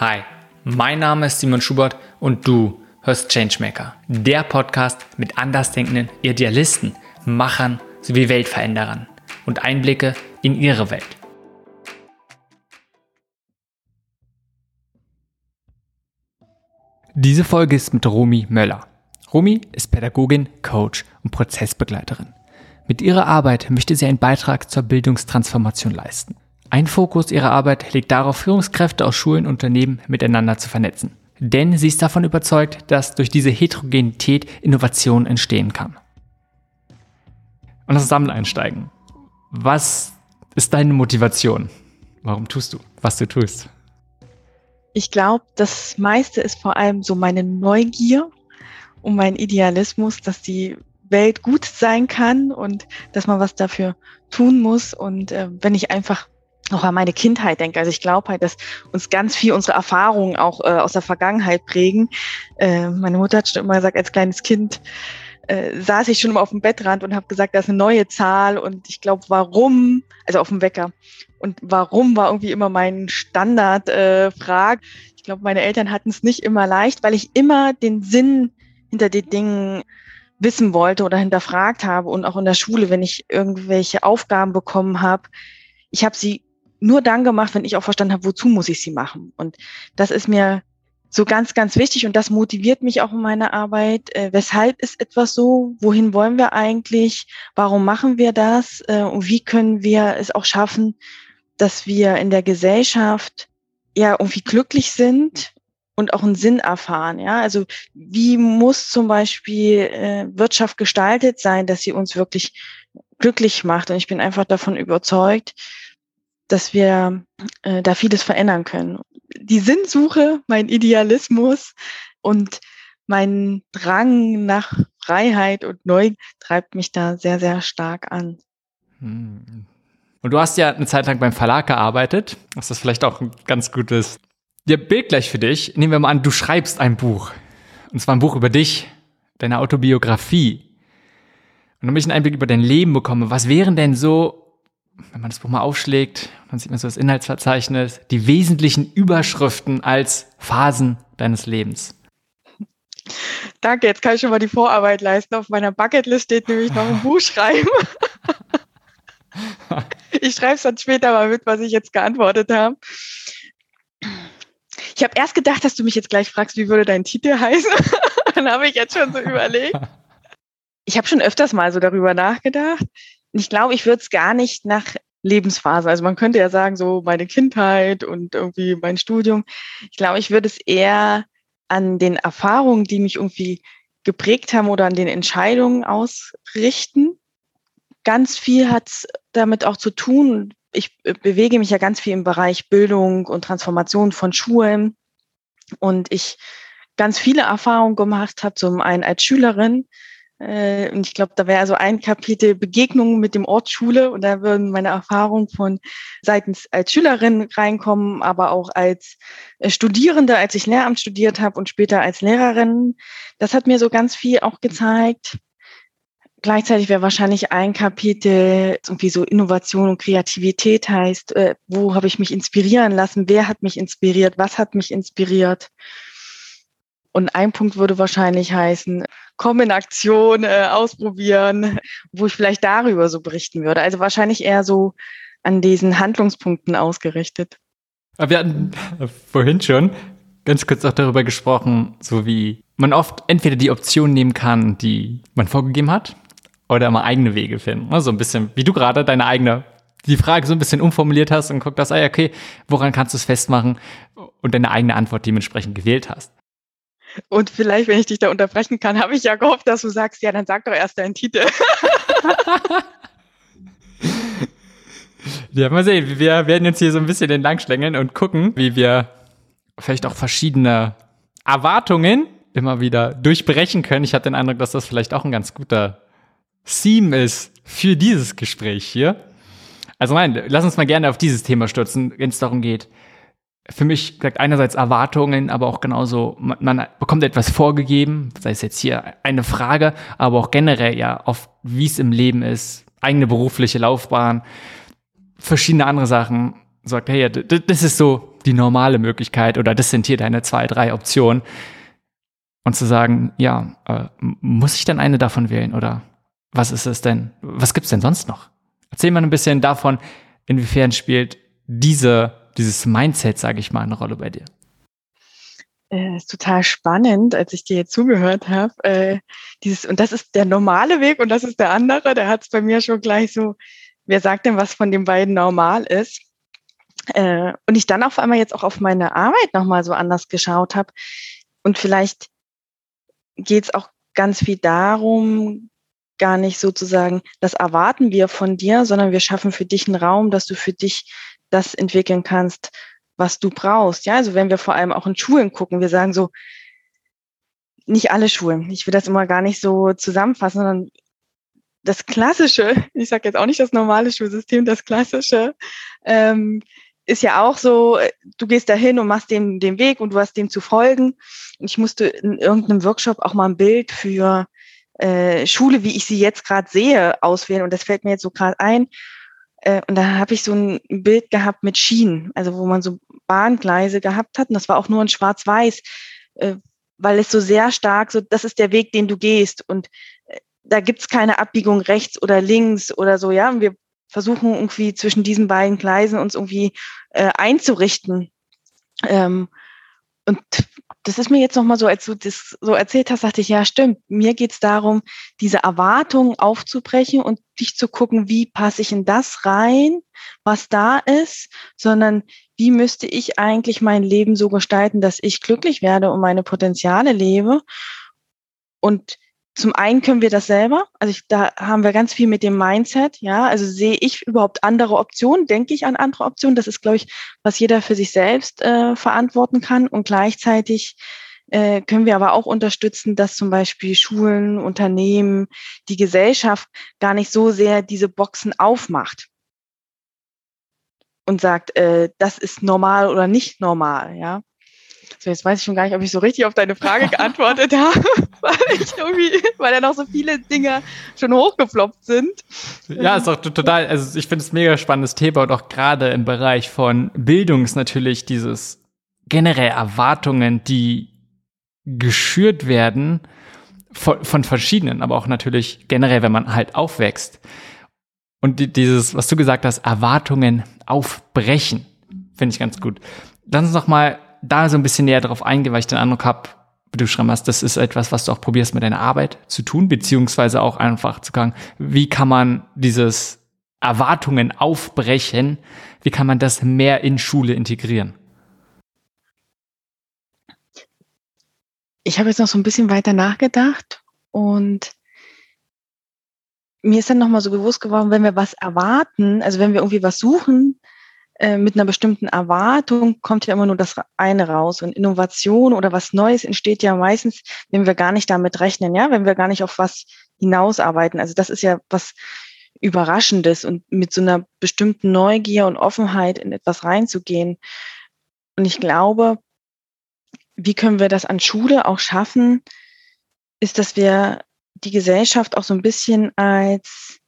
Hi, mein Name ist Simon Schubert und du hörst Changemaker, der Podcast mit andersdenkenden Idealisten, Machern sowie Weltveränderern und Einblicke in ihre Welt. Diese Folge ist mit Romy Möller. Romy ist Pädagogin, Coach und Prozessbegleiterin. Mit ihrer Arbeit möchte sie einen Beitrag zur Bildungstransformation leisten. Ein Fokus ihrer Arbeit liegt darauf, Führungskräfte aus Schulen und Unternehmen miteinander zu vernetzen. Denn sie ist davon überzeugt, dass durch diese Heterogenität Innovation entstehen kann. Und das Sammeln einsteigen. Was ist deine Motivation? Warum tust du, was du tust? Ich glaube, das meiste ist vor allem so meine Neugier und mein Idealismus, dass die Welt gut sein kann und dass man was dafür tun muss. Und äh, wenn ich einfach noch an meine Kindheit denke. Also ich glaube halt, dass uns ganz viel unsere Erfahrungen auch äh, aus der Vergangenheit prägen. Äh, meine Mutter hat schon immer gesagt, als kleines Kind äh, saß ich schon immer auf dem Bettrand und habe gesagt, da ist eine neue Zahl und ich glaube, warum, also auf dem Wecker. Und warum war irgendwie immer mein Standardfrage. Äh, ich glaube, meine Eltern hatten es nicht immer leicht, weil ich immer den Sinn hinter den Dingen wissen wollte oder hinterfragt habe und auch in der Schule, wenn ich irgendwelche Aufgaben bekommen habe, ich habe sie nur dann gemacht, wenn ich auch verstanden habe, wozu muss ich sie machen. Und das ist mir so ganz, ganz wichtig und das motiviert mich auch in meiner Arbeit. Äh, weshalb ist etwas so? Wohin wollen wir eigentlich? Warum machen wir das? Äh, und wie können wir es auch schaffen, dass wir in der Gesellschaft ja irgendwie glücklich sind und auch einen Sinn erfahren? Ja, also wie muss zum Beispiel äh, Wirtschaft gestaltet sein, dass sie uns wirklich glücklich macht? Und ich bin einfach davon überzeugt, dass wir äh, da vieles verändern können. Die Sinnsuche, mein Idealismus und mein Drang nach Freiheit und Neu treibt mich da sehr, sehr stark an. Hm. Und du hast ja eine Zeit lang beim Verlag gearbeitet. Das ist vielleicht auch ein ganz gutes ja, Bild gleich für dich. Nehmen wir mal an, du schreibst ein Buch. Und zwar ein Buch über dich, deine Autobiografie. Und damit ich einen Einblick über dein Leben bekomme, was wären denn so wenn man das Buch mal aufschlägt, dann sieht man so das Inhaltsverzeichnis, die wesentlichen Überschriften als Phasen deines Lebens. Danke, jetzt kann ich schon mal die Vorarbeit leisten. Auf meiner Bucketlist steht nämlich noch ein Buch schreiben. ich schreibe es dann später mal mit, was ich jetzt geantwortet habe. Ich habe erst gedacht, dass du mich jetzt gleich fragst, wie würde dein Titel heißen. dann habe ich jetzt schon so überlegt. Ich habe schon öfters mal so darüber nachgedacht ich glaube, ich würde es gar nicht nach Lebensphase. Also man könnte ja sagen, so meine Kindheit und irgendwie mein Studium. Ich glaube, ich würde es eher an den Erfahrungen, die mich irgendwie geprägt haben oder an den Entscheidungen ausrichten. Ganz viel hat es damit auch zu tun. Ich bewege mich ja ganz viel im Bereich Bildung und Transformation von Schulen. Und ich ganz viele Erfahrungen gemacht habe, zum einen als Schülerin, äh, und ich glaube, da wäre also ein Kapitel Begegnungen mit dem Ort Schule und da würden meine Erfahrungen von seitens als Schülerin reinkommen, aber auch als äh, Studierende, als ich Lehramt studiert habe und später als Lehrerin. Das hat mir so ganz viel auch gezeigt. Gleichzeitig wäre wahrscheinlich ein Kapitel irgendwie so Innovation und Kreativität heißt, äh, wo habe ich mich inspirieren lassen, wer hat mich inspiriert, was hat mich inspiriert. Und ein Punkt würde wahrscheinlich heißen, komm in Aktion, äh, ausprobieren, wo ich vielleicht darüber so berichten würde. Also wahrscheinlich eher so an diesen Handlungspunkten ausgerichtet. Aber wir hatten vorhin schon ganz kurz auch darüber gesprochen, so wie man oft entweder die Option nehmen kann, die man vorgegeben hat, oder mal eigene Wege finden. So also ein bisschen, wie du gerade deine eigene, die Frage so ein bisschen umformuliert hast und guckt das, ah, okay, woran kannst du es festmachen und deine eigene Antwort dementsprechend gewählt hast. Und vielleicht, wenn ich dich da unterbrechen kann, habe ich ja gehofft, dass du sagst, ja, dann sag doch erst deinen Titel. ja, mal sehen. Wir werden jetzt hier so ein bisschen entlangschlängeln und gucken, wie wir vielleicht auch verschiedene Erwartungen immer wieder durchbrechen können. Ich hatte den Eindruck, dass das vielleicht auch ein ganz guter Theme ist für dieses Gespräch hier. Also nein, lass uns mal gerne auf dieses Thema stürzen, wenn es darum geht, für mich gesagt einerseits Erwartungen, aber auch genauso, man, man, bekommt etwas vorgegeben, sei es jetzt hier eine Frage, aber auch generell ja oft, wie es im Leben ist, eigene berufliche Laufbahn, verschiedene andere Sachen. Sagt, hey, das ist so die normale Möglichkeit oder das sind hier deine zwei, drei Optionen. Und zu sagen, ja, äh, muss ich denn eine davon wählen oder was ist es denn? Was gibt's denn sonst noch? Erzähl mal ein bisschen davon, inwiefern spielt diese, dieses Mindset, sage ich mal, eine Rolle bei dir? äh, ist total spannend, als ich dir jetzt zugehört habe. Äh, dieses, und das ist der normale Weg und das ist der andere. Der hat es bei mir schon gleich so, wer sagt denn, was von den beiden normal ist? Äh, und ich dann auf einmal jetzt auch auf meine Arbeit nochmal so anders geschaut habe. Und vielleicht geht es auch ganz viel darum, gar nicht sozusagen, das erwarten wir von dir, sondern wir schaffen für dich einen Raum, dass du für dich das entwickeln kannst, was du brauchst. Ja, also wenn wir vor allem auch in Schulen gucken, wir sagen so, nicht alle Schulen. Ich will das immer gar nicht so zusammenfassen, sondern das klassische, ich sage jetzt auch nicht das normale Schulsystem, das klassische, ähm, ist ja auch so, du gehst dahin und machst dem den Weg und du hast dem zu folgen. Und ich musste in irgendeinem Workshop auch mal ein Bild für äh, Schule, wie ich sie jetzt gerade sehe, auswählen. Und das fällt mir jetzt so gerade ein. Äh, und da habe ich so ein Bild gehabt mit Schienen, also wo man so Bahngleise gehabt hat. Und das war auch nur in Schwarz-Weiß, äh, weil es so sehr stark, so das ist der Weg, den du gehst. Und äh, da gibt's keine Abbiegung rechts oder links oder so, ja. Und wir versuchen irgendwie zwischen diesen beiden Gleisen uns irgendwie äh, einzurichten. Ähm, und das ist mir jetzt nochmal so, als du das so erzählt hast, dachte ich, ja, stimmt. Mir geht es darum, diese Erwartungen aufzubrechen und dich zu gucken, wie passe ich in das rein, was da ist, sondern wie müsste ich eigentlich mein Leben so gestalten, dass ich glücklich werde und meine Potenziale lebe. Und zum einen können wir das selber, also ich, da haben wir ganz viel mit dem Mindset, ja, also sehe ich überhaupt andere Optionen, denke ich an andere Optionen, das ist, glaube ich, was jeder für sich selbst äh, verantworten kann. Und gleichzeitig äh, können wir aber auch unterstützen, dass zum Beispiel Schulen, Unternehmen, die Gesellschaft gar nicht so sehr diese Boxen aufmacht und sagt, äh, das ist normal oder nicht normal, ja. So, jetzt weiß ich schon gar nicht, ob ich so richtig auf deine Frage geantwortet habe, weil ich irgendwie, weil ja noch so viele Dinge schon hochgefloppt sind. Ja, ist auch total, also ich finde es mega spannendes Thema und auch gerade im Bereich von Bildung ist natürlich dieses generell Erwartungen, die geschürt werden von, von verschiedenen, aber auch natürlich generell, wenn man halt aufwächst. Und die, dieses, was du gesagt hast, Erwartungen aufbrechen, finde ich ganz gut. Lass uns noch mal da so ein bisschen näher drauf eingehen, weil ich den Eindruck habe, wie du geschrieben hast, das ist etwas, was du auch probierst mit deiner Arbeit zu tun, beziehungsweise auch einfach zu sagen, wie kann man dieses Erwartungen aufbrechen, wie kann man das mehr in Schule integrieren? Ich habe jetzt noch so ein bisschen weiter nachgedacht und mir ist dann nochmal so bewusst geworden, wenn wir was erwarten, also wenn wir irgendwie was suchen, mit einer bestimmten Erwartung kommt ja immer nur das eine raus. Und Innovation oder was Neues entsteht ja meistens, wenn wir gar nicht damit rechnen, ja, wenn wir gar nicht auf was hinausarbeiten. Also das ist ja was Überraschendes und mit so einer bestimmten Neugier und Offenheit in etwas reinzugehen. Und ich glaube, wie können wir das an Schule auch schaffen, ist, dass wir die Gesellschaft auch so ein bisschen als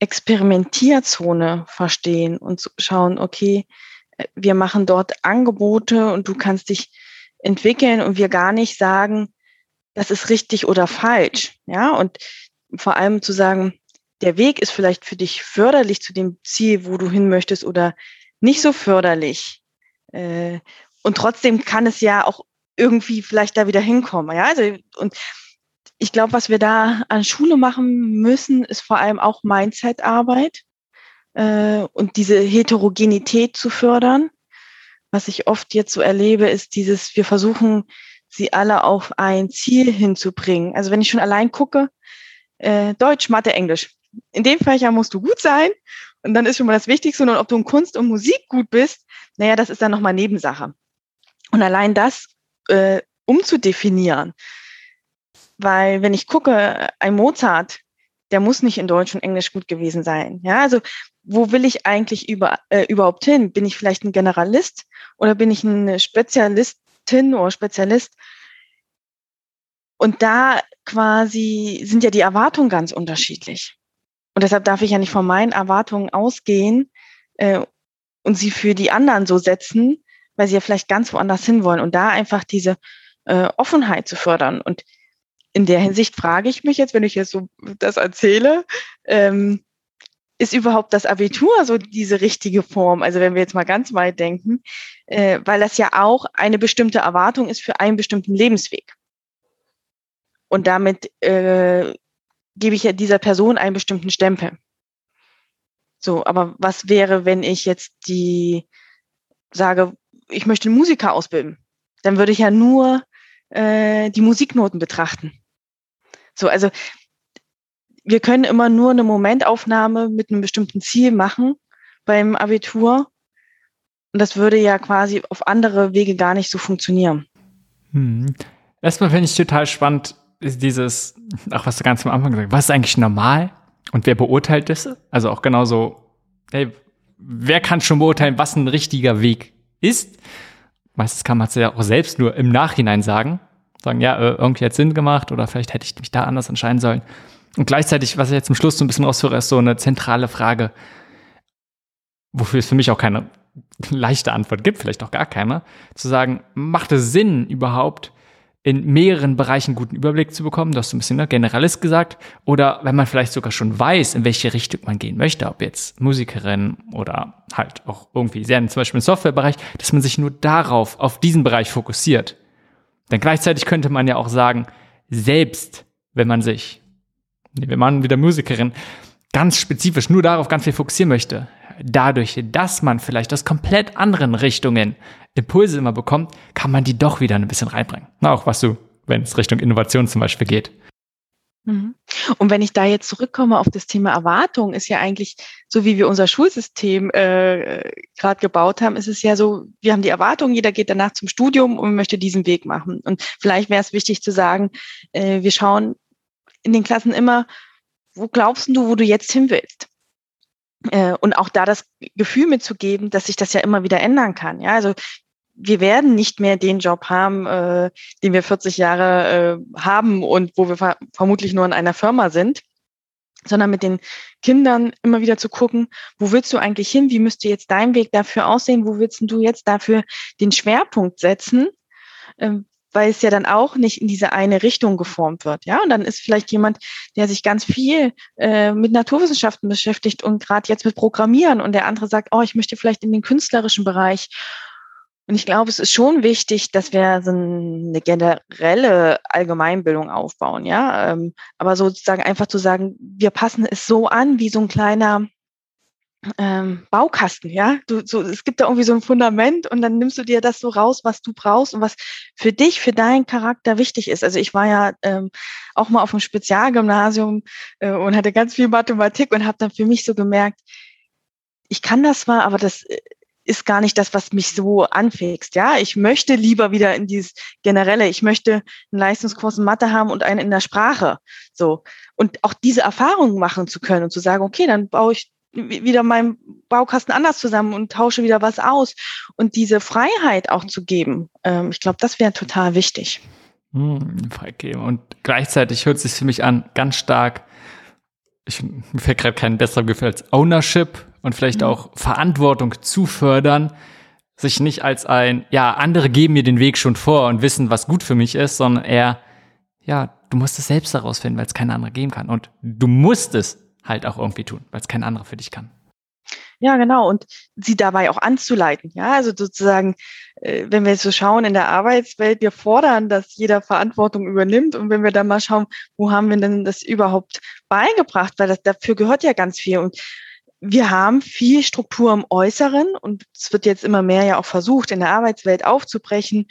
Experimentierzone verstehen und schauen, okay, äh, wir machen dort Angebote und du kannst dich entwickeln und wir gar nicht sagen, das ist richtig oder falsch. Ja, und vor allem zu sagen, der Weg ist vielleicht für dich förderlich zu dem Ziel, wo du hin möchtest oder nicht so förderlich. Äh, und trotzdem kann es ja auch irgendwie vielleicht da wieder hinkommen. Ja, also, und ich glaube, was wir da an Schule machen müssen, ist vor allem auch Mindset-Arbeit äh, und diese Heterogenität zu fördern. Was ich oft jetzt so erlebe, ist dieses, wir versuchen, sie alle auf ein Ziel hinzubringen. Also wenn ich schon allein gucke, äh, Deutsch, Mathe, Englisch. In dem Fächer musst du gut sein und dann ist schon mal das Wichtigste. Und ob du in Kunst und Musik gut bist, naja, das ist dann nochmal Nebensache. Und allein das äh, umzudefinieren, weil wenn ich gucke, ein Mozart, der muss nicht in Deutsch und Englisch gut gewesen sein. Ja, also wo will ich eigentlich über, äh, überhaupt hin? Bin ich vielleicht ein Generalist oder bin ich eine Spezialistin oder Spezialist? Und da quasi sind ja die Erwartungen ganz unterschiedlich. Und deshalb darf ich ja nicht von meinen Erwartungen ausgehen äh, und sie für die anderen so setzen, weil sie ja vielleicht ganz woanders hinwollen und da einfach diese äh, Offenheit zu fördern. Und in der Hinsicht frage ich mich jetzt, wenn ich jetzt so das erzähle, ähm, ist überhaupt das Abitur so diese richtige Form? Also wenn wir jetzt mal ganz weit denken, äh, weil das ja auch eine bestimmte Erwartung ist für einen bestimmten Lebensweg. Und damit äh, gebe ich ja dieser Person einen bestimmten Stempel. So, aber was wäre, wenn ich jetzt die sage, ich möchte einen Musiker ausbilden? Dann würde ich ja nur äh, die Musiknoten betrachten. So, also wir können immer nur eine Momentaufnahme mit einem bestimmten Ziel machen beim Abitur. Und das würde ja quasi auf andere Wege gar nicht so funktionieren. Hm. Erstmal finde ich total spannend, dieses, auch was du ganz am Anfang gesagt hast, was ist eigentlich normal und wer beurteilt das? Also auch genauso, hey, wer kann schon beurteilen, was ein richtiger Weg ist? Meistens kann man es ja auch selbst nur im Nachhinein sagen. Sagen, ja, äh, irgendwie hat Sinn gemacht oder vielleicht hätte ich mich da anders entscheiden sollen. Und gleichzeitig, was ich jetzt zum Schluss so ein bisschen rausführe, ist so eine zentrale Frage, wofür es für mich auch keine leichte Antwort gibt, vielleicht auch gar keine, zu sagen, macht es Sinn überhaupt, in mehreren Bereichen guten Überblick zu bekommen, du hast so ein bisschen ne, Generalist gesagt, oder wenn man vielleicht sogar schon weiß, in welche Richtung man gehen möchte, ob jetzt Musikerin oder halt auch irgendwie sehr zum Beispiel im Softwarebereich, dass man sich nur darauf, auf diesen Bereich fokussiert. Denn gleichzeitig könnte man ja auch sagen, selbst wenn man sich, wir machen wieder Musikerin, ganz spezifisch nur darauf ganz viel fokussieren möchte, dadurch, dass man vielleicht aus komplett anderen Richtungen Impulse immer bekommt, kann man die doch wieder ein bisschen reinbringen. Na, auch was du, wenn es Richtung Innovation zum Beispiel geht. Mhm. Und wenn ich da jetzt zurückkomme auf das Thema Erwartung, ist ja eigentlich, so wie wir unser Schulsystem äh, gerade gebaut haben, ist es ja so, wir haben die Erwartung, jeder geht danach zum Studium und möchte diesen Weg machen. Und vielleicht wäre es wichtig zu sagen, äh, wir schauen in den Klassen immer, wo glaubst du, wo du jetzt hin willst? Äh, und auch da das Gefühl mitzugeben, dass sich das ja immer wieder ändern kann. Ja, also wir werden nicht mehr den Job haben, äh, den wir 40 Jahre äh, haben und wo wir ver vermutlich nur in einer Firma sind, sondern mit den Kindern immer wieder zu gucken, wo willst du eigentlich hin? Wie müsste jetzt dein Weg dafür aussehen? Wo willst du jetzt dafür den Schwerpunkt setzen? Ähm, weil es ja dann auch nicht in diese eine Richtung geformt wird. Ja, und dann ist vielleicht jemand, der sich ganz viel äh, mit Naturwissenschaften beschäftigt und gerade jetzt mit Programmieren und der andere sagt, oh, ich möchte vielleicht in den künstlerischen Bereich. Und ich glaube, es ist schon wichtig, dass wir so eine generelle Allgemeinbildung aufbauen, ja. Ähm, aber sozusagen einfach zu sagen, wir passen es so an wie so ein kleiner ähm, Baukasten, ja. Du, so, es gibt da irgendwie so ein Fundament und dann nimmst du dir das so raus, was du brauchst und was für dich, für deinen Charakter wichtig ist. Also ich war ja ähm, auch mal auf einem Spezialgymnasium äh, und hatte ganz viel Mathematik und habe dann für mich so gemerkt, ich kann das zwar, aber das äh, ist gar nicht das, was mich so anfixt. Ja, ich möchte lieber wieder in dieses generelle. Ich möchte einen Leistungskurs in Mathe haben und einen in der Sprache. So und auch diese Erfahrungen machen zu können und zu sagen, okay, dann baue ich wieder meinen Baukasten anders zusammen und tausche wieder was aus und diese Freiheit auch zu geben. Ähm, ich glaube, das wäre total wichtig. Hm, freigeben. Und gleichzeitig hört sich für mich an, ganz stark, ich, mir fällt gerade kein besserer Gefühl als Ownership und vielleicht mhm. auch Verantwortung zu fördern, sich nicht als ein, ja, andere geben mir den Weg schon vor und wissen, was gut für mich ist, sondern eher, ja, du musst es selbst herausfinden, weil es keine andere geben kann. Und du musst es halt auch irgendwie tun, weil es kein anderer für dich kann. Ja, genau. Und sie dabei auch anzuleiten. Ja, also sozusagen, äh, wenn wir jetzt so schauen in der Arbeitswelt, wir fordern, dass jeder Verantwortung übernimmt. Und wenn wir dann mal schauen, wo haben wir denn das überhaupt beigebracht? Weil das, dafür gehört ja ganz viel. Und wir haben viel Struktur im Äußeren und es wird jetzt immer mehr ja auch versucht, in der Arbeitswelt aufzubrechen.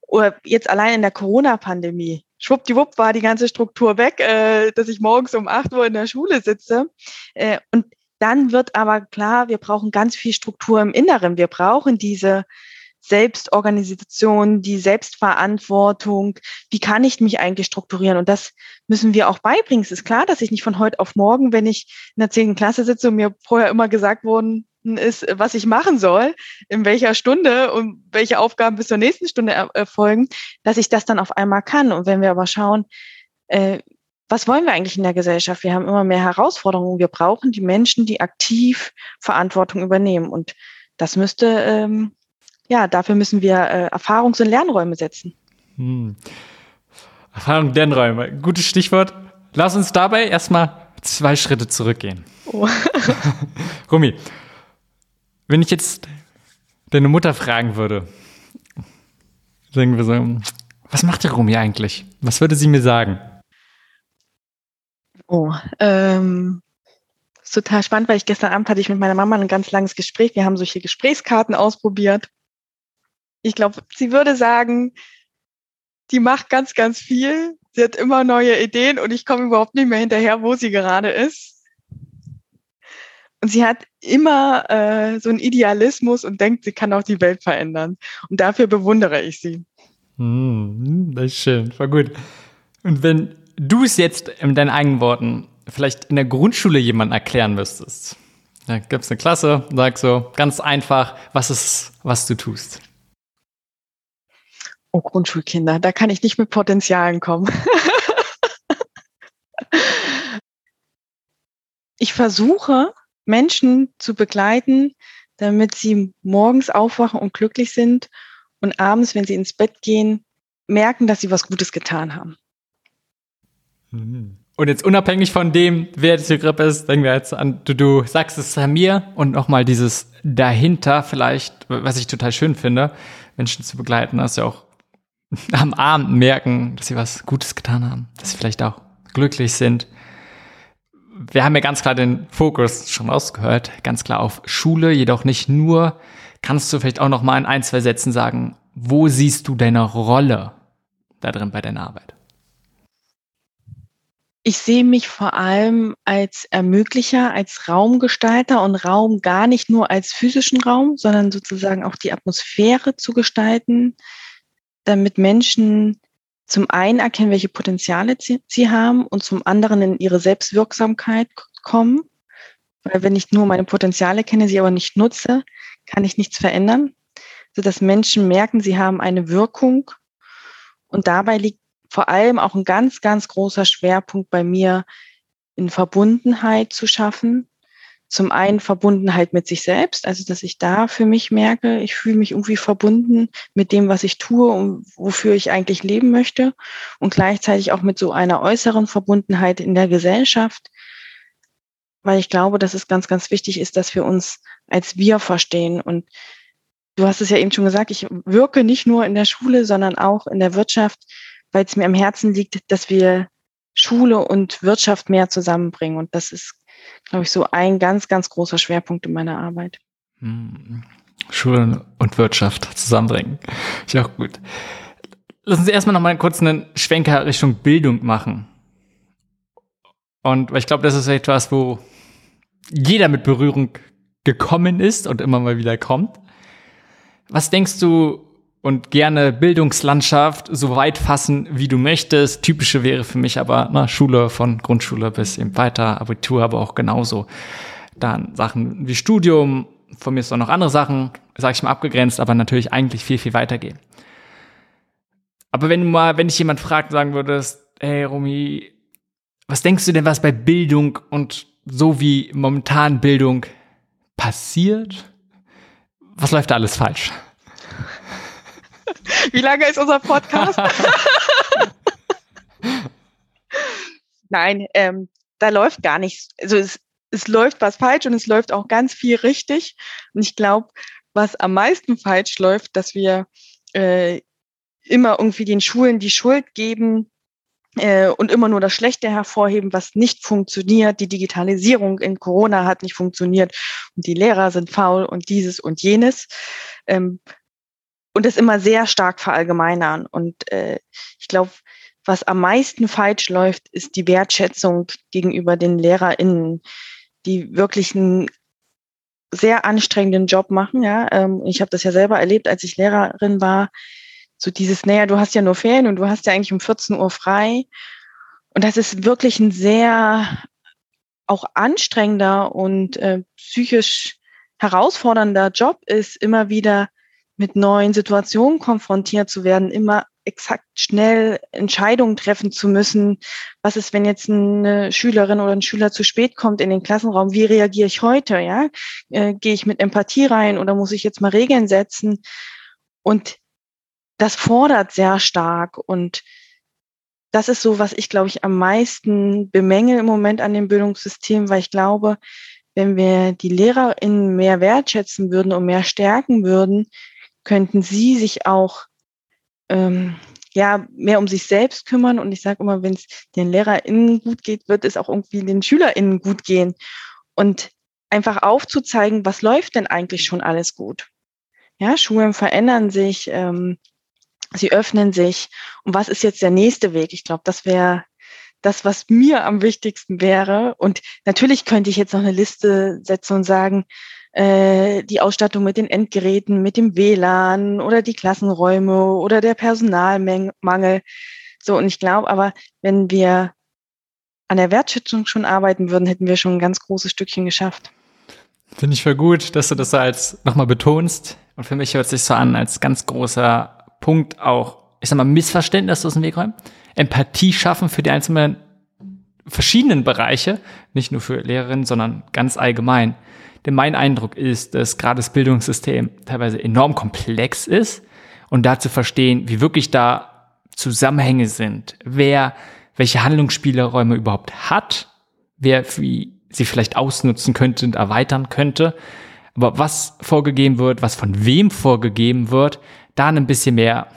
Oder jetzt allein in der Corona-Pandemie schwuppdiwupp war die ganze Struktur weg, äh, dass ich morgens um acht Uhr in der Schule sitze. Äh, und dann wird aber klar, wir brauchen ganz viel Struktur im Inneren. Wir brauchen diese Selbstorganisation, die Selbstverantwortung. Wie kann ich mich eigentlich strukturieren? Und das müssen wir auch beibringen. Es ist klar, dass ich nicht von heute auf morgen, wenn ich in der zehnten Klasse sitze und mir vorher immer gesagt worden ist, was ich machen soll, in welcher Stunde und welche Aufgaben bis zur nächsten Stunde erfolgen, dass ich das dann auf einmal kann. Und wenn wir aber schauen, äh, was wollen wir eigentlich in der Gesellschaft? Wir haben immer mehr Herausforderungen. Wir brauchen die Menschen, die aktiv Verantwortung übernehmen. Und das müsste ähm, ja, dafür müssen wir äh, Erfahrungs- und Lernräume setzen. Hm. Erfahrung und Lernräume, gutes Stichwort. Lass uns dabei erstmal zwei Schritte zurückgehen. Oh. Rumi, wenn ich jetzt deine Mutter fragen würde, sagen wir so, was macht der Rumi eigentlich? Was würde sie mir sagen? Oh, ähm, total spannend, weil ich gestern Abend hatte ich mit meiner Mama ein ganz langes Gespräch. Wir haben solche Gesprächskarten ausprobiert. Ich glaube, sie würde sagen, die macht ganz, ganz viel. Sie hat immer neue Ideen und ich komme überhaupt nicht mehr hinterher, wo sie gerade ist. Und sie hat immer äh, so einen Idealismus und denkt, sie kann auch die Welt verändern. Und dafür bewundere ich sie. Hm, das ist schön, war gut. Und wenn du es jetzt in deinen eigenen Worten vielleicht in der Grundschule jemandem erklären müsstest, da gibt es eine Klasse, sag so ganz einfach, was ist, was du tust. Oh, Grundschulkinder, da kann ich nicht mit Potenzialen kommen. ich versuche, Menschen zu begleiten, damit sie morgens aufwachen und glücklich sind und abends, wenn sie ins Bett gehen, merken, dass sie was Gutes getan haben. Mhm. Und jetzt unabhängig von dem, wer die Grippe ist, denken wir jetzt an, du, du sagst es mir und nochmal dieses dahinter vielleicht, was ich total schön finde, Menschen zu begleiten, dass sie auch am Abend merken, dass sie was Gutes getan haben, dass sie vielleicht auch glücklich sind. Wir haben ja ganz klar den Fokus schon rausgehört, ganz klar auf Schule, jedoch nicht nur. Kannst du vielleicht auch noch mal in ein, zwei Sätzen sagen, wo siehst du deine Rolle da drin bei deiner Arbeit? Ich sehe mich vor allem als Ermöglicher, als Raumgestalter und Raum gar nicht nur als physischen Raum, sondern sozusagen auch die Atmosphäre zu gestalten, damit Menschen zum einen erkennen, welche Potenziale sie, haben und zum anderen in ihre Selbstwirksamkeit kommen. Weil wenn ich nur meine Potenziale kenne, sie aber nicht nutze, kann ich nichts verändern, sodass Menschen merken, sie haben eine Wirkung. Und dabei liegt vor allem auch ein ganz, ganz großer Schwerpunkt bei mir, in Verbundenheit zu schaffen, zum einen Verbundenheit mit sich selbst, also dass ich da für mich merke, ich fühle mich irgendwie verbunden mit dem, was ich tue und wofür ich eigentlich leben möchte und gleichzeitig auch mit so einer äußeren Verbundenheit in der Gesellschaft, weil ich glaube, dass es ganz, ganz wichtig ist, dass wir uns als wir verstehen und Du hast es ja eben schon gesagt, ich wirke nicht nur in der Schule, sondern auch in der Wirtschaft, weil es mir am Herzen liegt, dass wir Schule und Wirtschaft mehr zusammenbringen. Und das ist glaube ich, so ein ganz, ganz großer Schwerpunkt in meiner Arbeit. Hm. Schule und Wirtschaft zusammenbringen. Ist ja auch gut. Lassen Sie erstmal noch mal kurz einen Schwenker Richtung Bildung machen. Und ich glaube, das ist etwas, wo jeder mit Berührung gekommen ist und immer mal wieder kommt. Was denkst du, und gerne Bildungslandschaft so weit fassen, wie du möchtest. Typische wäre für mich aber na, Schule von Grundschule bis eben weiter, Abitur aber auch genauso. Dann Sachen wie Studium, von mir ist auch noch andere Sachen, sage ich mal abgegrenzt, aber natürlich eigentlich viel, viel weitergehen. Aber wenn du mal, wenn dich jemand fragt, sagen würdest, hey Romy, was denkst du denn, was bei Bildung und so wie momentan Bildung passiert? Was läuft da alles falsch? Wie lange ist unser Podcast? Nein, ähm, da läuft gar nichts. Also es, es läuft was falsch und es läuft auch ganz viel richtig. Und ich glaube, was am meisten falsch läuft, dass wir äh, immer irgendwie den Schulen die Schuld geben äh, und immer nur das Schlechte hervorheben, was nicht funktioniert. Die Digitalisierung in Corona hat nicht funktioniert und die Lehrer sind faul und dieses und jenes. Ähm, und das immer sehr stark verallgemeinern. Und äh, ich glaube, was am meisten falsch läuft, ist die Wertschätzung gegenüber den LehrerInnen, die wirklich einen sehr anstrengenden Job machen. Ja, ähm, ich habe das ja selber erlebt, als ich Lehrerin war. So dieses, naja, du hast ja nur Ferien und du hast ja eigentlich um 14 Uhr frei. Und das ist wirklich ein sehr auch anstrengender und äh, psychisch herausfordernder Job ist, immer wieder mit neuen Situationen konfrontiert zu werden, immer exakt schnell Entscheidungen treffen zu müssen. Was ist, wenn jetzt eine Schülerin oder ein Schüler zu spät kommt in den Klassenraum? Wie reagiere ich heute? Ja, äh, gehe ich mit Empathie rein oder muss ich jetzt mal Regeln setzen? Und das fordert sehr stark und das ist so, was ich, glaube ich, am meisten bemängel im Moment an dem Bildungssystem, weil ich glaube, wenn wir die LehrerInnen mehr wertschätzen würden und mehr stärken würden, könnten sie sich auch ähm, ja mehr um sich selbst kümmern. Und ich sage immer, wenn es den LehrerInnen gut geht, wird es auch irgendwie den SchülerInnen gut gehen. Und einfach aufzuzeigen, was läuft denn eigentlich schon alles gut. Ja, Schulen verändern sich, ähm, sie öffnen sich. Und was ist jetzt der nächste Weg? Ich glaube, das wäre das, was mir am wichtigsten wäre. Und natürlich könnte ich jetzt noch eine Liste setzen und sagen, äh, die Ausstattung mit den Endgeräten, mit dem WLAN oder die Klassenräume oder der Personalmangel. So, und ich glaube aber, wenn wir an der Wertschätzung schon arbeiten würden, hätten wir schon ein ganz großes Stückchen geschafft. Finde ich voll gut, dass du das als nochmal betonst. Und für mich hört sich so an, als ganz großer Punkt auch, ich sag mal, Missverständnis aus dem Weg räumen. Empathie schaffen für die einzelnen verschiedenen Bereiche, nicht nur für Lehrerinnen, sondern ganz allgemein. Denn mein Eindruck ist, dass gerade das Bildungssystem teilweise enorm komplex ist und da zu verstehen, wie wirklich da Zusammenhänge sind, wer welche Handlungsspielräume überhaupt hat, wer wie sie vielleicht ausnutzen könnte und erweitern könnte, aber was vorgegeben wird, was von wem vorgegeben wird, da ein bisschen mehr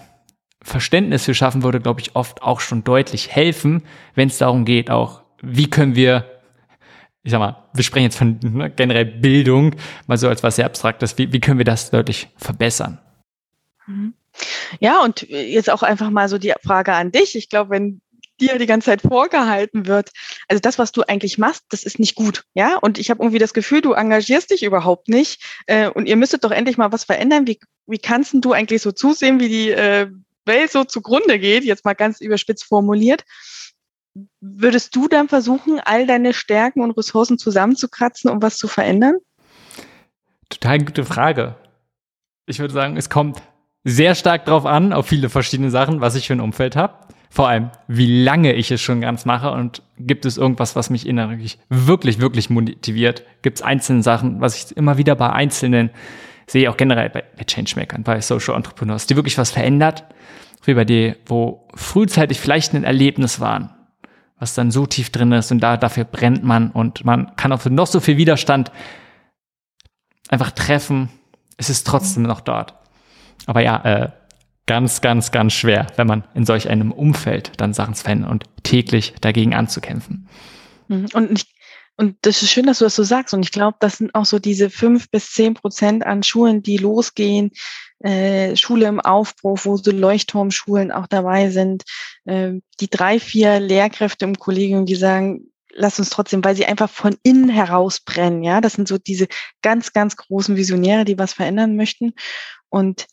Verständnis für schaffen würde, glaube ich, oft auch schon deutlich helfen, wenn es darum geht, auch wie können wir ich sag mal, wir sprechen jetzt von ne, generell Bildung, mal so als was sehr Abstraktes. Wie, wie können wir das deutlich verbessern? Mhm. Ja, und jetzt auch einfach mal so die Frage an dich. Ich glaube, wenn dir die ganze Zeit vorgehalten wird, also das, was du eigentlich machst, das ist nicht gut, ja. Und ich habe irgendwie das Gefühl, du engagierst dich überhaupt nicht. Äh, und ihr müsstet doch endlich mal was verändern. Wie, wie kannst du eigentlich so zusehen, wie die äh, Welt so zugrunde geht? Jetzt mal ganz überspitzt formuliert würdest du dann versuchen, all deine Stärken und Ressourcen zusammenzukratzen, um was zu verändern? Total gute Frage. Ich würde sagen, es kommt sehr stark drauf an, auf viele verschiedene Sachen, was ich für ein Umfeld habe. Vor allem, wie lange ich es schon ganz mache und gibt es irgendwas, was mich innerlich wirklich, wirklich motiviert? Gibt es einzelne Sachen, was ich immer wieder bei Einzelnen sehe, auch generell bei, bei Changemakern, bei Social Entrepreneurs, die wirklich was verändert, wie bei dir, wo frühzeitig vielleicht ein Erlebnis waren, was dann so tief drin ist und da, dafür brennt man und man kann auch noch so viel Widerstand einfach treffen. Es ist trotzdem noch dort. Aber ja, äh, ganz, ganz, ganz schwer, wenn man in solch einem Umfeld dann Sachen zu verändern und täglich dagegen anzukämpfen. Mhm. Und ich und das ist schön, dass du das so sagst. Und ich glaube, das sind auch so diese fünf bis zehn Prozent an Schulen, die losgehen, äh, Schule im Aufbruch, wo so Leuchtturmschulen auch dabei sind, äh, die drei, vier Lehrkräfte im Kollegium, die sagen, lass uns trotzdem, weil sie einfach von innen heraus brennen. Ja, das sind so diese ganz, ganz großen Visionäre, die was verändern möchten. Und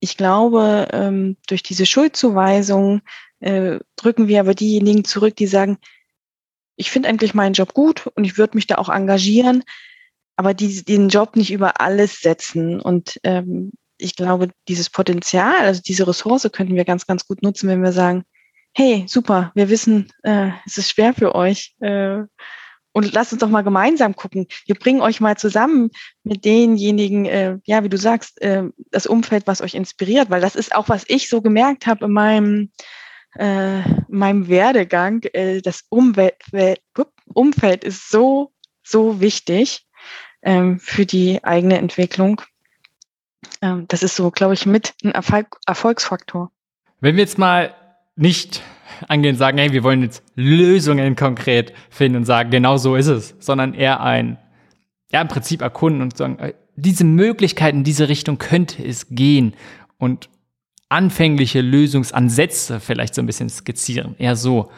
ich glaube, ähm, durch diese Schuldzuweisung äh, drücken wir aber diejenigen zurück, die sagen, ich finde eigentlich meinen Job gut und ich würde mich da auch engagieren, aber die, den Job nicht über alles setzen. Und ähm, ich glaube, dieses Potenzial, also diese Ressource könnten wir ganz, ganz gut nutzen, wenn wir sagen, hey, super, wir wissen, äh, es ist schwer für euch. Äh, und lasst uns doch mal gemeinsam gucken. Wir bringen euch mal zusammen mit denjenigen, äh, ja, wie du sagst, äh, das Umfeld, was euch inspiriert, weil das ist auch, was ich so gemerkt habe in meinem äh, meinem Werdegang, äh, das Umwelt, Umfeld ist so, so wichtig ähm, für die eigene Entwicklung. Ähm, das ist so, glaube ich, mit ein Erfolg, Erfolgsfaktor. Wenn wir jetzt mal nicht angehen und sagen, hey, wir wollen jetzt Lösungen konkret finden und sagen, genau so ist es, sondern eher ein, ja, im Prinzip erkunden und sagen, äh, diese Möglichkeiten, in diese Richtung könnte es gehen und anfängliche Lösungsansätze vielleicht so ein bisschen skizzieren. Eher so.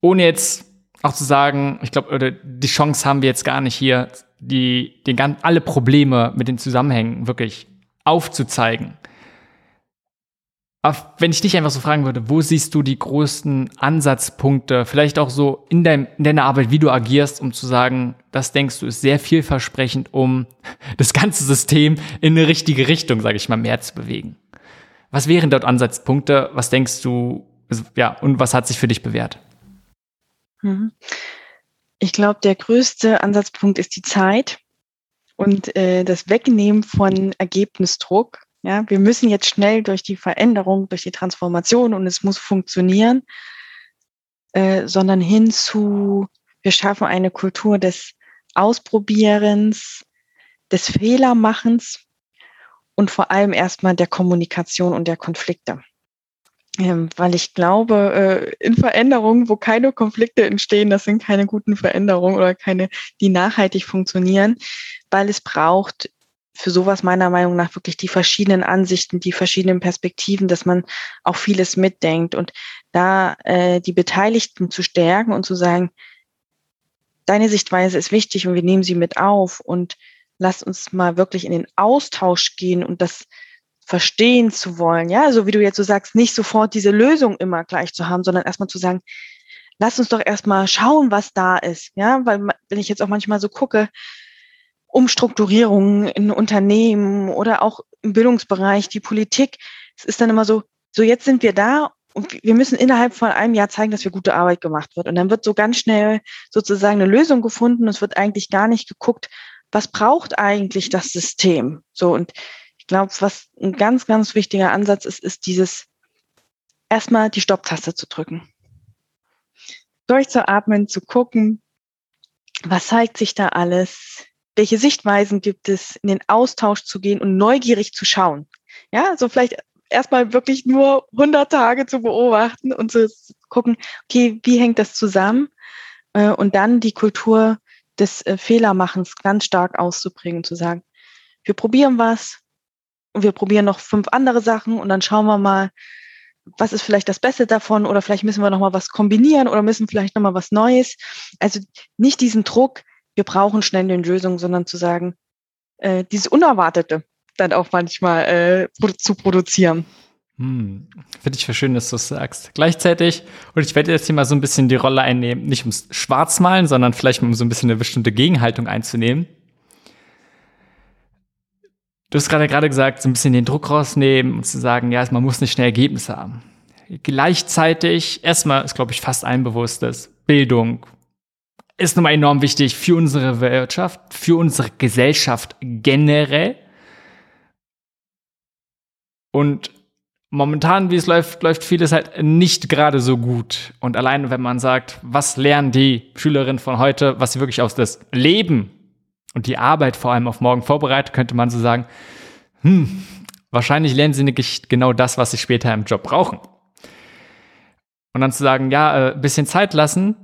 Ohne jetzt auch zu sagen, ich glaube, oder die Chance haben wir jetzt gar nicht hier, die, den, alle Probleme mit den Zusammenhängen wirklich aufzuzeigen. Aber wenn ich dich einfach so fragen würde, wo siehst du die größten Ansatzpunkte, vielleicht auch so in, dein, in deiner Arbeit, wie du agierst, um zu sagen, das denkst du ist sehr vielversprechend, um das ganze System in eine richtige Richtung, sage ich mal, mehr zu bewegen. Was wären dort Ansatzpunkte? Was denkst du, also, ja, und was hat sich für dich bewährt? Mhm. Ich glaube, der größte Ansatzpunkt ist die Zeit und äh, das Wegnehmen von Ergebnisdruck. Ja, wir müssen jetzt schnell durch die Veränderung, durch die Transformation und es muss funktionieren, äh, sondern hin zu, wir schaffen eine Kultur des Ausprobierens, des Fehlermachens und vor allem erstmal der Kommunikation und der Konflikte. Ähm, weil ich glaube, äh, in Veränderungen, wo keine Konflikte entstehen, das sind keine guten Veränderungen oder keine, die nachhaltig funktionieren, weil es braucht für sowas meiner Meinung nach wirklich die verschiedenen Ansichten, die verschiedenen Perspektiven, dass man auch vieles mitdenkt. Und da äh, die Beteiligten zu stärken und zu sagen, deine Sichtweise ist wichtig und wir nehmen sie mit auf und lass uns mal wirklich in den Austausch gehen und das verstehen zu wollen. Ja, so wie du jetzt so sagst, nicht sofort diese Lösung immer gleich zu haben, sondern erstmal zu sagen, lass uns doch erstmal schauen, was da ist. Ja, weil wenn ich jetzt auch manchmal so gucke, Umstrukturierungen in Unternehmen oder auch im Bildungsbereich, die Politik, es ist dann immer so, so jetzt sind wir da und wir müssen innerhalb von einem Jahr zeigen, dass wir gute Arbeit gemacht wird. Und dann wird so ganz schnell sozusagen eine Lösung gefunden. Es wird eigentlich gar nicht geguckt, was braucht eigentlich das System? So und glaube, was ein ganz, ganz wichtiger Ansatz ist, ist dieses erstmal die Stopptaste zu drücken. Durchzuatmen, zu gucken, was zeigt sich da alles? Welche Sichtweisen gibt es, in den Austausch zu gehen und neugierig zu schauen? Ja, so vielleicht erstmal wirklich nur 100 Tage zu beobachten und zu gucken, okay, wie hängt das zusammen? Äh, und dann die Kultur des äh, Fehlermachens ganz stark auszubringen, zu sagen, wir probieren was und wir probieren noch fünf andere Sachen und dann schauen wir mal, was ist vielleicht das Beste davon oder vielleicht müssen wir noch mal was kombinieren oder müssen vielleicht noch mal was Neues. Also nicht diesen Druck, wir brauchen schnell eine Lösung, sondern zu sagen, äh, dieses Unerwartete dann auch manchmal äh, zu produzieren. Hm, Finde ich schön, dass du es sagst. Gleichzeitig, und ich werde jetzt hier mal so ein bisschen die Rolle einnehmen, nicht ums Schwarzmalen, sondern vielleicht um so ein bisschen eine bestimmte Gegenhaltung einzunehmen. Du hast gerade gerade gesagt, so ein bisschen den Druck rausnehmen und zu sagen, ja, man muss nicht schnell Ergebnisse haben. Gleichzeitig, erstmal ist, glaube ich, fast allen bewusst, dass Bildung ist nun mal enorm wichtig für unsere Wirtschaft, für unsere Gesellschaft generell. Und momentan, wie es läuft, läuft vieles halt nicht gerade so gut. Und allein, wenn man sagt, was lernen die Schülerinnen von heute, was sie wirklich aus das Leben und die Arbeit vor allem auf morgen vorbereitet, könnte man so sagen, hm, wahrscheinlich lernen sie nicht genau das, was sie später im Job brauchen. Und dann zu sagen, ja, äh, bisschen Zeit lassen,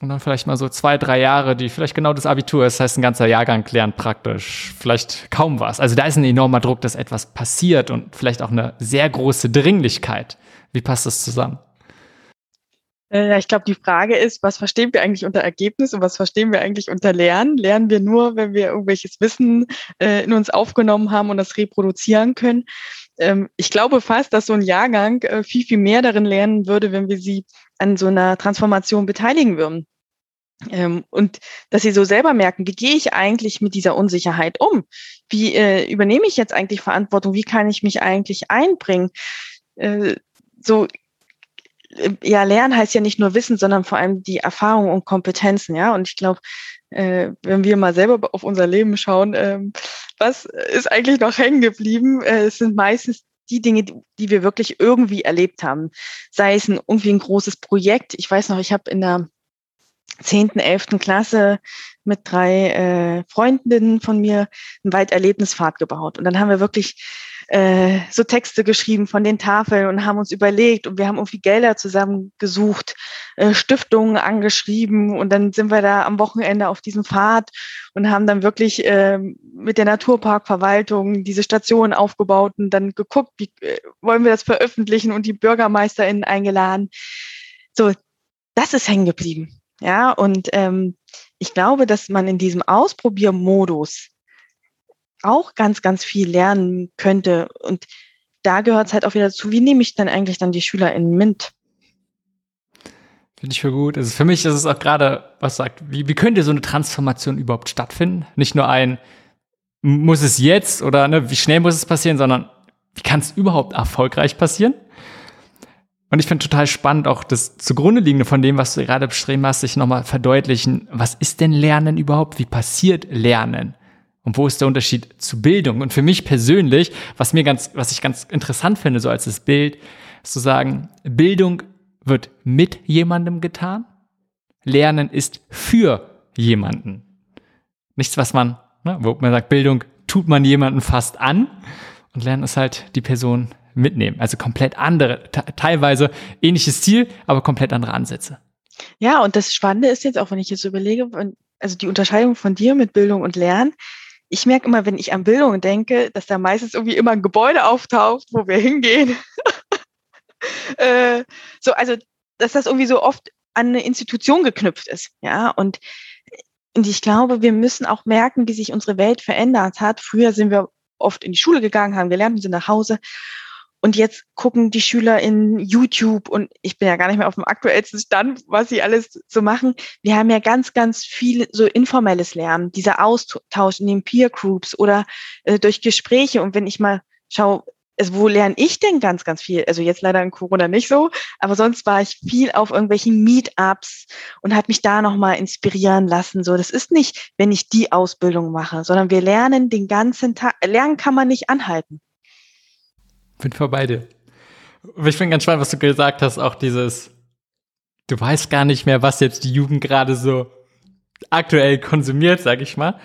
und dann vielleicht mal so zwei, drei Jahre, die vielleicht genau das Abitur ist. Heißt, ein ganzer Jahrgang lernt praktisch vielleicht kaum was. Also da ist ein enormer Druck, dass etwas passiert und vielleicht auch eine sehr große Dringlichkeit. Wie passt das zusammen? Äh, ich glaube, die Frage ist, was verstehen wir eigentlich unter Ergebnis und was verstehen wir eigentlich unter Lernen? Lernen wir nur, wenn wir irgendwelches Wissen äh, in uns aufgenommen haben und das reproduzieren können? Ähm, ich glaube fast, dass so ein Jahrgang äh, viel, viel mehr darin lernen würde, wenn wir sie an so einer Transformation beteiligen würden. Ähm, und dass sie so selber merken, wie gehe ich eigentlich mit dieser Unsicherheit um? Wie übernehme ich jetzt eigentlich Verantwortung? Wie kann ich mich eigentlich einbringen? So ja, Lernen heißt ja nicht nur Wissen, sondern vor allem die Erfahrung und Kompetenzen, ja. Und ich glaube, äh, wenn wir mal selber auf unser Leben schauen, ähm, was ist eigentlich noch hängen geblieben? Äh, es sind meistens die Dinge, die, die wir wirklich irgendwie erlebt haben. Sei es ein, irgendwie ein großes Projekt. Ich weiß noch, ich habe in der zehnten, elften Klasse mit drei äh, Freundinnen von mir einen Walderlebnisfahrt gebaut. Und dann haben wir wirklich äh, so Texte geschrieben von den Tafeln und haben uns überlegt und wir haben irgendwie Gelder zusammengesucht, äh, Stiftungen angeschrieben und dann sind wir da am Wochenende auf diesem Pfad und haben dann wirklich äh, mit der Naturparkverwaltung diese Station aufgebaut und dann geguckt, wie äh, wollen wir das veröffentlichen und die BürgermeisterInnen eingeladen. So, das ist hängen geblieben. Ja, und ähm, ich glaube, dass man in diesem Ausprobiermodus auch ganz, ganz viel lernen könnte. Und da gehört es halt auch wieder zu, wie nehme ich denn eigentlich dann die SchülerInnen mit? Finde ich für gut. Also für mich ist es auch gerade, was sagt, wie, wie könnte so eine Transformation überhaupt stattfinden? Nicht nur ein, muss es jetzt oder ne, wie schnell muss es passieren, sondern wie kann es überhaupt erfolgreich passieren? Und ich finde total spannend, auch das zugrunde liegende von dem, was du gerade beschrieben hast, sich nochmal verdeutlichen, was ist denn Lernen überhaupt? Wie passiert Lernen? Und wo ist der Unterschied zu Bildung? Und für mich persönlich, was mir ganz, was ich ganz interessant finde, so als das Bild, ist zu sagen, Bildung wird mit jemandem getan, Lernen ist für jemanden. Nichts, was man, ne, wo man sagt, Bildung tut man jemanden fast an und Lernen ist halt die Person mitnehmen. Also komplett andere, teilweise ähnliches Ziel, aber komplett andere Ansätze. Ja, und das Spannende ist jetzt auch, wenn ich jetzt überlege, also die Unterscheidung von dir mit Bildung und Lernen. Ich merke immer, wenn ich an Bildung denke, dass da meistens irgendwie immer ein Gebäude auftaucht, wo wir hingehen. äh, so, also, dass das irgendwie so oft an eine Institution geknüpft ist. Ja, und, und ich glaube, wir müssen auch merken, wie sich unsere Welt verändert hat. Früher sind wir oft in die Schule gegangen, haben gelernt und sind nach Hause. Und jetzt gucken die Schüler in YouTube und ich bin ja gar nicht mehr auf dem aktuellsten Stand, was sie alles so machen. Wir haben ja ganz, ganz viel so informelles Lernen, dieser Austausch in den Peer Groups oder äh, durch Gespräche. Und wenn ich mal schaue, also wo lerne ich denn ganz, ganz viel? Also jetzt leider in Corona nicht so, aber sonst war ich viel auf irgendwelchen Meetups und habe mich da nochmal inspirieren lassen. So, das ist nicht, wenn ich die Ausbildung mache, sondern wir lernen den ganzen Tag. Lernen kann man nicht anhalten. Bin vorbei dir. Ich bin ganz spannend, was du gesagt hast, auch dieses, du weißt gar nicht mehr, was jetzt die Jugend gerade so aktuell konsumiert, sag ich mal.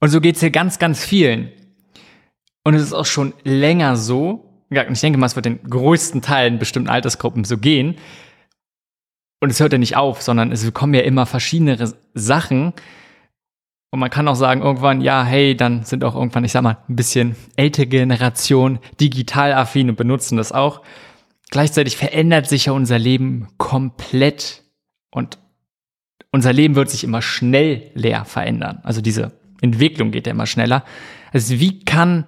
Und so geht's hier ganz, ganz vielen. Und es ist auch schon länger so. Ja, ich denke mal, es wird den größten Teilen bestimmten Altersgruppen so gehen. Und es hört ja nicht auf, sondern es kommen ja immer verschiedene Sachen, und man kann auch sagen, irgendwann, ja, hey, dann sind auch irgendwann, ich sag mal, ein bisschen ältere Generation digital affin und benutzen das auch. Gleichzeitig verändert sich ja unser Leben komplett und unser Leben wird sich immer schnell leer verändern. Also diese Entwicklung geht ja immer schneller. Also wie kann,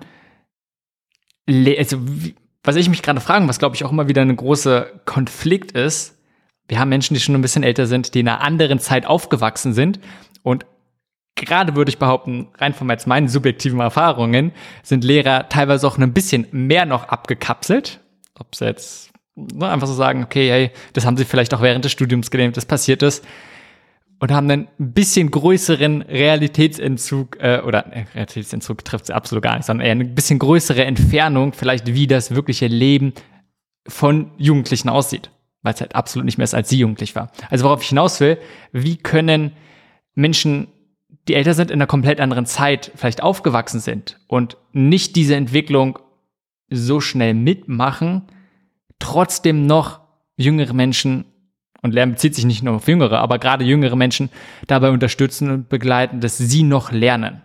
also wie, was ich mich gerade frage, was glaube ich auch immer wieder ein großer Konflikt ist, wir haben Menschen, die schon ein bisschen älter sind, die in einer anderen Zeit aufgewachsen sind und gerade würde ich behaupten, rein von jetzt meinen subjektiven Erfahrungen, sind Lehrer teilweise auch ein bisschen mehr noch abgekapselt. Ob sie jetzt ne, einfach so sagen, okay, hey, das haben sie vielleicht auch während des Studiums gelernt, das passiert ist. Und haben einen bisschen größeren Realitätsentzug, äh, oder äh, Realitätsentzug trifft sie absolut gar nicht, sondern eher eine bisschen größere Entfernung, vielleicht wie das wirkliche Leben von Jugendlichen aussieht. Weil es halt absolut nicht mehr ist, als sie jugendlich war. Also worauf ich hinaus will, wie können Menschen die älter sind, in einer komplett anderen Zeit vielleicht aufgewachsen sind und nicht diese Entwicklung so schnell mitmachen, trotzdem noch jüngere Menschen, und Lernen bezieht sich nicht nur auf jüngere, aber gerade jüngere Menschen dabei unterstützen und begleiten, dass sie noch lernen.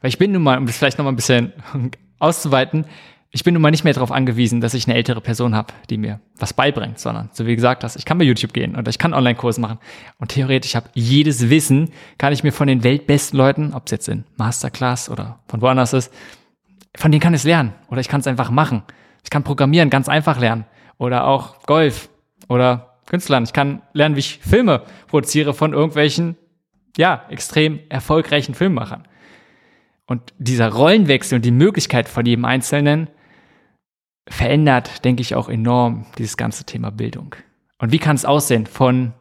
Weil ich bin nun mal, um das vielleicht noch mal ein bisschen auszuweiten, ich bin nun mal nicht mehr darauf angewiesen, dass ich eine ältere Person habe, die mir was beibringt, sondern so wie gesagt hast, ich kann bei YouTube gehen oder ich kann Online-Kurse machen und theoretisch habe jedes Wissen, kann ich mir von den weltbesten Leuten, ob es jetzt in Masterclass oder von woanders ist, von denen kann ich es lernen oder ich kann es einfach machen. Ich kann programmieren, ganz einfach lernen oder auch Golf oder Künstlern. Ich kann lernen, wie ich Filme produziere von irgendwelchen, ja, extrem erfolgreichen Filmemachern. Und dieser Rollenwechsel und die Möglichkeit von jedem Einzelnen, verändert, denke ich, auch enorm dieses ganze Thema Bildung. Und wie kann es aussehen von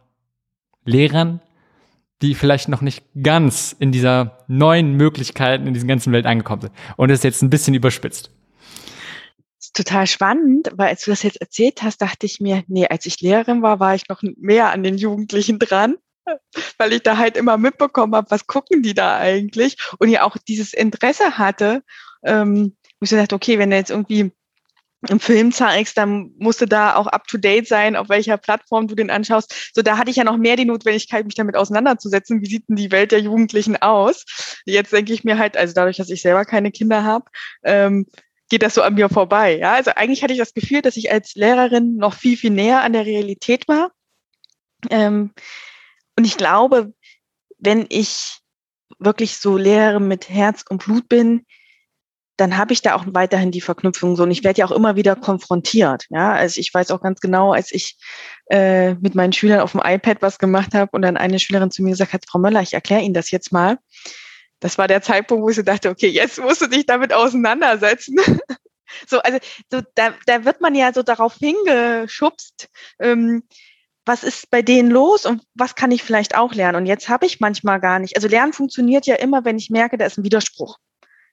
Lehrern, die vielleicht noch nicht ganz in dieser neuen Möglichkeiten in dieser ganzen Welt angekommen sind? Und das ist jetzt ein bisschen überspitzt. Total spannend, weil als du das jetzt erzählt hast, dachte ich mir, nee, als ich Lehrerin war, war ich noch mehr an den Jugendlichen dran, weil ich da halt immer mitbekommen habe, was gucken die da eigentlich und ja auch dieses Interesse hatte, ähm, wo ich so dachte, okay, wenn er jetzt irgendwie im Film zeigst, dann musst du da auch up to date sein, auf welcher Plattform du den anschaust. So, da hatte ich ja noch mehr die Notwendigkeit, mich damit auseinanderzusetzen. Wie sieht denn die Welt der Jugendlichen aus? Jetzt denke ich mir halt, also dadurch, dass ich selber keine Kinder habe, ähm, geht das so an mir vorbei. Ja, also eigentlich hatte ich das Gefühl, dass ich als Lehrerin noch viel, viel näher an der Realität war. Ähm, und ich glaube, wenn ich wirklich so Lehrerin mit Herz und Blut bin, dann habe ich da auch weiterhin die Verknüpfung so. Und ich werde ja auch immer wieder konfrontiert. Ja, also ich weiß auch ganz genau, als ich äh, mit meinen Schülern auf dem iPad was gemacht habe und dann eine Schülerin zu mir gesagt hat, Frau Möller, ich erkläre Ihnen das jetzt mal. Das war der Zeitpunkt, wo ich so dachte, okay, jetzt musst du dich damit auseinandersetzen. so, also so, da, da wird man ja so darauf hingeschubst, ähm, was ist bei denen los und was kann ich vielleicht auch lernen? Und jetzt habe ich manchmal gar nicht. Also Lernen funktioniert ja immer, wenn ich merke, da ist ein Widerspruch.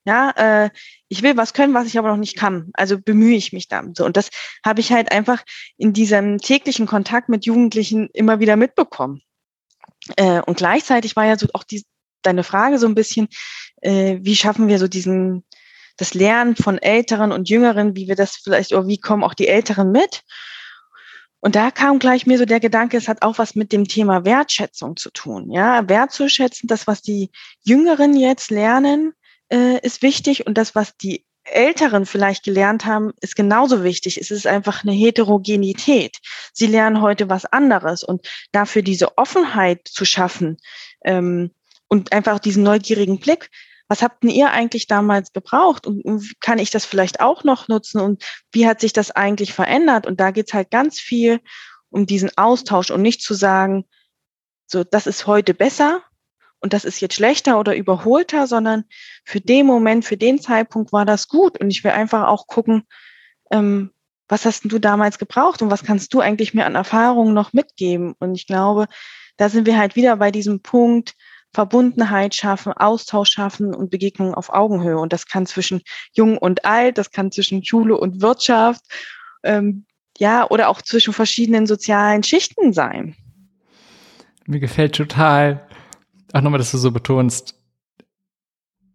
Ja, äh, ich will was können, was ich aber noch nicht kann. Also bemühe ich mich dann so. Und das habe ich halt einfach in diesem täglichen Kontakt mit Jugendlichen immer wieder mitbekommen. Äh, und gleichzeitig war ja so auch die, deine Frage so ein bisschen, äh, wie schaffen wir so diesen, das Lernen von Älteren und Jüngeren, wie wir das vielleicht, oder wie kommen auch die Älteren mit? Und da kam gleich mir so der Gedanke, es hat auch was mit dem Thema Wertschätzung zu tun. Ja, wertzuschätzen, das, was die Jüngeren jetzt lernen, äh, ist wichtig und das, was die Älteren vielleicht gelernt haben, ist genauso wichtig. Es ist einfach eine Heterogenität. Sie lernen heute was anderes und dafür diese Offenheit zu schaffen ähm, und einfach diesen neugierigen Blick. Was habt denn ihr eigentlich damals gebraucht und, und kann ich das vielleicht auch noch nutzen und wie hat sich das eigentlich verändert? Und da geht's halt ganz viel um diesen Austausch und nicht zu sagen, so, das ist heute besser, und das ist jetzt schlechter oder überholter, sondern für den Moment, für den Zeitpunkt war das gut. Und ich will einfach auch gucken, ähm, was hast du damals gebraucht und was kannst du eigentlich mir an Erfahrungen noch mitgeben? Und ich glaube, da sind wir halt wieder bei diesem Punkt, Verbundenheit schaffen, Austausch schaffen und Begegnungen auf Augenhöhe. Und das kann zwischen Jung und Alt, das kann zwischen Schule und Wirtschaft, ähm, ja, oder auch zwischen verschiedenen sozialen Schichten sein. Mir gefällt total, auch nochmal, dass du so betonst,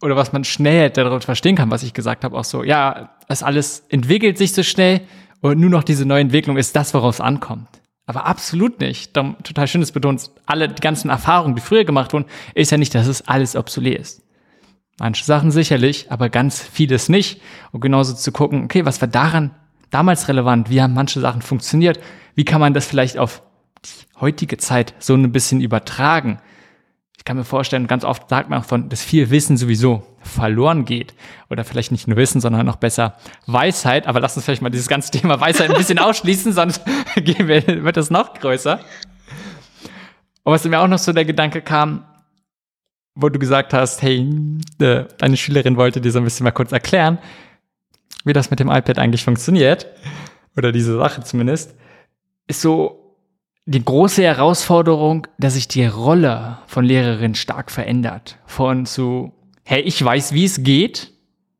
oder was man schnell darüber verstehen kann, was ich gesagt habe, auch so, ja, es alles entwickelt sich so schnell und nur noch diese neue Entwicklung ist das, worauf es ankommt. Aber absolut nicht. Darum, total schön, dass du betonst, alle die ganzen Erfahrungen, die früher gemacht wurden, ist ja nicht, dass es alles obsolet ist. Manche Sachen sicherlich, aber ganz vieles nicht. Und genauso zu gucken, okay, was war daran damals relevant? Wie haben manche Sachen funktioniert? Wie kann man das vielleicht auf die heutige Zeit so ein bisschen übertragen? Ich kann mir vorstellen, ganz oft sagt man auch von, dass viel Wissen sowieso verloren geht. Oder vielleicht nicht nur Wissen, sondern noch besser Weisheit. Aber lass uns vielleicht mal dieses ganze Thema Weisheit ein bisschen ausschließen, sonst wird das noch größer. Und was mir auch noch so der Gedanke kam, wo du gesagt hast, hey, äh, deine Schülerin wollte dir so ein bisschen mal kurz erklären, wie das mit dem iPad eigentlich funktioniert. Oder diese Sache zumindest. Ist so, die große Herausforderung, dass sich die Rolle von Lehrerin stark verändert. Von zu, hey, ich weiß, wie es geht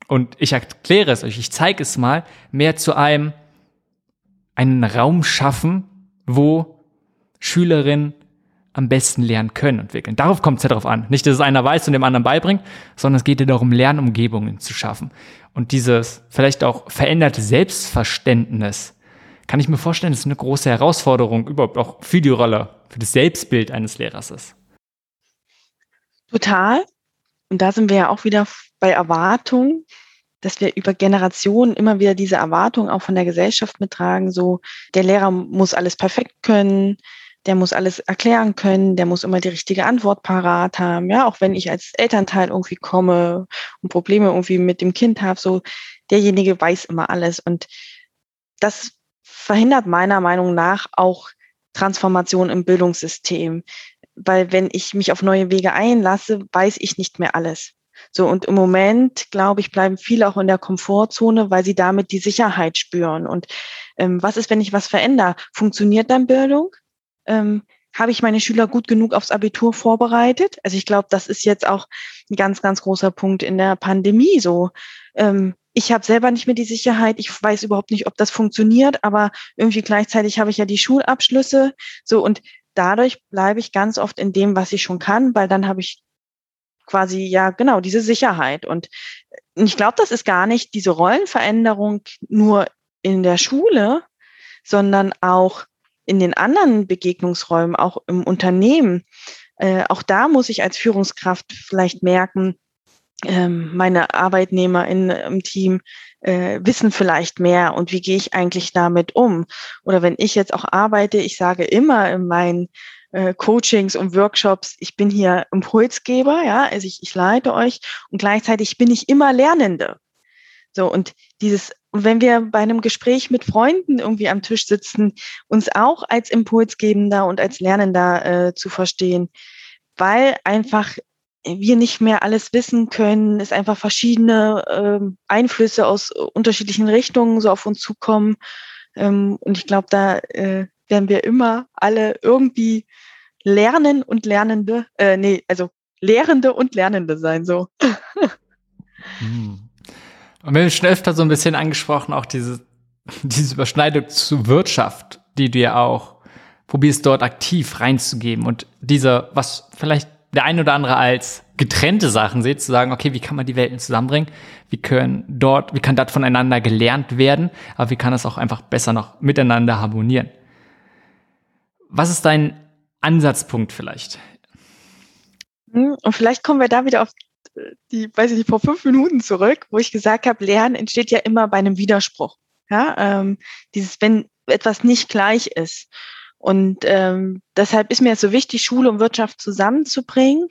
und ich erkläre es euch, ich zeige es mal, mehr zu einem, einen Raum schaffen, wo Schülerinnen am besten lernen können und entwickeln. Darauf kommt es ja darauf an. Nicht, dass es einer weiß und dem anderen beibringt, sondern es geht ja darum, Lernumgebungen zu schaffen. Und dieses vielleicht auch veränderte Selbstverständnis kann ich mir vorstellen, dass es eine große Herausforderung überhaupt auch für die Rolle, für das Selbstbild eines Lehrers ist. Total. Und da sind wir ja auch wieder bei Erwartungen, dass wir über Generationen immer wieder diese Erwartungen auch von der Gesellschaft mittragen. So, der Lehrer muss alles perfekt können, der muss alles erklären können, der muss immer die richtige Antwort parat haben. Ja, auch wenn ich als Elternteil irgendwie komme und Probleme irgendwie mit dem Kind habe, so derjenige weiß immer alles. Und das verhindert meiner Meinung nach auch Transformation im Bildungssystem. Weil wenn ich mich auf neue Wege einlasse, weiß ich nicht mehr alles. So, und im Moment, glaube ich, bleiben viele auch in der Komfortzone, weil sie damit die Sicherheit spüren. Und ähm, was ist, wenn ich was verändere? Funktioniert dann Bildung? Ähm, habe ich meine Schüler gut genug aufs Abitur vorbereitet? Also ich glaube, das ist jetzt auch ein ganz, ganz großer Punkt in der Pandemie so. Ähm, ich habe selber nicht mehr die Sicherheit, ich weiß überhaupt nicht, ob das funktioniert, aber irgendwie gleichzeitig habe ich ja die Schulabschlüsse, so und dadurch bleibe ich ganz oft in dem, was ich schon kann, weil dann habe ich quasi ja genau diese Sicherheit. Und ich glaube, das ist gar nicht diese Rollenveränderung nur in der Schule, sondern auch in den anderen Begegnungsräumen, auch im Unternehmen. Äh, auch da muss ich als Führungskraft vielleicht merken, meine Arbeitnehmer in, im Team äh, wissen vielleicht mehr und wie gehe ich eigentlich damit um? Oder wenn ich jetzt auch arbeite, ich sage immer in meinen äh, Coachings und Workshops, ich bin hier Impulsgeber, ja, also ich, ich leite euch und gleichzeitig bin ich immer Lernende. So, und dieses, wenn wir bei einem Gespräch mit Freunden irgendwie am Tisch sitzen, uns auch als Impulsgebender und als Lernender äh, zu verstehen, weil einfach wir nicht mehr alles wissen können, es einfach verschiedene ähm, Einflüsse aus unterschiedlichen Richtungen so auf uns zukommen. Ähm, und ich glaube, da äh, werden wir immer alle irgendwie lernen und Lernende, äh, nee, also Lehrende und Lernende sein, so. Hm. Und wir haben schon öfter so ein bisschen angesprochen, auch diese, diese Überschneidung zu Wirtschaft, die du ja auch probierst, dort aktiv reinzugeben und diese, was vielleicht der ein oder andere als getrennte Sachen sieht, zu sagen, okay, wie kann man die Welten zusammenbringen? Wie können dort, wie kann das voneinander gelernt werden? Aber wie kann es auch einfach besser noch miteinander harmonieren? Was ist dein Ansatzpunkt vielleicht? Hm, und vielleicht kommen wir da wieder auf die, weiß ich nicht, vor fünf Minuten zurück, wo ich gesagt habe, Lernen entsteht ja immer bei einem Widerspruch. Ja, ähm, dieses, wenn etwas nicht gleich ist. Und ähm, deshalb ist mir jetzt so wichtig, Schule und Wirtschaft zusammenzubringen.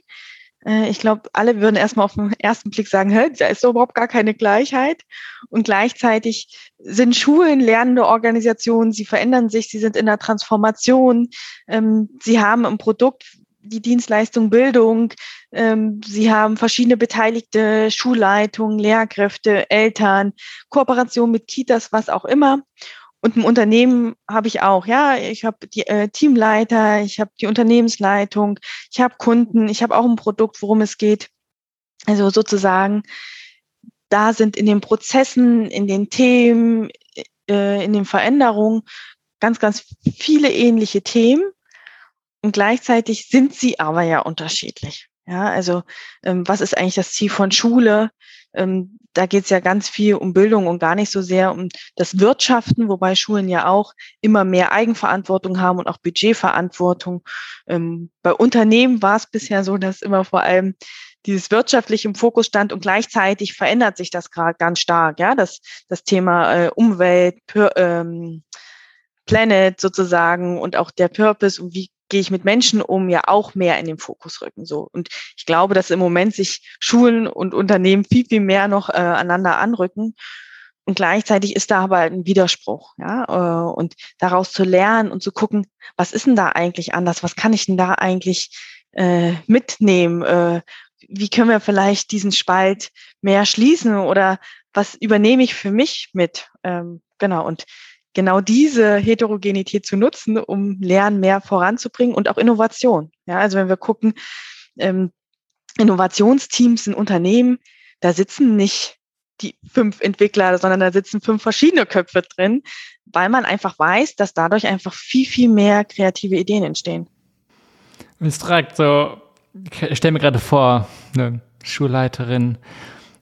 Äh, ich glaube, alle würden erstmal auf den ersten Blick sagen, Hä, da ist doch überhaupt gar keine Gleichheit. Und gleichzeitig sind Schulen lernende Organisationen, sie verändern sich, sie sind in der Transformation, ähm, sie haben ein Produkt, die Dienstleistung Bildung. Ähm, sie haben verschiedene Beteiligte, Schulleitungen, Lehrkräfte, Eltern, Kooperation mit Kitas, was auch immer. Und im Unternehmen habe ich auch, ja, ich habe die äh, Teamleiter, ich habe die Unternehmensleitung, ich habe Kunden, ich habe auch ein Produkt, worum es geht. Also sozusagen, da sind in den Prozessen, in den Themen, äh, in den Veränderungen ganz, ganz viele ähnliche Themen. Und gleichzeitig sind sie aber ja unterschiedlich. Ja, also ähm, was ist eigentlich das Ziel von Schule? Ähm, da geht es ja ganz viel um Bildung und gar nicht so sehr um das Wirtschaften, wobei Schulen ja auch immer mehr Eigenverantwortung haben und auch Budgetverantwortung. Ähm, bei Unternehmen war es bisher so, dass immer vor allem dieses wirtschaftliche im Fokus stand und gleichzeitig verändert sich das gerade ganz stark. Ja, das, das Thema äh, Umwelt, Pur, ähm, Planet sozusagen und auch der Purpose und wie gehe ich mit Menschen um, ja auch mehr in den Fokus rücken. So. Und ich glaube, dass im Moment sich Schulen und Unternehmen viel, viel mehr noch äh, aneinander anrücken. Und gleichzeitig ist da aber ein Widerspruch, ja, äh, und daraus zu lernen und zu gucken, was ist denn da eigentlich anders? Was kann ich denn da eigentlich äh, mitnehmen? Äh, wie können wir vielleicht diesen Spalt mehr schließen oder was übernehme ich für mich mit? Ähm, genau. Und genau diese Heterogenität zu nutzen, um Lernen mehr voranzubringen und auch Innovation. Ja, also wenn wir gucken, ähm, Innovationsteams in Unternehmen, da sitzen nicht die fünf Entwickler, sondern da sitzen fünf verschiedene Köpfe drin, weil man einfach weiß, dass dadurch einfach viel, viel mehr kreative Ideen entstehen. Es fragt so, ich stelle mir gerade vor, eine Schulleiterin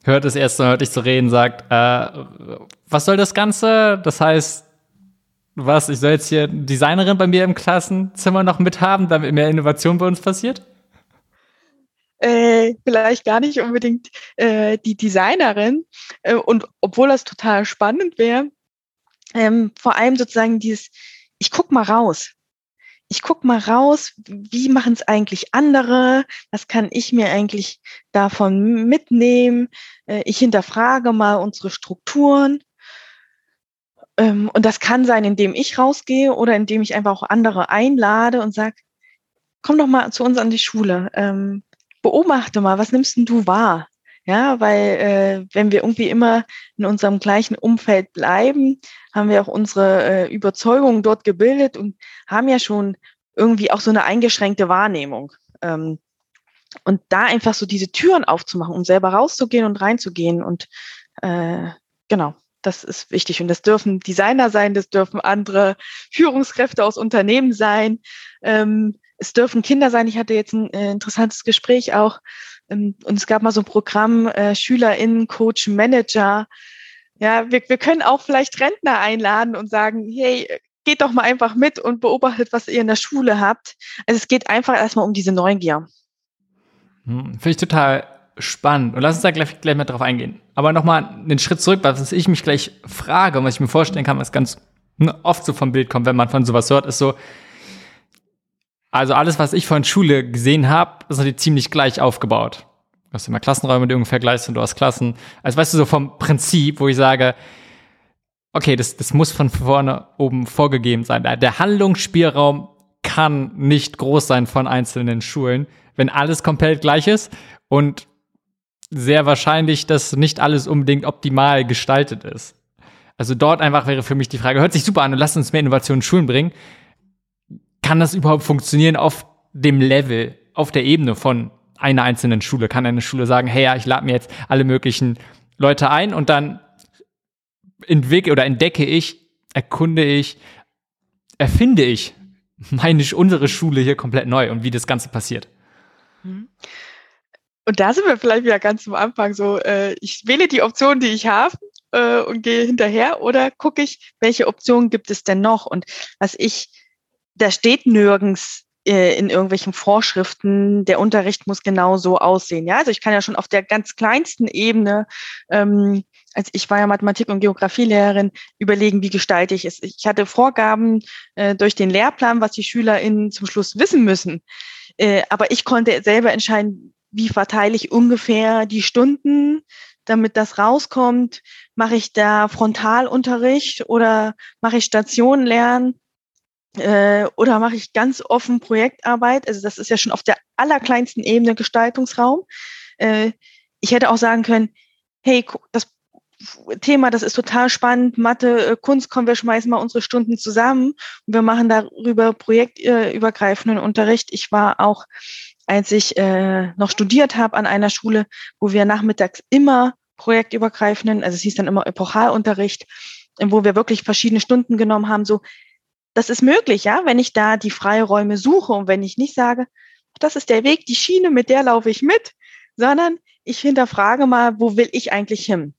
hört es erst, hört dich zu reden, sagt, äh, was soll das Ganze? Das heißt, was, ich soll jetzt hier Designerin bei mir im Klassenzimmer noch mithaben, damit mehr Innovation bei uns passiert? Äh, vielleicht gar nicht unbedingt äh, die Designerin. Äh, und obwohl das total spannend wäre, ähm, vor allem sozusagen dieses, ich guck mal raus. Ich guck mal raus, wie machen es eigentlich andere? Was kann ich mir eigentlich davon mitnehmen? Äh, ich hinterfrage mal unsere Strukturen und das kann sein, indem ich rausgehe oder indem ich einfach auch andere einlade und sage, komm doch mal zu uns an die Schule. Ähm, beobachte mal, was nimmst denn du wahr? Ja, weil äh, wenn wir irgendwie immer in unserem gleichen Umfeld bleiben, haben wir auch unsere äh, Überzeugungen dort gebildet und haben ja schon irgendwie auch so eine eingeschränkte Wahrnehmung. Ähm, und da einfach so diese Türen aufzumachen, um selber rauszugehen und reinzugehen und äh, genau. Das ist wichtig. Und das dürfen Designer sein, das dürfen andere Führungskräfte aus Unternehmen sein. Ähm, es dürfen Kinder sein. Ich hatte jetzt ein äh, interessantes Gespräch auch. Ähm, und es gab mal so ein Programm, äh, SchülerInnen, Coach, Manager. Ja, wir, wir können auch vielleicht Rentner einladen und sagen, hey, geht doch mal einfach mit und beobachtet, was ihr in der Schule habt. Also es geht einfach erstmal um diese Neugier. Hm, Finde ich total spannend. Und lass uns da gleich, gleich mal drauf eingehen. Aber nochmal einen Schritt zurück, was ich mich gleich frage und was ich mir vorstellen kann, was ganz ne, oft so vom Bild kommt, wenn man von sowas hört, ist so, also alles, was ich von Schule gesehen habe, ist natürlich ziemlich gleich aufgebaut. Du hast immer Klassenräume, die ungefähr gleich sind, du hast Klassen. Also weißt du, so vom Prinzip, wo ich sage, okay, das, das muss von vorne oben vorgegeben sein. Der Handlungsspielraum kann nicht groß sein von einzelnen Schulen, wenn alles komplett gleich ist und sehr wahrscheinlich, dass nicht alles unbedingt optimal gestaltet ist. Also dort einfach wäre für mich die Frage, hört sich super an und lasst uns mehr Innovationen in Schulen bringen. kann das überhaupt funktionieren auf dem Level, auf der Ebene von einer einzelnen Schule? Kann eine Schule sagen, hey, ja, ich lade mir jetzt alle möglichen Leute ein und dann entwickle oder entdecke ich, erkunde ich, erfinde ich meine, unsere Schule hier komplett neu und wie das Ganze passiert. Mhm. Und da sind wir vielleicht wieder ganz am Anfang so, äh, ich wähle die Option, die ich habe äh, und gehe hinterher oder gucke ich, welche Optionen gibt es denn noch? Und was ich, da steht nirgends äh, in irgendwelchen Vorschriften, der Unterricht muss genau so aussehen. Ja, also ich kann ja schon auf der ganz kleinsten Ebene ähm, als ich war ja Mathematik- und Geografielehrerin, überlegen, wie gestalte ich es. Ich hatte Vorgaben äh, durch den Lehrplan, was die SchülerInnen zum Schluss wissen müssen. Äh, aber ich konnte selber entscheiden, wie verteile ich ungefähr die Stunden, damit das rauskommt. Mache ich da Frontalunterricht oder mache ich Stationenlernen? Äh, oder mache ich ganz offen Projektarbeit? Also das ist ja schon auf der allerkleinsten Ebene Gestaltungsraum. Äh, ich hätte auch sagen können, hey, das Thema, das ist total spannend, Mathe, äh, Kunst, kommen wir schmeißen mal unsere Stunden zusammen und wir machen darüber projektübergreifenden Unterricht. Ich war auch, als ich äh, noch studiert habe an einer Schule, wo wir nachmittags immer projektübergreifenden, also es hieß dann immer Epochalunterricht, wo wir wirklich verschiedene Stunden genommen haben, so, das ist möglich, ja, wenn ich da die Freiräume suche und wenn ich nicht sage, das ist der Weg, die Schiene, mit der laufe ich mit, sondern ich hinterfrage mal, wo will ich eigentlich hin?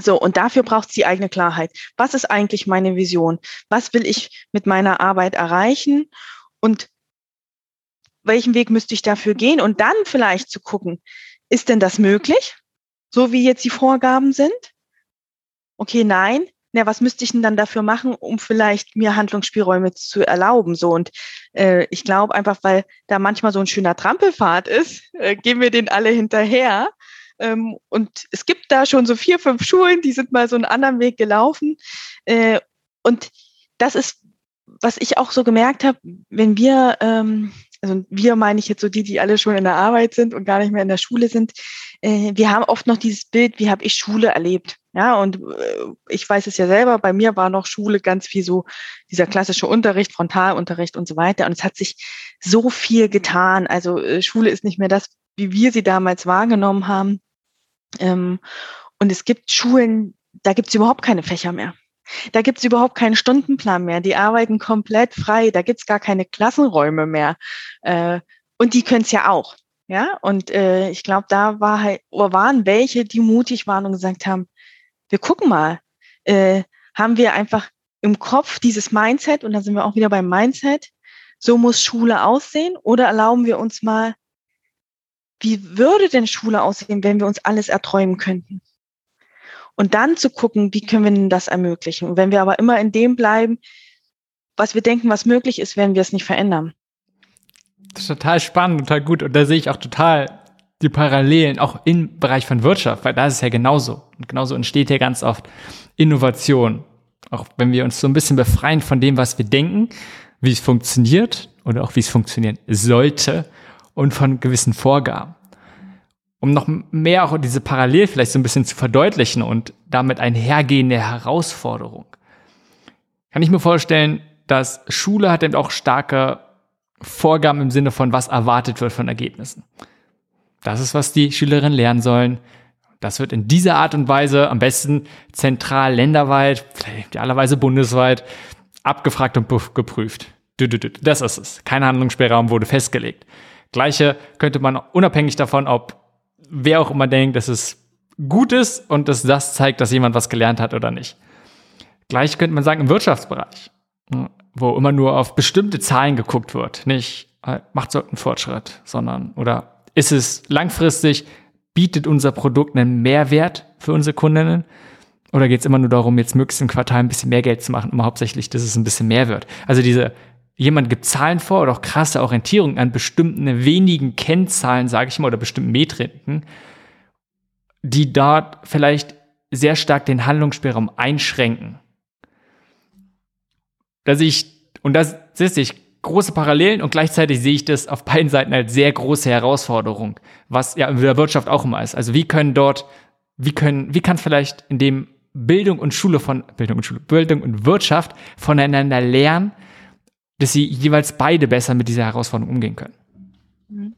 So, und dafür braucht es die eigene Klarheit. Was ist eigentlich meine Vision? Was will ich mit meiner Arbeit erreichen? Und welchen Weg müsste ich dafür gehen? Und dann vielleicht zu gucken, ist denn das möglich? So wie jetzt die Vorgaben sind? Okay, nein. Na, was müsste ich denn dann dafür machen, um vielleicht mir Handlungsspielräume zu erlauben? So und äh, ich glaube einfach, weil da manchmal so ein schöner Trampelpfad ist, äh, gehen wir den alle hinterher ähm, und es gibt da schon so vier, fünf Schulen, die sind mal so einen anderen Weg gelaufen. Äh, und das ist, was ich auch so gemerkt habe, wenn wir, ähm, also wir meine ich jetzt so die, die alle schon in der Arbeit sind und gar nicht mehr in der Schule sind, äh, wir haben oft noch dieses Bild, wie habe ich Schule erlebt? Ja, und äh, ich weiß es ja selber, bei mir war noch Schule ganz viel so dieser klassische Unterricht, Frontalunterricht und so weiter. Und es hat sich so viel getan. Also äh, Schule ist nicht mehr das, wie wir sie damals wahrgenommen haben. Ähm, und es gibt Schulen, da gibt es überhaupt keine Fächer mehr. Da gibt es überhaupt keinen Stundenplan mehr. Die arbeiten komplett frei. Da gibt es gar keine Klassenräume mehr. Äh, und die können es ja auch. Ja, und äh, ich glaube, da war halt, waren welche, die mutig waren und gesagt haben, wir gucken mal, äh, haben wir einfach im Kopf dieses Mindset, und da sind wir auch wieder beim Mindset, so muss Schule aussehen, oder erlauben wir uns mal wie würde denn Schule aussehen, wenn wir uns alles erträumen könnten? Und dann zu gucken, wie können wir denn das ermöglichen? Und wenn wir aber immer in dem bleiben, was wir denken, was möglich ist, werden wir es nicht verändern. Das ist total spannend, total gut. Und da sehe ich auch total die Parallelen, auch im Bereich von Wirtschaft, weil da ist es ja genauso. Und genauso entsteht ja ganz oft Innovation. Auch wenn wir uns so ein bisschen befreien von dem, was wir denken, wie es funktioniert oder auch wie es funktionieren sollte und von gewissen Vorgaben. Um noch mehr auch diese Parallel vielleicht so ein bisschen zu verdeutlichen und damit einhergehende Herausforderung, kann ich mir vorstellen, dass Schule hat eben auch starke Vorgaben im Sinne von, was erwartet wird von Ergebnissen. Das ist, was die Schülerinnen lernen sollen. Das wird in dieser Art und Weise am besten zentral, länderweit, vielleicht idealerweise bundesweit abgefragt und geprüft. Das ist es. Kein Handlungsspielraum wurde festgelegt. Gleiche könnte man unabhängig davon, ob wer auch immer denkt, dass es gut ist und dass das zeigt, dass jemand was gelernt hat oder nicht. Gleich könnte man sagen im Wirtschaftsbereich, wo immer nur auf bestimmte Zahlen geguckt wird, nicht äh, macht so einen Fortschritt, sondern oder ist es langfristig, bietet unser Produkt einen Mehrwert für unsere Kundinnen? Oder geht es immer nur darum, jetzt möglichst im Quartal ein bisschen mehr Geld zu machen, immer hauptsächlich, dass es ein bisschen mehr wird? Also diese jemand gibt Zahlen vor oder auch krasse Orientierung an bestimmten wenigen Kennzahlen, sage ich mal, oder bestimmten Metriken, die dort vielleicht sehr stark den Handlungsspielraum einschränken. Da sehe ich, und das sehe ich große Parallelen und gleichzeitig sehe ich das auf beiden Seiten als sehr große Herausforderung, was ja in der Wirtschaft auch immer ist. Also wie können dort, wie können, wie kann vielleicht in dem Bildung und Schule von, Bildung und Schule, Bildung und Wirtschaft voneinander lernen, dass sie jeweils beide besser mit dieser Herausforderung umgehen können. Mhm.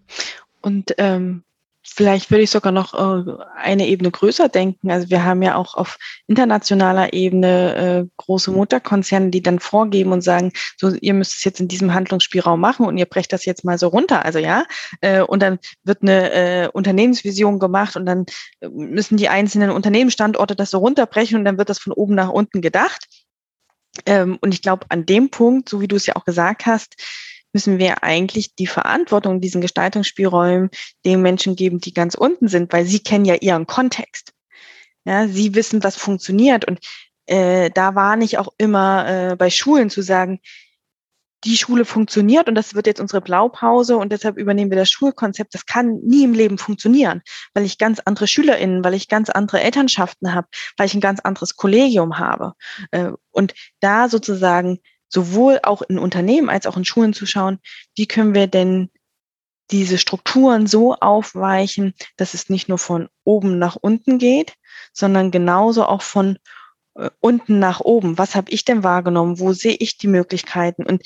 Und ähm, Vielleicht würde ich sogar noch äh, eine Ebene größer denken. Also wir haben ja auch auf internationaler Ebene äh, große Mutterkonzerne, die dann vorgeben und sagen, so ihr müsst es jetzt in diesem Handlungsspielraum machen und ihr brecht das jetzt mal so runter. Also ja, äh, und dann wird eine äh, Unternehmensvision gemacht und dann müssen die einzelnen Unternehmensstandorte das so runterbrechen und dann wird das von oben nach unten gedacht. Ähm, und ich glaube, an dem Punkt, so wie du es ja auch gesagt hast, müssen wir eigentlich die Verantwortung diesen Gestaltungsspielräumen den Menschen geben, die ganz unten sind, weil sie kennen ja ihren Kontext. Ja, sie wissen, was funktioniert. Und äh, da war nicht auch immer äh, bei Schulen zu sagen, die Schule funktioniert und das wird jetzt unsere Blaupause und deshalb übernehmen wir das Schulkonzept. Das kann nie im Leben funktionieren, weil ich ganz andere SchülerInnen, weil ich ganz andere Elternschaften habe, weil ich ein ganz anderes Kollegium habe. Äh, und da sozusagen sowohl auch in Unternehmen als auch in Schulen zu schauen, wie können wir denn diese Strukturen so aufweichen, dass es nicht nur von oben nach unten geht, sondern genauso auch von äh, unten nach oben. Was habe ich denn wahrgenommen? Wo sehe ich die Möglichkeiten? Und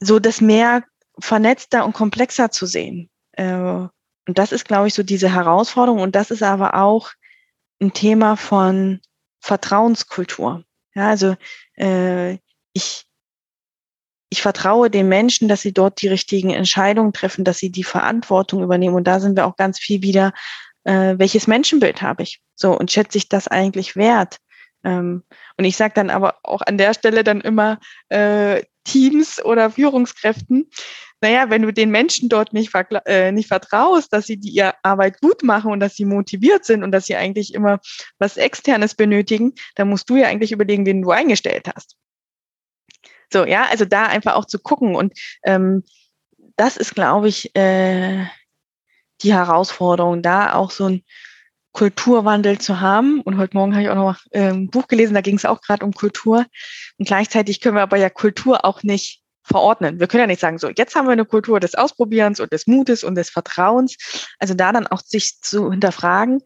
so das mehr vernetzter und komplexer zu sehen. Äh, und das ist, glaube ich, so diese Herausforderung. Und das ist aber auch ein Thema von Vertrauenskultur. Ja, also äh, ich, ich vertraue den Menschen, dass sie dort die richtigen Entscheidungen treffen, dass sie die Verantwortung übernehmen. Und da sind wir auch ganz viel wieder, äh, welches Menschenbild habe ich? So, und schätze ich das eigentlich wert? Ähm, und ich sage dann aber auch an der Stelle dann immer äh, Teams oder Führungskräften, naja, wenn du den Menschen dort nicht, äh, nicht vertraust, dass sie die ihre Arbeit gut machen und dass sie motiviert sind und dass sie eigentlich immer was Externes benötigen, dann musst du ja eigentlich überlegen, wen du eingestellt hast. So, ja, also da einfach auch zu gucken. Und ähm, das ist, glaube ich, äh, die Herausforderung, da auch so ein Kulturwandel zu haben. Und heute Morgen habe ich auch noch äh, ein Buch gelesen, da ging es auch gerade um Kultur. Und gleichzeitig können wir aber ja Kultur auch nicht verordnen. Wir können ja nicht sagen, so, jetzt haben wir eine Kultur des Ausprobierens und des Mutes und des Vertrauens. Also da dann auch sich zu hinterfragen,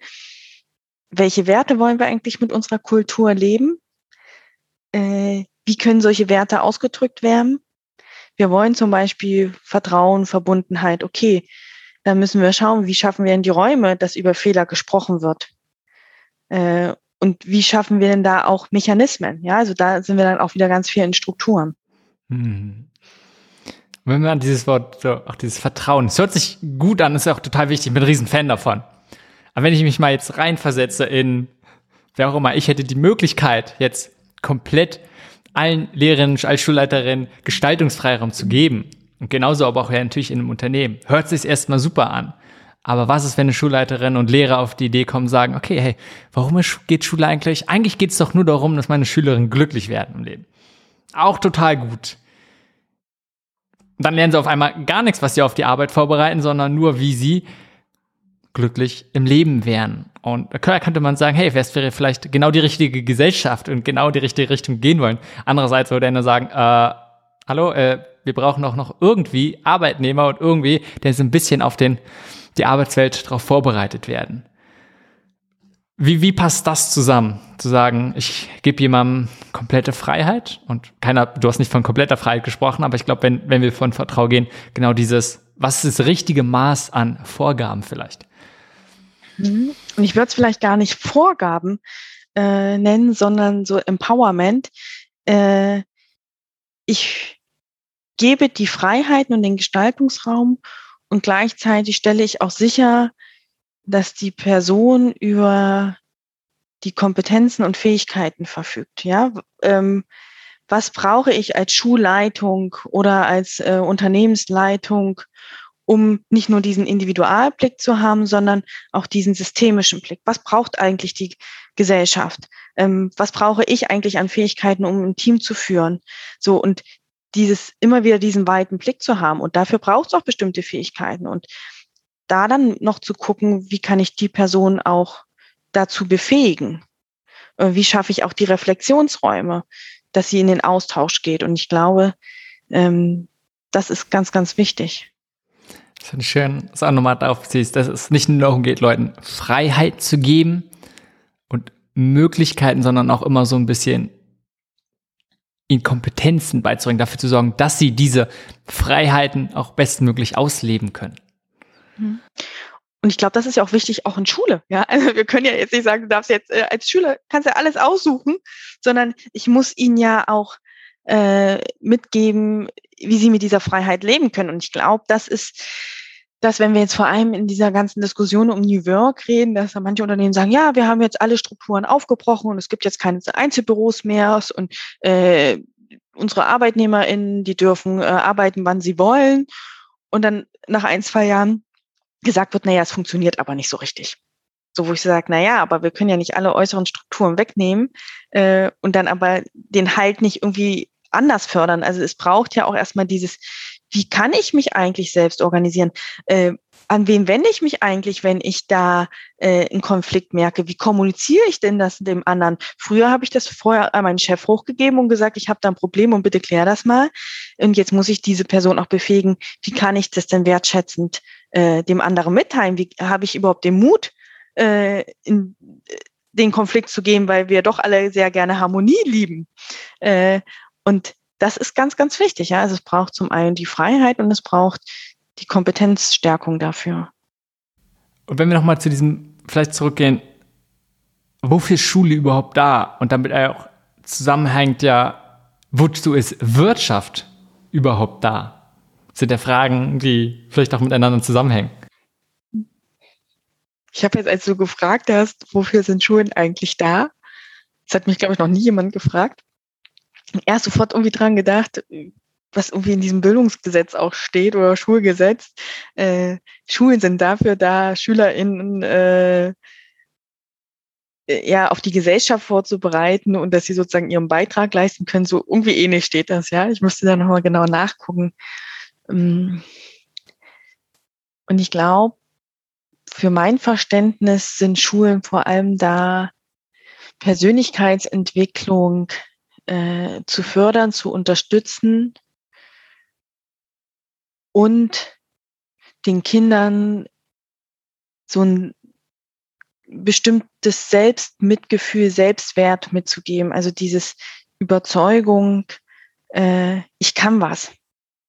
welche Werte wollen wir eigentlich mit unserer Kultur leben? Äh, wie können solche Werte ausgedrückt werden? Wir wollen zum Beispiel Vertrauen, Verbundenheit. Okay, dann müssen wir schauen, wie schaffen wir denn die Räume, dass über Fehler gesprochen wird? Äh, und wie schaffen wir denn da auch Mechanismen? Ja, also da sind wir dann auch wieder ganz viel in Strukturen. Hm. Wenn man dieses Wort, auch dieses Vertrauen, es hört sich gut an, ist auch total wichtig, ich bin ein Riesenfan davon. Aber wenn ich mich mal jetzt reinversetze in, wer auch immer, ich hätte die Möglichkeit, jetzt komplett allen Lehrerinnen, als Schulleiterin Gestaltungsfreiraum zu geben. Und genauso aber auch ja natürlich in einem Unternehmen. Hört sich erstmal super an. Aber was ist, wenn eine Schulleiterin und Lehrer auf die Idee kommen, sagen, okay, hey, warum geht Schule eigentlich? Eigentlich geht es doch nur darum, dass meine Schülerinnen glücklich werden im Leben. Auch total gut. Dann lernen sie auf einmal gar nichts, was sie auf die Arbeit vorbereiten, sondern nur, wie sie glücklich im Leben wären. Und da könnte man sagen, hey, es wäre vielleicht genau die richtige Gesellschaft und genau die richtige Richtung gehen wollen. Andererseits würde er sagen, äh, hallo, äh, wir brauchen auch noch irgendwie Arbeitnehmer und irgendwie, der so ein bisschen auf den, die Arbeitswelt darauf vorbereitet werden. Wie, wie passt das zusammen? Zu sagen, ich gebe jemandem komplette Freiheit und keiner, du hast nicht von kompletter Freiheit gesprochen, aber ich glaube, wenn, wenn wir von Vertrauen gehen, genau dieses, was ist das richtige Maß an Vorgaben vielleicht? Mhm. Und ich würde es vielleicht gar nicht Vorgaben äh, nennen, sondern so Empowerment. Äh, ich gebe die Freiheiten und den Gestaltungsraum und gleichzeitig stelle ich auch sicher, dass die Person über die Kompetenzen und Fähigkeiten verfügt. Ja, ähm, was brauche ich als Schulleitung oder als äh, Unternehmensleitung, um nicht nur diesen Individualblick zu haben, sondern auch diesen systemischen Blick. Was braucht eigentlich die Gesellschaft? Ähm, was brauche ich eigentlich an Fähigkeiten, um ein Team zu führen? So und dieses immer wieder diesen weiten Blick zu haben. Und dafür braucht es auch bestimmte Fähigkeiten. Und da dann noch zu gucken, wie kann ich die Person auch dazu befähigen? Äh, wie schaffe ich auch die Reflexionsräume, dass sie in den Austausch geht? Und ich glaube, ähm, das ist ganz, ganz wichtig. Das ich schön, dass du auch nochmal darauf ziehst, dass es nicht nur darum geht, Leuten Freiheit zu geben und Möglichkeiten, sondern auch immer so ein bisschen ihnen Kompetenzen beizubringen, dafür zu sorgen, dass sie diese Freiheiten auch bestmöglich ausleben können. Mhm. Und ich glaube, das ist ja auch wichtig, auch in Schule. Ja, also wir können ja jetzt nicht sagen, du darfst jetzt äh, als Schüler kannst ja alles aussuchen, sondern ich muss ihnen ja auch äh, mitgeben, wie sie mit dieser Freiheit leben können. Und ich glaube, das ist dass wenn wir jetzt vor allem in dieser ganzen Diskussion um New Work reden, dass da manche Unternehmen sagen, ja, wir haben jetzt alle Strukturen aufgebrochen und es gibt jetzt keine Einzelbüros mehr und äh, unsere ArbeitnehmerInnen, die dürfen äh, arbeiten, wann sie wollen. Und dann nach ein, zwei Jahren gesagt wird, naja, es funktioniert aber nicht so richtig. So, wo ich sage, naja, aber wir können ja nicht alle äußeren Strukturen wegnehmen äh, und dann aber den Halt nicht irgendwie anders fördern. Also es braucht ja auch erstmal dieses, wie kann ich mich eigentlich selbst organisieren? Äh, an wen wende ich mich eigentlich, wenn ich da äh, einen Konflikt merke? Wie kommuniziere ich denn das dem anderen? Früher habe ich das vorher an meinen Chef hochgegeben und gesagt, ich habe da ein Problem und bitte klär das mal. Und jetzt muss ich diese Person auch befähigen, wie kann ich das denn wertschätzend äh, dem anderen mitteilen? Wie habe ich überhaupt den Mut, äh, in äh, den Konflikt zu gehen, weil wir doch alle sehr gerne Harmonie lieben? Äh, und das ist ganz, ganz wichtig. Ja? Also es braucht zum einen die Freiheit und es braucht die Kompetenzstärkung dafür. Und wenn wir nochmal zu diesem vielleicht zurückgehen, wofür ist Schule überhaupt da? Und damit auch zusammenhängt ja, wozu ist Wirtschaft überhaupt da? Das sind ja Fragen, die vielleicht auch miteinander zusammenhängen. Ich habe jetzt, als du gefragt hast, wofür sind Schulen eigentlich da? Das hat mich, glaube ich, noch nie jemand gefragt erst sofort irgendwie dran gedacht, was irgendwie in diesem Bildungsgesetz auch steht oder Schulgesetz. Äh, Schulen sind dafür da, SchülerInnen äh, ja auf die Gesellschaft vorzubereiten und dass sie sozusagen ihren Beitrag leisten können. So irgendwie ähnlich steht das, ja. Ich müsste da nochmal genau nachgucken. Ähm, und ich glaube, für mein Verständnis sind Schulen vor allem da, Persönlichkeitsentwicklung äh, zu fördern, zu unterstützen und den Kindern so ein bestimmtes Selbstmitgefühl, Selbstwert mitzugeben. Also dieses Überzeugung, äh, ich kann was.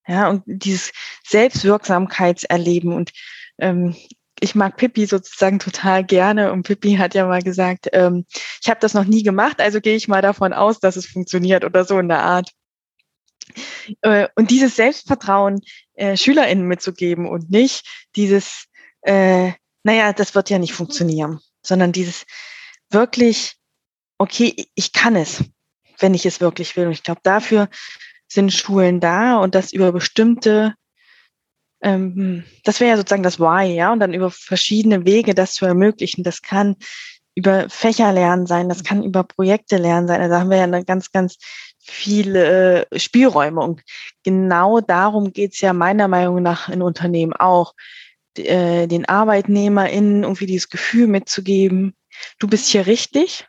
Ja, und dieses Selbstwirksamkeitserleben. Und ähm, ich mag Pippi sozusagen total gerne und Pippi hat ja mal gesagt, ähm, ich habe das noch nie gemacht, also gehe ich mal davon aus, dass es funktioniert oder so in der Art. Äh, und dieses Selbstvertrauen äh, SchülerInnen mitzugeben und nicht dieses, äh, naja, das wird ja nicht funktionieren, sondern dieses wirklich, okay, ich kann es, wenn ich es wirklich will. Und ich glaube, dafür sind Schulen da und das über bestimmte ähm, das wäre ja sozusagen das Why, ja, und dann über verschiedene Wege das zu ermöglichen. Das kann über Fächer lernen sein, das kann über Projekte lernen sein. Also da haben wir ja eine ganz, ganz viele äh, Spielräume. Und genau darum geht's ja meiner Meinung nach in Unternehmen auch, äh, den ArbeitnehmerInnen irgendwie dieses Gefühl mitzugeben, du bist hier richtig,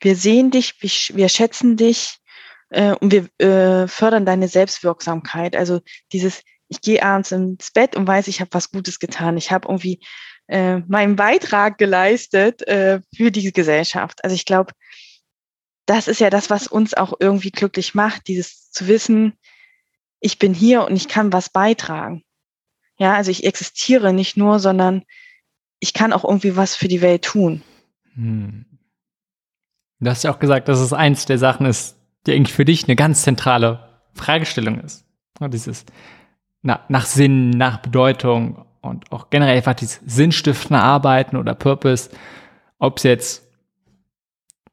wir sehen dich, wir schätzen dich äh, und wir fördern deine Selbstwirksamkeit. Also dieses ich gehe abends ins Bett und weiß, ich habe was Gutes getan. Ich habe irgendwie äh, meinen Beitrag geleistet äh, für die Gesellschaft. Also ich glaube, das ist ja das, was uns auch irgendwie glücklich macht, dieses zu wissen, ich bin hier und ich kann was beitragen. Ja, also ich existiere nicht nur, sondern ich kann auch irgendwie was für die Welt tun. Hm. Du hast ja auch gesagt, dass es eins der Sachen ist, die eigentlich für dich eine ganz zentrale Fragestellung ist. Dieses, na, nach Sinn, nach Bedeutung und auch generell einfach dieses sinnstiftende Arbeiten oder Purpose, ob es jetzt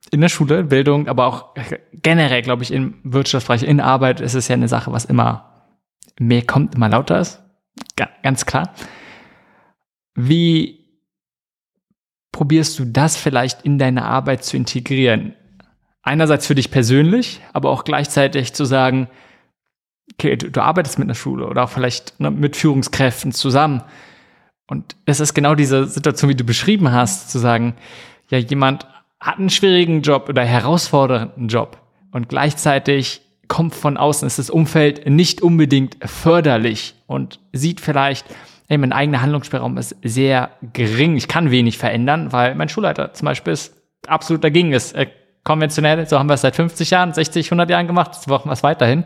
in der Schule, Bildung, aber auch generell, glaube ich, im Wirtschaftsbereich, in Arbeit ist es ja eine Sache, was immer mehr kommt, immer lauter ist. ganz klar. Wie probierst du das vielleicht in deine Arbeit zu integrieren? Einerseits für dich persönlich, aber auch gleichzeitig zu sagen, okay, du, du, arbeitest mit einer Schule oder auch vielleicht ne, mit Führungskräften zusammen. Und es ist genau diese Situation, wie du beschrieben hast, zu sagen, ja, jemand hat einen schwierigen Job oder herausfordernden Job und gleichzeitig kommt von außen, ist das Umfeld nicht unbedingt förderlich und sieht vielleicht, hey, mein eigener Handlungsspielraum ist sehr gering, ich kann wenig verändern, weil mein Schulleiter zum Beispiel ist absolut dagegen ist. Er konventionell, so haben wir es seit 50 Jahren, 60, 100 Jahren gemacht, so machen wir es weiterhin.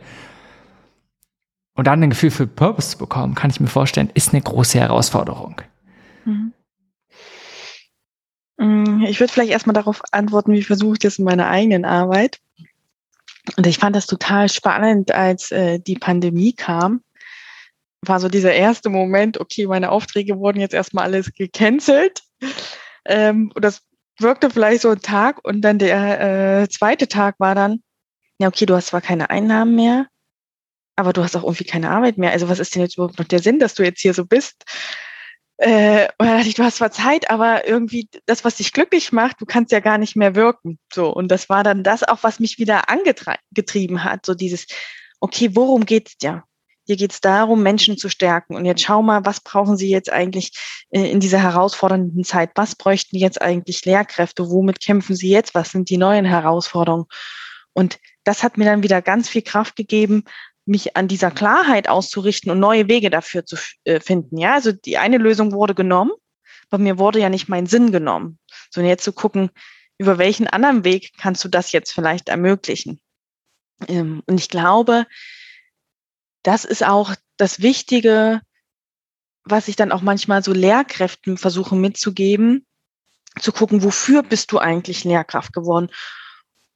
Und dann ein Gefühl für Purpose zu bekommen, kann ich mir vorstellen, ist eine große Herausforderung. Mhm. Mm, ich würde vielleicht erstmal darauf antworten, wie versuche ich das in meiner eigenen Arbeit. Und ich fand das total spannend, als äh, die Pandemie kam. War so dieser erste Moment, okay, meine Aufträge wurden jetzt erstmal alles gecancelt. Ähm, und das wirkte vielleicht so ein Tag und dann der äh, zweite Tag war dann, ja, okay, du hast zwar keine Einnahmen mehr, aber du hast auch irgendwie keine Arbeit mehr. Also was ist denn jetzt überhaupt noch der Sinn, dass du jetzt hier so bist? Äh, und dann dachte ich, du hast zwar Zeit, aber irgendwie das, was dich glücklich macht, du kannst ja gar nicht mehr wirken. So. Und das war dann das auch, was mich wieder angetrieben hat. So dieses, okay, worum geht's dir? Hier geht's darum, Menschen zu stärken. Und jetzt schau mal, was brauchen sie jetzt eigentlich äh, in dieser herausfordernden Zeit? Was bräuchten jetzt eigentlich Lehrkräfte? Womit kämpfen sie jetzt? Was sind die neuen Herausforderungen? Und das hat mir dann wieder ganz viel Kraft gegeben, mich an dieser Klarheit auszurichten und neue Wege dafür zu äh, finden. Ja, also die eine Lösung wurde genommen, aber mir wurde ja nicht mein Sinn genommen. Sondern jetzt zu gucken, über welchen anderen Weg kannst du das jetzt vielleicht ermöglichen? Ähm, und ich glaube, das ist auch das Wichtige, was ich dann auch manchmal so Lehrkräften versuche mitzugeben, zu gucken, wofür bist du eigentlich Lehrkraft geworden?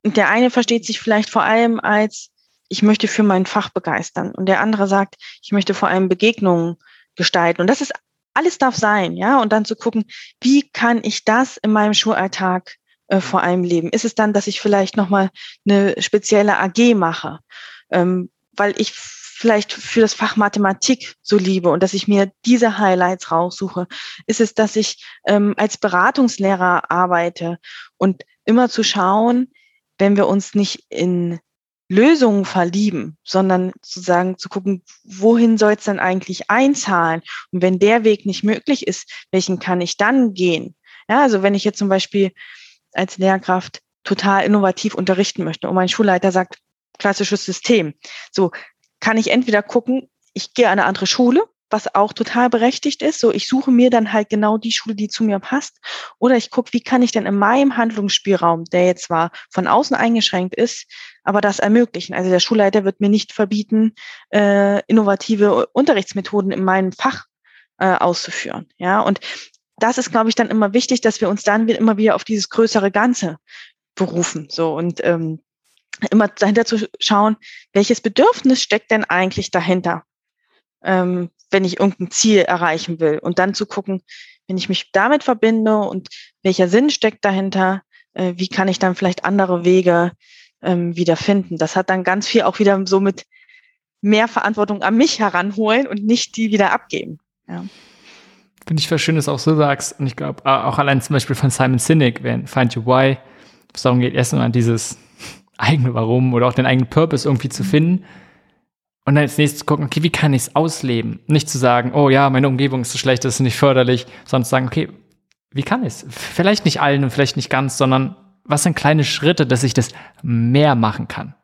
Und der eine versteht sich vielleicht vor allem als ich möchte für mein Fach begeistern. Und der andere sagt, ich möchte vor allem Begegnungen gestalten. Und das ist, alles darf sein, ja. Und dann zu gucken, wie kann ich das in meinem Schulalltag äh, vor allem leben? Ist es dann, dass ich vielleicht nochmal eine spezielle AG mache? Ähm, weil ich vielleicht für das Fach Mathematik so liebe und dass ich mir diese Highlights raussuche? Ist es, dass ich ähm, als Beratungslehrer arbeite und immer zu schauen, wenn wir uns nicht in Lösungen verlieben, sondern sozusagen zu gucken, wohin soll es dann eigentlich einzahlen? Und wenn der Weg nicht möglich ist, welchen kann ich dann gehen? Ja, also wenn ich jetzt zum Beispiel als Lehrkraft total innovativ unterrichten möchte und mein Schulleiter sagt, klassisches System, so kann ich entweder gucken, ich gehe an eine andere Schule was auch total berechtigt ist. So, ich suche mir dann halt genau die Schule, die zu mir passt. Oder ich gucke, wie kann ich denn in meinem Handlungsspielraum, der jetzt zwar von außen eingeschränkt ist, aber das ermöglichen. Also der Schulleiter wird mir nicht verbieten, äh, innovative Unterrichtsmethoden in meinem Fach äh, auszuführen. Ja, und das ist, glaube ich, dann immer wichtig, dass wir uns dann immer wieder auf dieses größere Ganze berufen. So und ähm, immer dahinter zu schauen, welches Bedürfnis steckt denn eigentlich dahinter? Ähm, wenn ich irgendein Ziel erreichen will. Und dann zu gucken, wenn ich mich damit verbinde und welcher Sinn steckt dahinter, äh, wie kann ich dann vielleicht andere Wege ähm, wieder finden. Das hat dann ganz viel auch wieder so mit mehr Verantwortung an mich heranholen und nicht die wieder abgeben. Ja. Finde ich voll schön, dass du auch so sagst. Und ich glaube, auch allein zum Beispiel von Simon Sinek, wenn Find Your Why, es darum geht, erstmal dieses eigene Warum oder auch den eigenen Purpose irgendwie zu finden und dann als nächstes gucken, okay, wie kann ich es ausleben? Nicht zu sagen, oh ja, meine Umgebung ist so schlecht, das ist nicht förderlich, sondern zu sagen, okay, wie kann ich es? Vielleicht nicht allen und vielleicht nicht ganz, sondern was sind kleine Schritte, dass ich das mehr machen kann?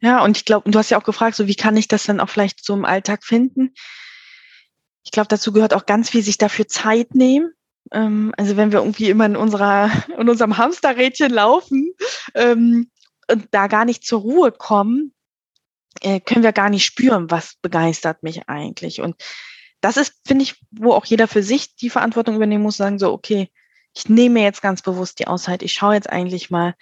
Ja, und ich glaube, du hast ja auch gefragt, so wie kann ich das dann auch vielleicht so im Alltag finden? Ich glaube, dazu gehört auch ganz viel sich dafür Zeit nehmen. Ähm, also wenn wir irgendwie immer in unserer, in unserem Hamsterrädchen laufen ähm, und da gar nicht zur Ruhe kommen, äh, können wir gar nicht spüren, was begeistert mich eigentlich. Und das ist, finde ich, wo auch jeder für sich die Verantwortung übernehmen muss, sagen so, okay, ich nehme jetzt ganz bewusst die Auszeit, ich schaue jetzt eigentlich mal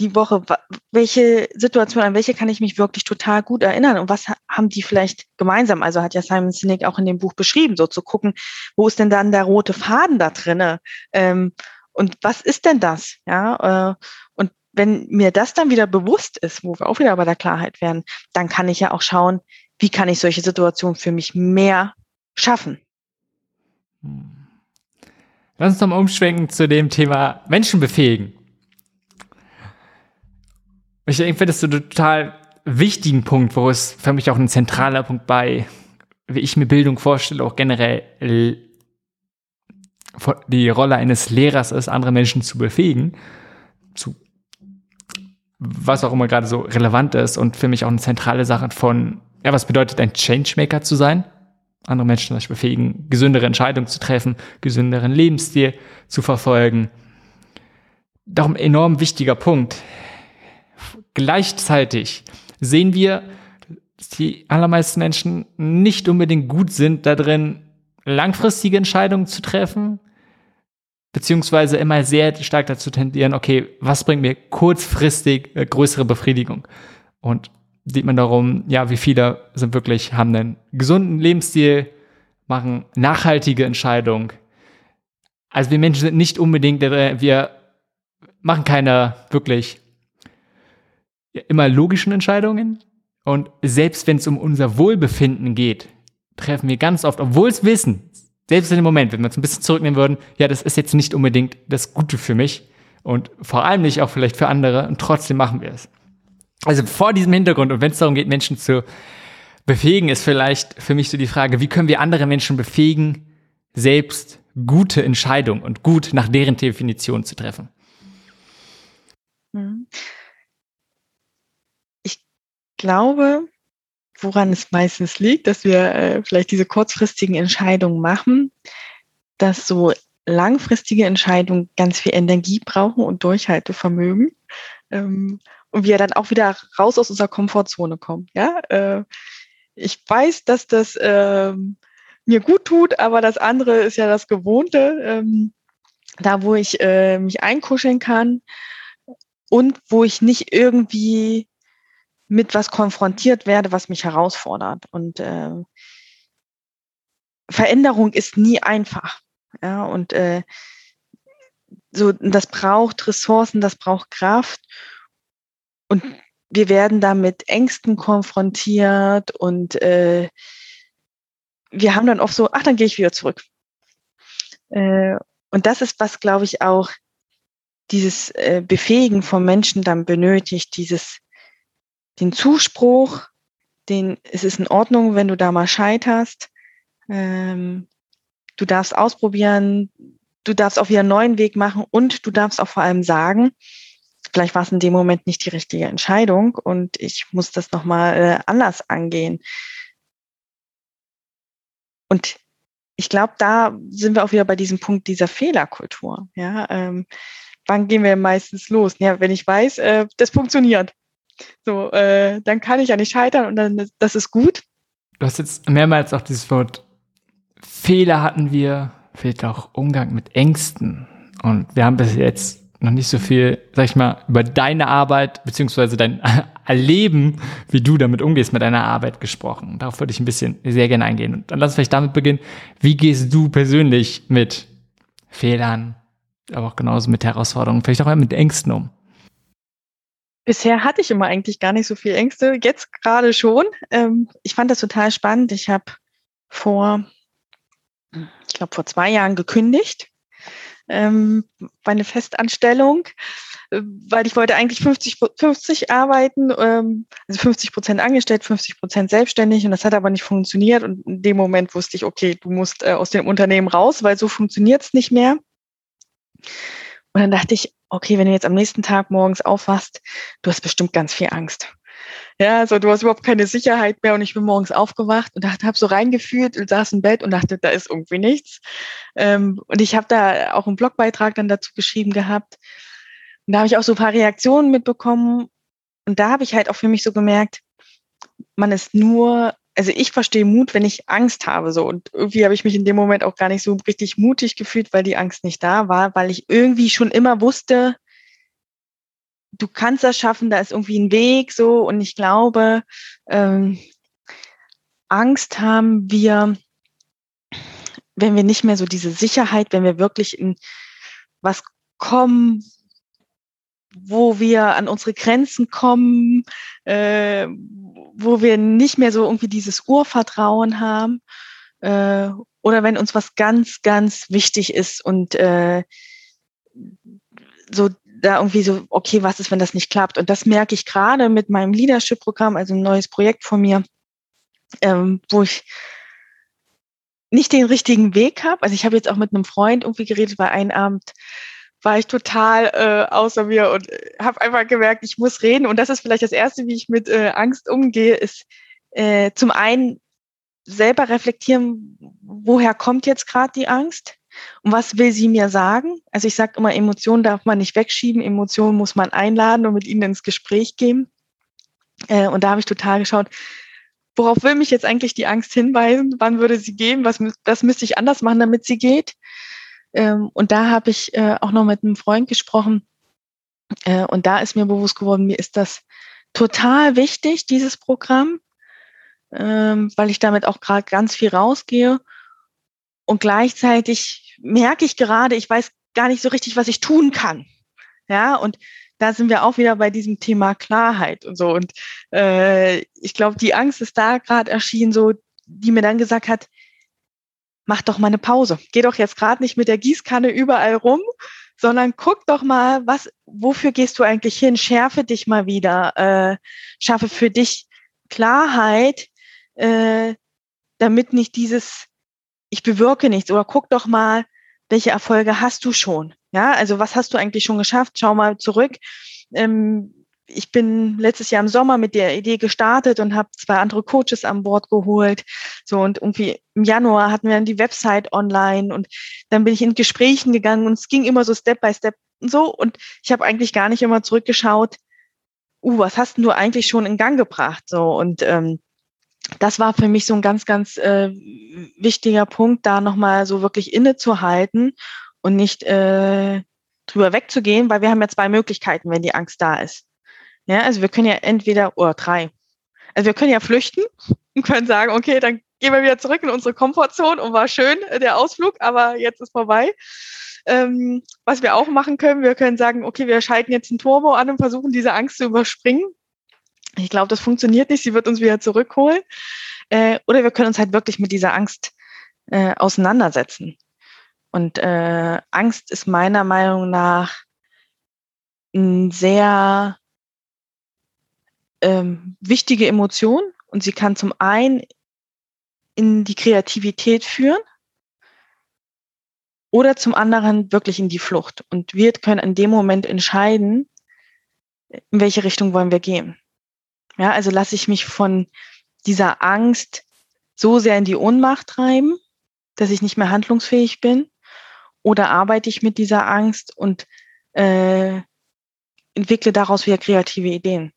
die Woche, welche Situation, an welche kann ich mich wirklich total gut erinnern und was haben die vielleicht gemeinsam? Also hat ja Simon Sinek auch in dem Buch beschrieben, so zu gucken, wo ist denn dann der rote Faden da drinne? Ähm, und was ist denn das? Ja, äh, und wenn mir das dann wieder bewusst ist, wo wir auch wieder bei der Klarheit werden, dann kann ich ja auch schauen, wie kann ich solche Situationen für mich mehr schaffen. Hm. Lass uns nochmal umschwenken zu dem Thema Menschen befähigen. Ich finde das so einen total wichtigen Punkt, wo es für mich auch ein zentraler Punkt bei, wie ich mir Bildung vorstelle, auch generell die Rolle eines Lehrers ist, andere Menschen zu befähigen, zu was auch immer gerade so relevant ist und für mich auch eine zentrale Sache von, ja, was bedeutet ein Changemaker zu sein? Andere Menschen zum Beispiel befähigen, gesündere Entscheidungen zu treffen, gesünderen Lebensstil zu verfolgen. darum enorm wichtiger Punkt. Gleichzeitig sehen wir, dass die allermeisten Menschen nicht unbedingt gut sind darin, langfristige Entscheidungen zu treffen, beziehungsweise immer sehr stark dazu tendieren, okay, was bringt mir kurzfristig äh, größere Befriedigung? Und sieht man darum, ja, wie viele sind wirklich, haben einen gesunden Lebensstil, machen nachhaltige Entscheidungen. Also wir Menschen sind nicht unbedingt, äh, wir machen keine wirklich immer logischen Entscheidungen. Und selbst wenn es um unser Wohlbefinden geht, treffen wir ganz oft, obwohl es wissen, selbst in dem Moment, wenn wir uns ein bisschen zurücknehmen würden, ja, das ist jetzt nicht unbedingt das Gute für mich und vor allem nicht auch vielleicht für andere und trotzdem machen wir es. Also vor diesem Hintergrund und wenn es darum geht, Menschen zu befähigen, ist vielleicht für mich so die Frage, wie können wir andere Menschen befähigen, selbst gute Entscheidungen und gut nach deren Definition zu treffen? Mhm. Ich glaube, woran es meistens liegt, dass wir äh, vielleicht diese kurzfristigen Entscheidungen machen, dass so langfristige Entscheidungen ganz viel Energie brauchen und Durchhaltevermögen. Ähm, und wir dann auch wieder raus aus unserer Komfortzone kommen. Ja, äh, ich weiß, dass das äh, mir gut tut, aber das andere ist ja das Gewohnte, ähm, da wo ich äh, mich einkuscheln kann und wo ich nicht irgendwie mit was konfrontiert werde, was mich herausfordert. Und äh, Veränderung ist nie einfach. Ja, und äh, so, das braucht Ressourcen, das braucht Kraft. Und wir werden da mit Ängsten konfrontiert und äh, wir haben dann oft so, ach, dann gehe ich wieder zurück. Äh, und das ist, was, glaube ich, auch dieses äh, Befähigen von Menschen dann benötigt, dieses den Zuspruch, den es ist in Ordnung, wenn du da mal scheiterst. Ähm, du darfst ausprobieren, du darfst auch wieder einen neuen Weg machen und du darfst auch vor allem sagen, vielleicht war es in dem Moment nicht die richtige Entscheidung und ich muss das nochmal äh, anders angehen. Und ich glaube, da sind wir auch wieder bei diesem Punkt dieser Fehlerkultur. Ja, ähm, wann gehen wir meistens los? Ja, wenn ich weiß, äh, das funktioniert. So, äh, dann kann ich ja nicht scheitern und dann das ist gut. Du hast jetzt mehrmals auch dieses Wort Fehler hatten wir, fehlt auch Umgang mit Ängsten. Und wir haben bis jetzt noch nicht so viel, sag ich mal, über deine Arbeit beziehungsweise dein Erleben, wie du damit umgehst mit deiner Arbeit gesprochen. Darauf würde ich ein bisschen sehr gerne eingehen. Und dann lass uns vielleicht damit beginnen. Wie gehst du persönlich mit Fehlern, aber auch genauso mit Herausforderungen, vielleicht auch mit Ängsten um? Bisher hatte ich immer eigentlich gar nicht so viel Ängste, jetzt gerade schon. Ähm, ich fand das total spannend. Ich habe vor, ich glaube, vor zwei Jahren gekündigt, ähm, meine Festanstellung, äh, weil ich wollte eigentlich 50, 50 arbeiten, ähm, also 50 Prozent angestellt, 50 Prozent selbstständig und das hat aber nicht funktioniert und in dem Moment wusste ich, okay, du musst äh, aus dem Unternehmen raus, weil so funktioniert es nicht mehr. Und dann dachte ich, okay, wenn du jetzt am nächsten Tag morgens aufwachst, du hast bestimmt ganz viel Angst. Ja, also du hast überhaupt keine Sicherheit mehr und ich bin morgens aufgewacht und habe so reingefühlt und saß im Bett und dachte, da ist irgendwie nichts. Ähm, und ich habe da auch einen Blogbeitrag dann dazu geschrieben gehabt. Und da habe ich auch so ein paar Reaktionen mitbekommen. Und da habe ich halt auch für mich so gemerkt, man ist nur also ich verstehe Mut, wenn ich Angst habe, so. Und irgendwie habe ich mich in dem Moment auch gar nicht so richtig mutig gefühlt, weil die Angst nicht da war, weil ich irgendwie schon immer wusste, du kannst das schaffen, da ist irgendwie ein Weg, so. Und ich glaube, ähm, Angst haben wir, wenn wir nicht mehr so diese Sicherheit, wenn wir wirklich in was kommen, wo wir an unsere Grenzen kommen, äh, wo wir nicht mehr so irgendwie dieses Urvertrauen haben äh, oder wenn uns was ganz, ganz wichtig ist und äh, so da irgendwie so, okay, was ist, wenn das nicht klappt? Und das merke ich gerade mit meinem Leadership-Programm, also ein neues Projekt von mir, ähm, wo ich nicht den richtigen Weg habe. Also ich habe jetzt auch mit einem Freund irgendwie geredet, weil ein Abend war ich total äh, außer mir und äh, habe einfach gemerkt, ich muss reden. Und das ist vielleicht das Erste, wie ich mit äh, Angst umgehe, ist äh, zum einen selber reflektieren, woher kommt jetzt gerade die Angst? und was will sie mir sagen? Also ich sage immer, Emotionen darf man nicht wegschieben, Emotionen muss man einladen und mit ihnen ins Gespräch gehen. Äh, und da habe ich total geschaut, worauf will mich jetzt eigentlich die Angst hinweisen? Wann würde sie gehen? Was, was müsste ich anders machen, damit sie geht? Ähm, und da habe ich äh, auch noch mit einem Freund gesprochen. Äh, und da ist mir bewusst geworden, mir ist das total wichtig, dieses Programm, ähm, weil ich damit auch gerade ganz viel rausgehe. Und gleichzeitig merke ich gerade, ich weiß gar nicht so richtig, was ich tun kann. Ja, und da sind wir auch wieder bei diesem Thema Klarheit und so. Und äh, ich glaube, die Angst ist da gerade erschienen, so, die mir dann gesagt hat, mach doch mal eine Pause. Geh doch jetzt gerade nicht mit der Gießkanne überall rum, sondern guck doch mal, was, wofür gehst du eigentlich hin? Schärfe dich mal wieder, äh, schaffe für dich Klarheit, äh, damit nicht dieses, ich bewirke nichts oder guck doch mal, welche Erfolge hast du schon? Ja, also was hast du eigentlich schon geschafft? Schau mal zurück. Ähm, ich bin letztes Jahr im Sommer mit der Idee gestartet und habe zwei andere Coaches an Bord geholt. So und irgendwie im Januar hatten wir dann die Website online und dann bin ich in Gesprächen gegangen und es ging immer so Step by Step und so und ich habe eigentlich gar nicht immer zurückgeschaut. Uh, was hast du eigentlich schon in Gang gebracht? So und ähm, das war für mich so ein ganz, ganz äh, wichtiger Punkt, da nochmal so wirklich innezuhalten und nicht äh, drüber wegzugehen, weil wir haben ja zwei Möglichkeiten, wenn die Angst da ist. Ja, also wir können ja entweder, oder drei. Also wir können ja flüchten und können sagen, okay, dann gehen wir wieder zurück in unsere Komfortzone und war schön äh, der Ausflug, aber jetzt ist vorbei. Ähm, was wir auch machen können, wir können sagen, okay, wir schalten jetzt ein Turbo an und versuchen diese Angst zu überspringen ich glaube, das funktioniert nicht. Sie wird uns wieder zurückholen. Äh, oder wir können uns halt wirklich mit dieser Angst äh, auseinandersetzen. Und äh, Angst ist meiner Meinung nach eine sehr ähm, wichtige Emotion und sie kann zum einen in die Kreativität führen oder zum anderen wirklich in die Flucht. Und wir können in dem Moment entscheiden, in welche Richtung wollen wir gehen. Ja, also lasse ich mich von dieser Angst so sehr in die Ohnmacht treiben, dass ich nicht mehr handlungsfähig bin? Oder arbeite ich mit dieser Angst und äh, entwickle daraus wieder kreative Ideen?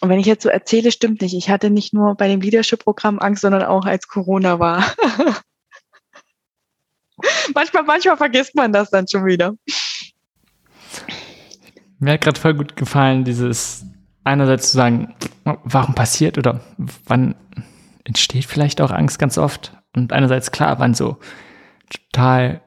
Und wenn ich jetzt so erzähle, stimmt nicht. Ich hatte nicht nur bei dem Leadership-Programm Angst, sondern auch als Corona war. manchmal, manchmal vergisst man das dann schon wieder. Mir hat gerade voll gut gefallen, dieses einerseits zu sagen, warum passiert oder wann entsteht vielleicht auch Angst ganz oft und einerseits klar, wann so total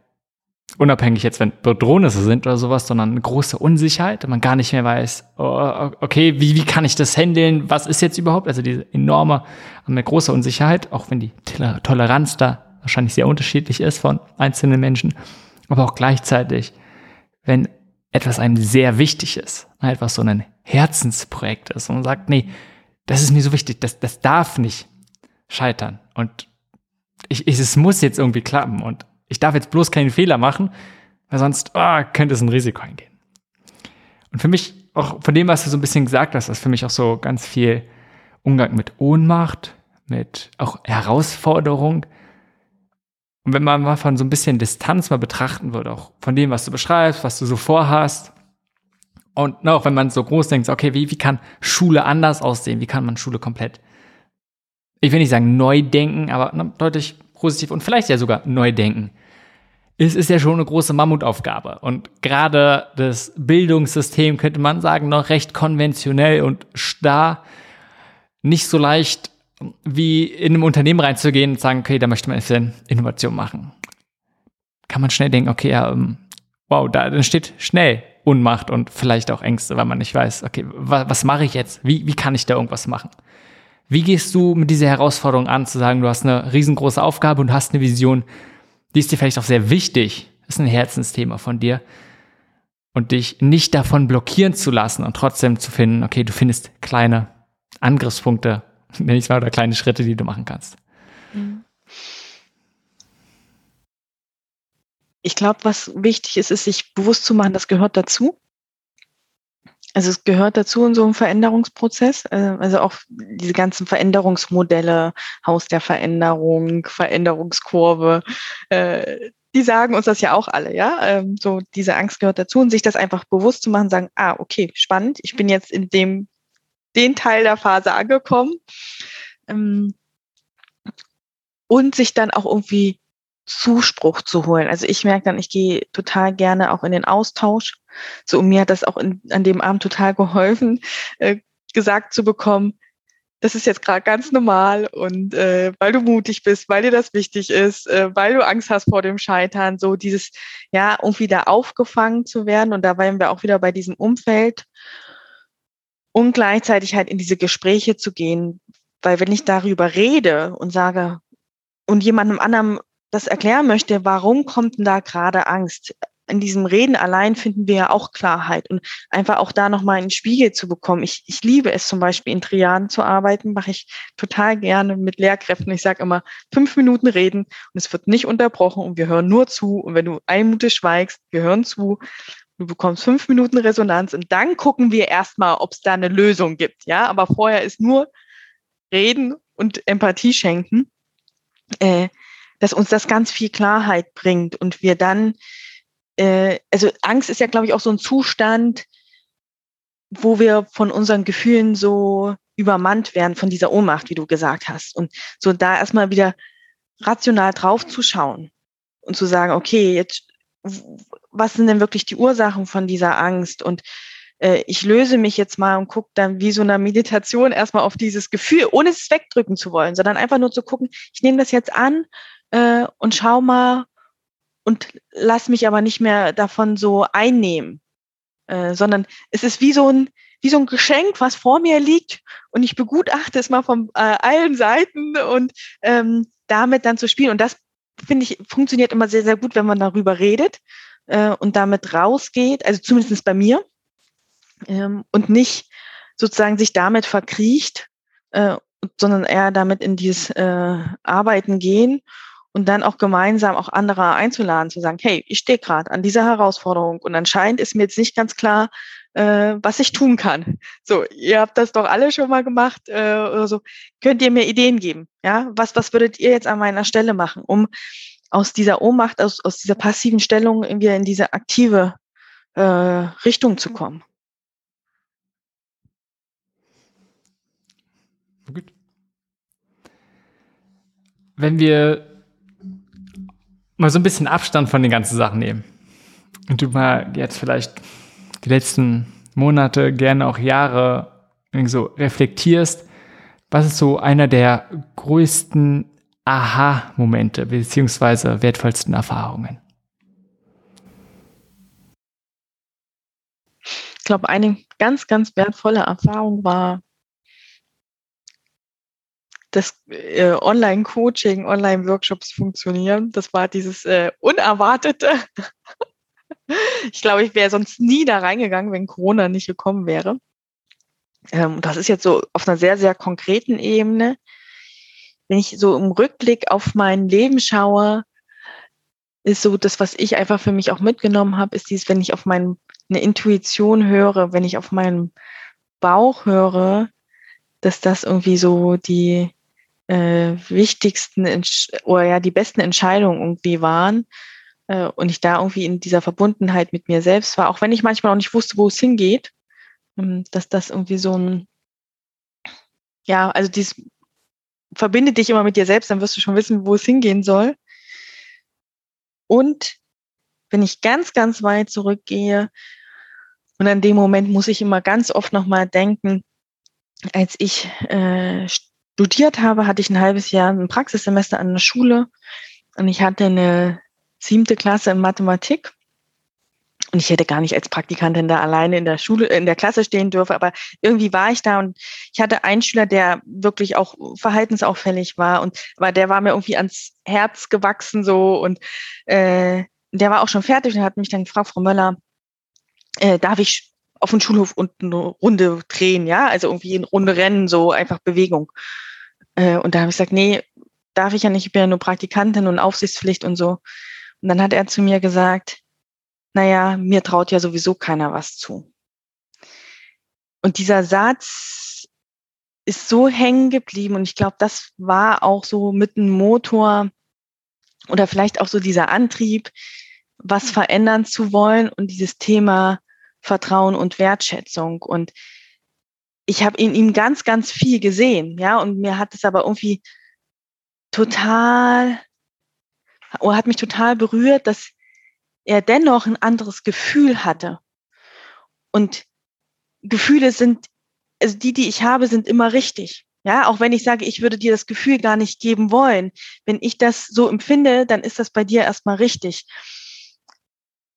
unabhängig jetzt, wenn Bedrohnisse sind oder sowas, sondern eine große Unsicherheit, man gar nicht mehr weiß, oh, okay, wie, wie kann ich das handeln, was ist jetzt überhaupt, also diese enorme, eine große Unsicherheit, auch wenn die Toleranz da wahrscheinlich sehr unterschiedlich ist von einzelnen Menschen, aber auch gleichzeitig, wenn etwas einem sehr wichtig ist, etwas so ein Herzensprojekt ist und man sagt, nee, das ist mir so wichtig, das, das darf nicht scheitern. Und ich, ich, es muss jetzt irgendwie klappen. Und ich darf jetzt bloß keinen Fehler machen, weil sonst oh, könnte es ein Risiko eingehen. Und für mich, auch von dem, was du so ein bisschen gesagt hast, ist für mich auch so ganz viel Umgang mit Ohnmacht, mit auch Herausforderung, und wenn man mal von so ein bisschen Distanz mal betrachten würde, auch von dem, was du beschreibst, was du so vorhast, und auch wenn man so groß denkt, okay, wie, wie kann Schule anders aussehen? Wie kann man Schule komplett, ich will nicht sagen neu denken, aber deutlich positiv und vielleicht ja sogar neu denken. Es ist ja schon eine große Mammutaufgabe. Und gerade das Bildungssystem könnte man sagen, noch recht konventionell und starr, nicht so leicht wie in einem Unternehmen reinzugehen und sagen, okay, da möchte man bisschen Innovation machen. Kann man schnell denken, okay, ja, ähm, wow, da entsteht schnell Unmacht und vielleicht auch Ängste, weil man nicht weiß, okay, was, was mache ich jetzt? Wie, wie kann ich da irgendwas machen? Wie gehst du mit dieser Herausforderung an, zu sagen, du hast eine riesengroße Aufgabe und hast eine Vision, die ist dir vielleicht auch sehr wichtig, ist ein Herzensthema von dir und dich nicht davon blockieren zu lassen und trotzdem zu finden, okay, du findest kleine Angriffspunkte, nenne ich es mal, oder kleine Schritte, die du machen kannst. Ich glaube, was wichtig ist, ist sich bewusst zu machen, das gehört dazu. Also es gehört dazu in so einem Veränderungsprozess, äh, also auch diese ganzen Veränderungsmodelle, Haus der Veränderung, Veränderungskurve, äh, die sagen uns das ja auch alle, ja. Ähm, so diese Angst gehört dazu und sich das einfach bewusst zu machen, sagen, ah, okay, spannend, ich bin jetzt in dem den Teil der Phase angekommen. Ähm, und sich dann auch irgendwie Zuspruch zu holen. Also ich merke dann, ich gehe total gerne auch in den Austausch. So, mir hat das auch in, an dem Abend total geholfen, äh, gesagt zu bekommen, das ist jetzt gerade ganz normal und äh, weil du mutig bist, weil dir das wichtig ist, äh, weil du Angst hast vor dem Scheitern, so dieses, ja, irgendwie da aufgefangen zu werden und da waren wir auch wieder bei diesem Umfeld und gleichzeitig halt in diese Gespräche zu gehen, weil wenn ich darüber rede und sage und jemandem anderen das erklären möchte, warum kommt denn da gerade Angst? In diesem Reden allein finden wir ja auch Klarheit und einfach auch da nochmal einen Spiegel zu bekommen. Ich, ich liebe es zum Beispiel in Triaden zu arbeiten, mache ich total gerne mit Lehrkräften. Ich sage immer, fünf Minuten reden und es wird nicht unterbrochen und wir hören nur zu. Und wenn du eine Minute schweigst, wir hören zu. Du bekommst fünf Minuten Resonanz und dann gucken wir erstmal, ob es da eine Lösung gibt. Ja, aber vorher ist nur reden und Empathie schenken. Äh, dass uns das ganz viel Klarheit bringt und wir dann, äh, also Angst ist ja, glaube ich, auch so ein Zustand, wo wir von unseren Gefühlen so übermannt werden von dieser Ohnmacht, wie du gesagt hast. Und so da erstmal wieder rational drauf zu schauen und zu sagen, okay, jetzt, was sind denn wirklich die Ursachen von dieser Angst? Und äh, ich löse mich jetzt mal und gucke dann wie so eine Meditation erstmal auf dieses Gefühl, ohne es wegdrücken zu wollen, sondern einfach nur zu gucken, ich nehme das jetzt an äh, und schau mal und lass mich aber nicht mehr davon so einnehmen, äh, sondern es ist wie so ein wie so ein Geschenk, was vor mir liegt und ich begutachte es mal von äh, allen Seiten und ähm, damit dann zu spielen. Und das finde ich funktioniert immer sehr sehr gut, wenn man darüber redet äh, und damit rausgeht, also zumindest bei mir ähm, und nicht sozusagen sich damit verkriecht, äh, sondern eher damit in dieses äh, Arbeiten gehen und dann auch gemeinsam auch andere einzuladen, zu sagen, hey, ich stehe gerade an dieser Herausforderung und anscheinend ist mir jetzt nicht ganz klar, äh, was ich tun kann. So, ihr habt das doch alle schon mal gemacht äh, oder so. Könnt ihr mir Ideen geben? Ja, was, was würdet ihr jetzt an meiner Stelle machen, um aus dieser Ohnmacht, aus, aus dieser passiven Stellung irgendwie in diese aktive äh, Richtung zu kommen? Gut. Wenn wir mal so ein bisschen Abstand von den ganzen Sachen nehmen und du mal jetzt vielleicht die letzten Monate, gerne auch Jahre so reflektierst, was ist so einer der größten Aha-Momente beziehungsweise wertvollsten Erfahrungen? Ich glaube, eine ganz, ganz wertvolle Erfahrung war dass äh, Online-Coaching, Online-Workshops funktionieren. Das war dieses äh, Unerwartete. ich glaube, ich wäre sonst nie da reingegangen, wenn Corona nicht gekommen wäre. Ähm, das ist jetzt so auf einer sehr, sehr konkreten Ebene. Wenn ich so im Rückblick auf mein Leben schaue, ist so das, was ich einfach für mich auch mitgenommen habe, ist dieses, wenn ich auf meine Intuition höre, wenn ich auf meinen Bauch höre, dass das irgendwie so die äh, wichtigsten Entsch oder ja die besten Entscheidungen irgendwie waren äh, und ich da irgendwie in dieser Verbundenheit mit mir selbst war, auch wenn ich manchmal auch nicht wusste, wo es hingeht, ähm, dass das irgendwie so ein ja, also dies verbinde dich immer mit dir selbst, dann wirst du schon wissen, wo es hingehen soll. Und wenn ich ganz, ganz weit zurückgehe, und an dem Moment muss ich immer ganz oft nochmal denken, als ich äh, studiert habe, hatte ich ein halbes Jahr ein Praxissemester an der Schule und ich hatte eine siebte Klasse in Mathematik. Und ich hätte gar nicht als Praktikantin da alleine in der Schule, in der Klasse stehen dürfen, aber irgendwie war ich da und ich hatte einen Schüler, der wirklich auch verhaltensauffällig war und aber der war mir irgendwie ans Herz gewachsen so und äh, der war auch schon fertig und hat mich dann gefragt, Frau Möller, äh, darf ich auf den Schulhof und eine Runde drehen, ja, also irgendwie eine Runde rennen, so einfach Bewegung. Äh, und da habe ich gesagt, nee, darf ich ja nicht, ich bin ja nur Praktikantin und Aufsichtspflicht und so. Und dann hat er zu mir gesagt, naja, mir traut ja sowieso keiner was zu. Und dieser Satz ist so hängen geblieben und ich glaube, das war auch so mit einem Motor oder vielleicht auch so dieser Antrieb, was verändern zu wollen und dieses Thema Vertrauen und Wertschätzung. Und ich habe in ihm ganz, ganz viel gesehen, ja, und mir hat es aber irgendwie total, oder hat mich total berührt, dass er dennoch ein anderes Gefühl hatte. Und Gefühle sind, also die, die ich habe, sind immer richtig. Ja, auch wenn ich sage, ich würde dir das Gefühl gar nicht geben wollen. Wenn ich das so empfinde, dann ist das bei dir erstmal richtig.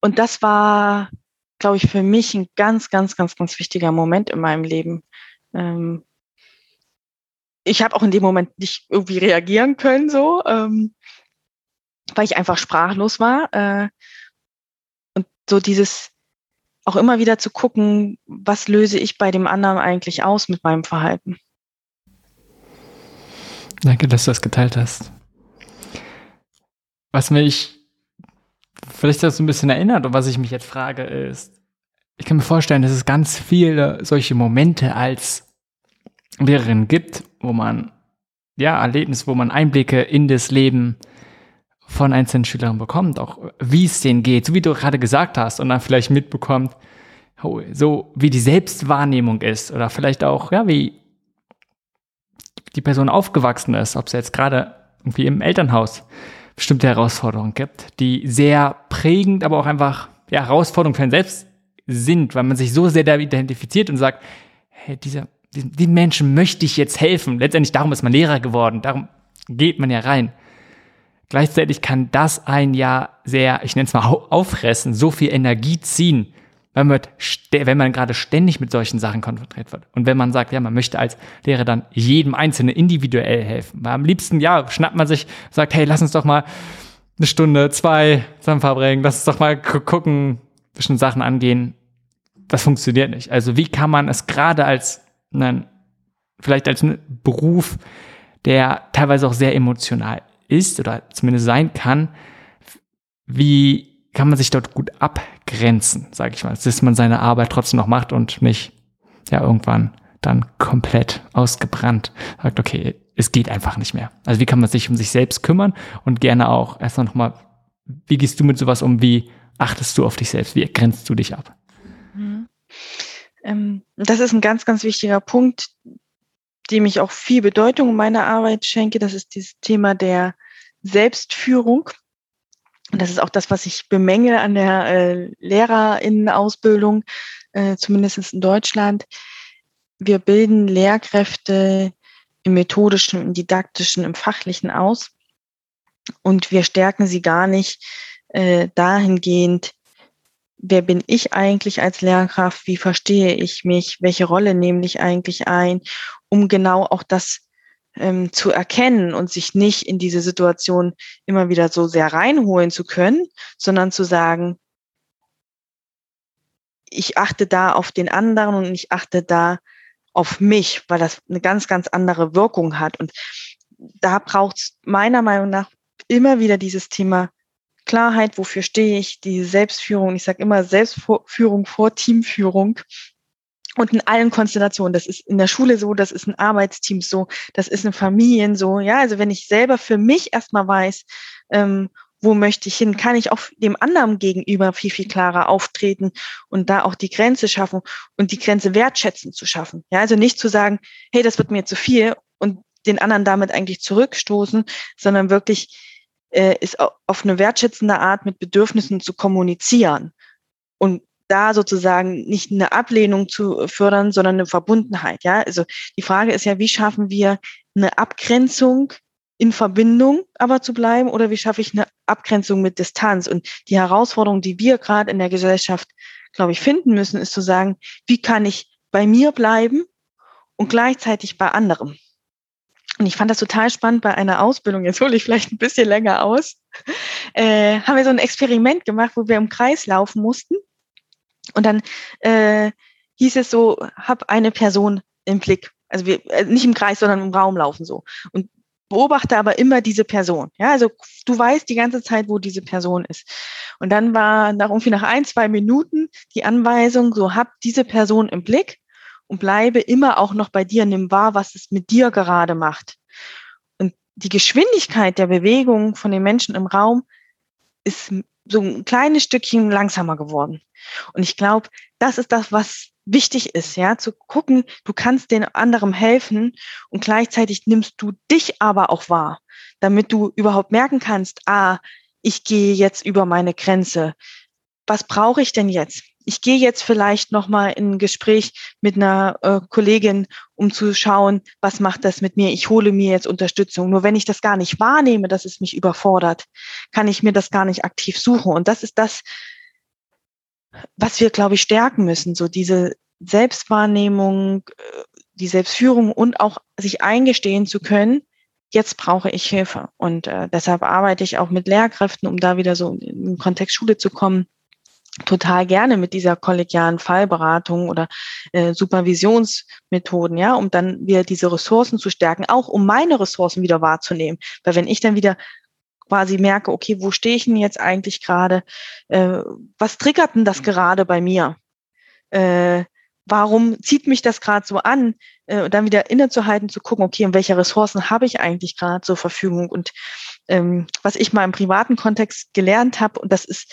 Und das war, glaube ich, für mich ein ganz, ganz, ganz, ganz wichtiger Moment in meinem Leben. Ähm, ich habe auch in dem Moment nicht irgendwie reagieren können, so, ähm, weil ich einfach sprachlos war. Äh, und so dieses, auch immer wieder zu gucken, was löse ich bei dem anderen eigentlich aus mit meinem Verhalten. Danke, dass du das geteilt hast. Was mich vielleicht das so ein bisschen erinnert und was ich mich jetzt frage ist, ich kann mir vorstellen, dass es ganz viele solche Momente als Lehrerin gibt, wo man, ja, Erlebnisse, wo man Einblicke in das Leben von einzelnen Schülern bekommt, auch wie es denen geht, so wie du gerade gesagt hast, und dann vielleicht mitbekommt, oh, so wie die Selbstwahrnehmung ist oder vielleicht auch, ja, wie die Person aufgewachsen ist, ob sie jetzt gerade irgendwie im Elternhaus bestimmte Herausforderungen gibt, die sehr prägend, aber auch einfach ja, Herausforderungen für einen selbst sind, weil man sich so sehr damit identifiziert und sagt, hey, dieser, den Menschen möchte ich jetzt helfen. Letztendlich darum ist man Lehrer geworden, darum geht man ja rein. Gleichzeitig kann das ein Jahr sehr, ich nenne es mal auffressen, so viel Energie ziehen, wenn man, wenn man gerade ständig mit solchen Sachen konfrontiert wird. Und wenn man sagt, ja, man möchte als Lehrer dann jedem Einzelnen individuell helfen. Weil am liebsten, ja, schnappt man sich, sagt, hey, lass uns doch mal eine Stunde, zwei zusammen verbringen, lass uns doch mal gucken, bestimmte Sachen angehen. Das funktioniert nicht. Also wie kann man es gerade als, nein, vielleicht als Beruf, der teilweise auch sehr emotional ist oder zumindest sein kann, wie kann man sich dort gut abgrenzen, sage ich mal, dass man seine Arbeit trotzdem noch macht und nicht ja irgendwann dann komplett ausgebrannt sagt, okay, es geht einfach nicht mehr. Also wie kann man sich um sich selbst kümmern und gerne auch erst noch mal, wie gehst du mit sowas um, wie achtest du auf dich selbst, wie grenzt du dich ab? Mhm. Ähm, das ist ein ganz, ganz wichtiger Punkt, dem ich auch viel Bedeutung in meiner Arbeit schenke. Das ist dieses Thema der Selbstführung. Und das ist auch das, was ich bemängel an der äh, Lehrerinnenausbildung, äh, zumindest in Deutschland. Wir bilden Lehrkräfte im methodischen, im didaktischen, im fachlichen aus. Und wir stärken sie gar nicht äh, dahingehend, wer bin ich eigentlich als Lehrkraft, wie verstehe ich mich, welche Rolle nehme ich eigentlich ein, um genau auch das ähm, zu erkennen und sich nicht in diese Situation immer wieder so sehr reinholen zu können, sondern zu sagen, ich achte da auf den anderen und ich achte da auf mich, weil das eine ganz, ganz andere Wirkung hat. Und da braucht es meiner Meinung nach immer wieder dieses Thema Klarheit, wofür stehe ich, die Selbstführung. Ich sage immer Selbstführung vor Teamführung. Und in allen Konstellationen, das ist in der Schule so, das ist in Arbeitsteams so, das ist in Familien so. Ja, also wenn ich selber für mich erstmal weiß, ähm, wo möchte ich hin, kann ich auch dem anderen gegenüber viel, viel klarer auftreten und da auch die Grenze schaffen und die Grenze wertschätzend zu schaffen. Ja, also nicht zu sagen, hey, das wird mir zu viel und den anderen damit eigentlich zurückstoßen, sondern wirklich äh, ist auf eine wertschätzende Art mit Bedürfnissen zu kommunizieren und da sozusagen nicht eine Ablehnung zu fördern, sondern eine Verbundenheit. Ja, also die Frage ist ja, wie schaffen wir eine Abgrenzung in Verbindung aber zu bleiben oder wie schaffe ich eine Abgrenzung mit Distanz? Und die Herausforderung, die wir gerade in der Gesellschaft, glaube ich, finden müssen, ist zu sagen, wie kann ich bei mir bleiben und gleichzeitig bei anderen? Und ich fand das total spannend bei einer Ausbildung, jetzt hole ich vielleicht ein bisschen länger aus, äh, haben wir so ein Experiment gemacht, wo wir im Kreis laufen mussten und dann äh, hieß es so, hab eine Person im Blick. Also wir äh, nicht im Kreis, sondern im Raum laufen so. Und beobachte aber immer diese Person. Ja, also du weißt die ganze Zeit, wo diese Person ist. Und dann war nach irgendwie nach ein, zwei Minuten die Anweisung, so hab diese Person im Blick und bleibe immer auch noch bei dir, nimm wahr, was es mit dir gerade macht. Und die Geschwindigkeit der Bewegung von den Menschen im Raum ist so ein kleines Stückchen langsamer geworden. Und ich glaube, das ist das, was wichtig ist, ja, zu gucken, du kannst den anderen helfen und gleichzeitig nimmst du dich aber auch wahr, damit du überhaupt merken kannst, ah, ich gehe jetzt über meine Grenze. Was brauche ich denn jetzt? Ich gehe jetzt vielleicht noch mal in ein Gespräch mit einer äh, Kollegin, um zu schauen, was macht das mit mir? Ich hole mir jetzt Unterstützung. Nur wenn ich das gar nicht wahrnehme, dass es mich überfordert, kann ich mir das gar nicht aktiv suchen. Und das ist das, was wir, glaube ich, stärken müssen, so diese Selbstwahrnehmung, äh, die Selbstführung und auch sich eingestehen zu können, jetzt brauche ich Hilfe. Und äh, deshalb arbeite ich auch mit Lehrkräften, um da wieder so in den Kontext Schule zu kommen, total gerne mit dieser kollegialen Fallberatung oder äh, Supervisionsmethoden, ja, um dann wieder diese Ressourcen zu stärken, auch um meine Ressourcen wieder wahrzunehmen. Weil wenn ich dann wieder quasi merke, okay, wo stehe ich denn jetzt eigentlich gerade? Äh, was triggert denn das mhm. gerade bei mir? Äh, warum zieht mich das gerade so an? Äh, dann wieder innezuhalten, zu gucken, okay, und welche Ressourcen habe ich eigentlich gerade zur Verfügung? Und ähm, was ich mal im privaten Kontext gelernt habe, und das ist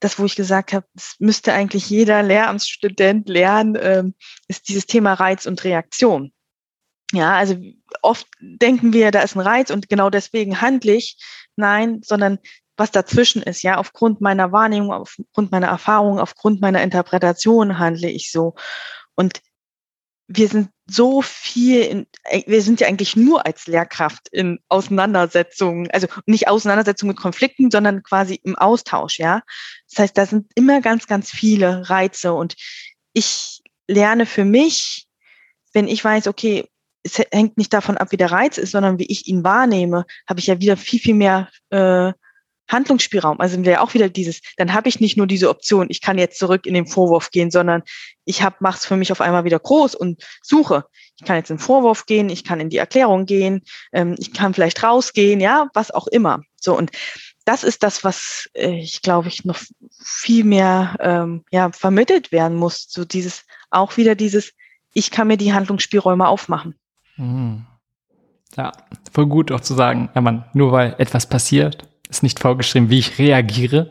das, wo ich gesagt habe, das müsste eigentlich jeder Lehramtsstudent lernen, ähm, ist dieses Thema Reiz und Reaktion. Ja, also oft denken wir, da ist ein Reiz und genau deswegen handle ich. Nein, sondern was dazwischen ist, ja, aufgrund meiner Wahrnehmung, aufgrund meiner Erfahrung, aufgrund meiner Interpretation handle ich so. Und wir sind so viel, in, wir sind ja eigentlich nur als Lehrkraft in Auseinandersetzungen, also nicht Auseinandersetzungen mit Konflikten, sondern quasi im Austausch, ja. Das heißt, da sind immer ganz, ganz viele Reize und ich lerne für mich, wenn ich weiß, okay, es hängt nicht davon ab, wie der Reiz ist, sondern wie ich ihn wahrnehme, habe ich ja wieder viel, viel mehr äh, Handlungsspielraum. Also wäre auch wieder dieses, dann habe ich nicht nur diese Option, ich kann jetzt zurück in den Vorwurf gehen, sondern ich habe mache es für mich auf einmal wieder groß und suche. Ich kann jetzt in den Vorwurf gehen, ich kann in die Erklärung gehen, ähm, ich kann vielleicht rausgehen, ja, was auch immer. So und das ist das, was äh, ich glaube ich noch viel mehr ähm, ja vermittelt werden muss. So dieses auch wieder dieses, ich kann mir die Handlungsspielräume aufmachen. Mhm. Ja, voll gut auch zu sagen, ja man, nur weil etwas passiert, ist nicht vorgeschrieben, wie ich reagiere,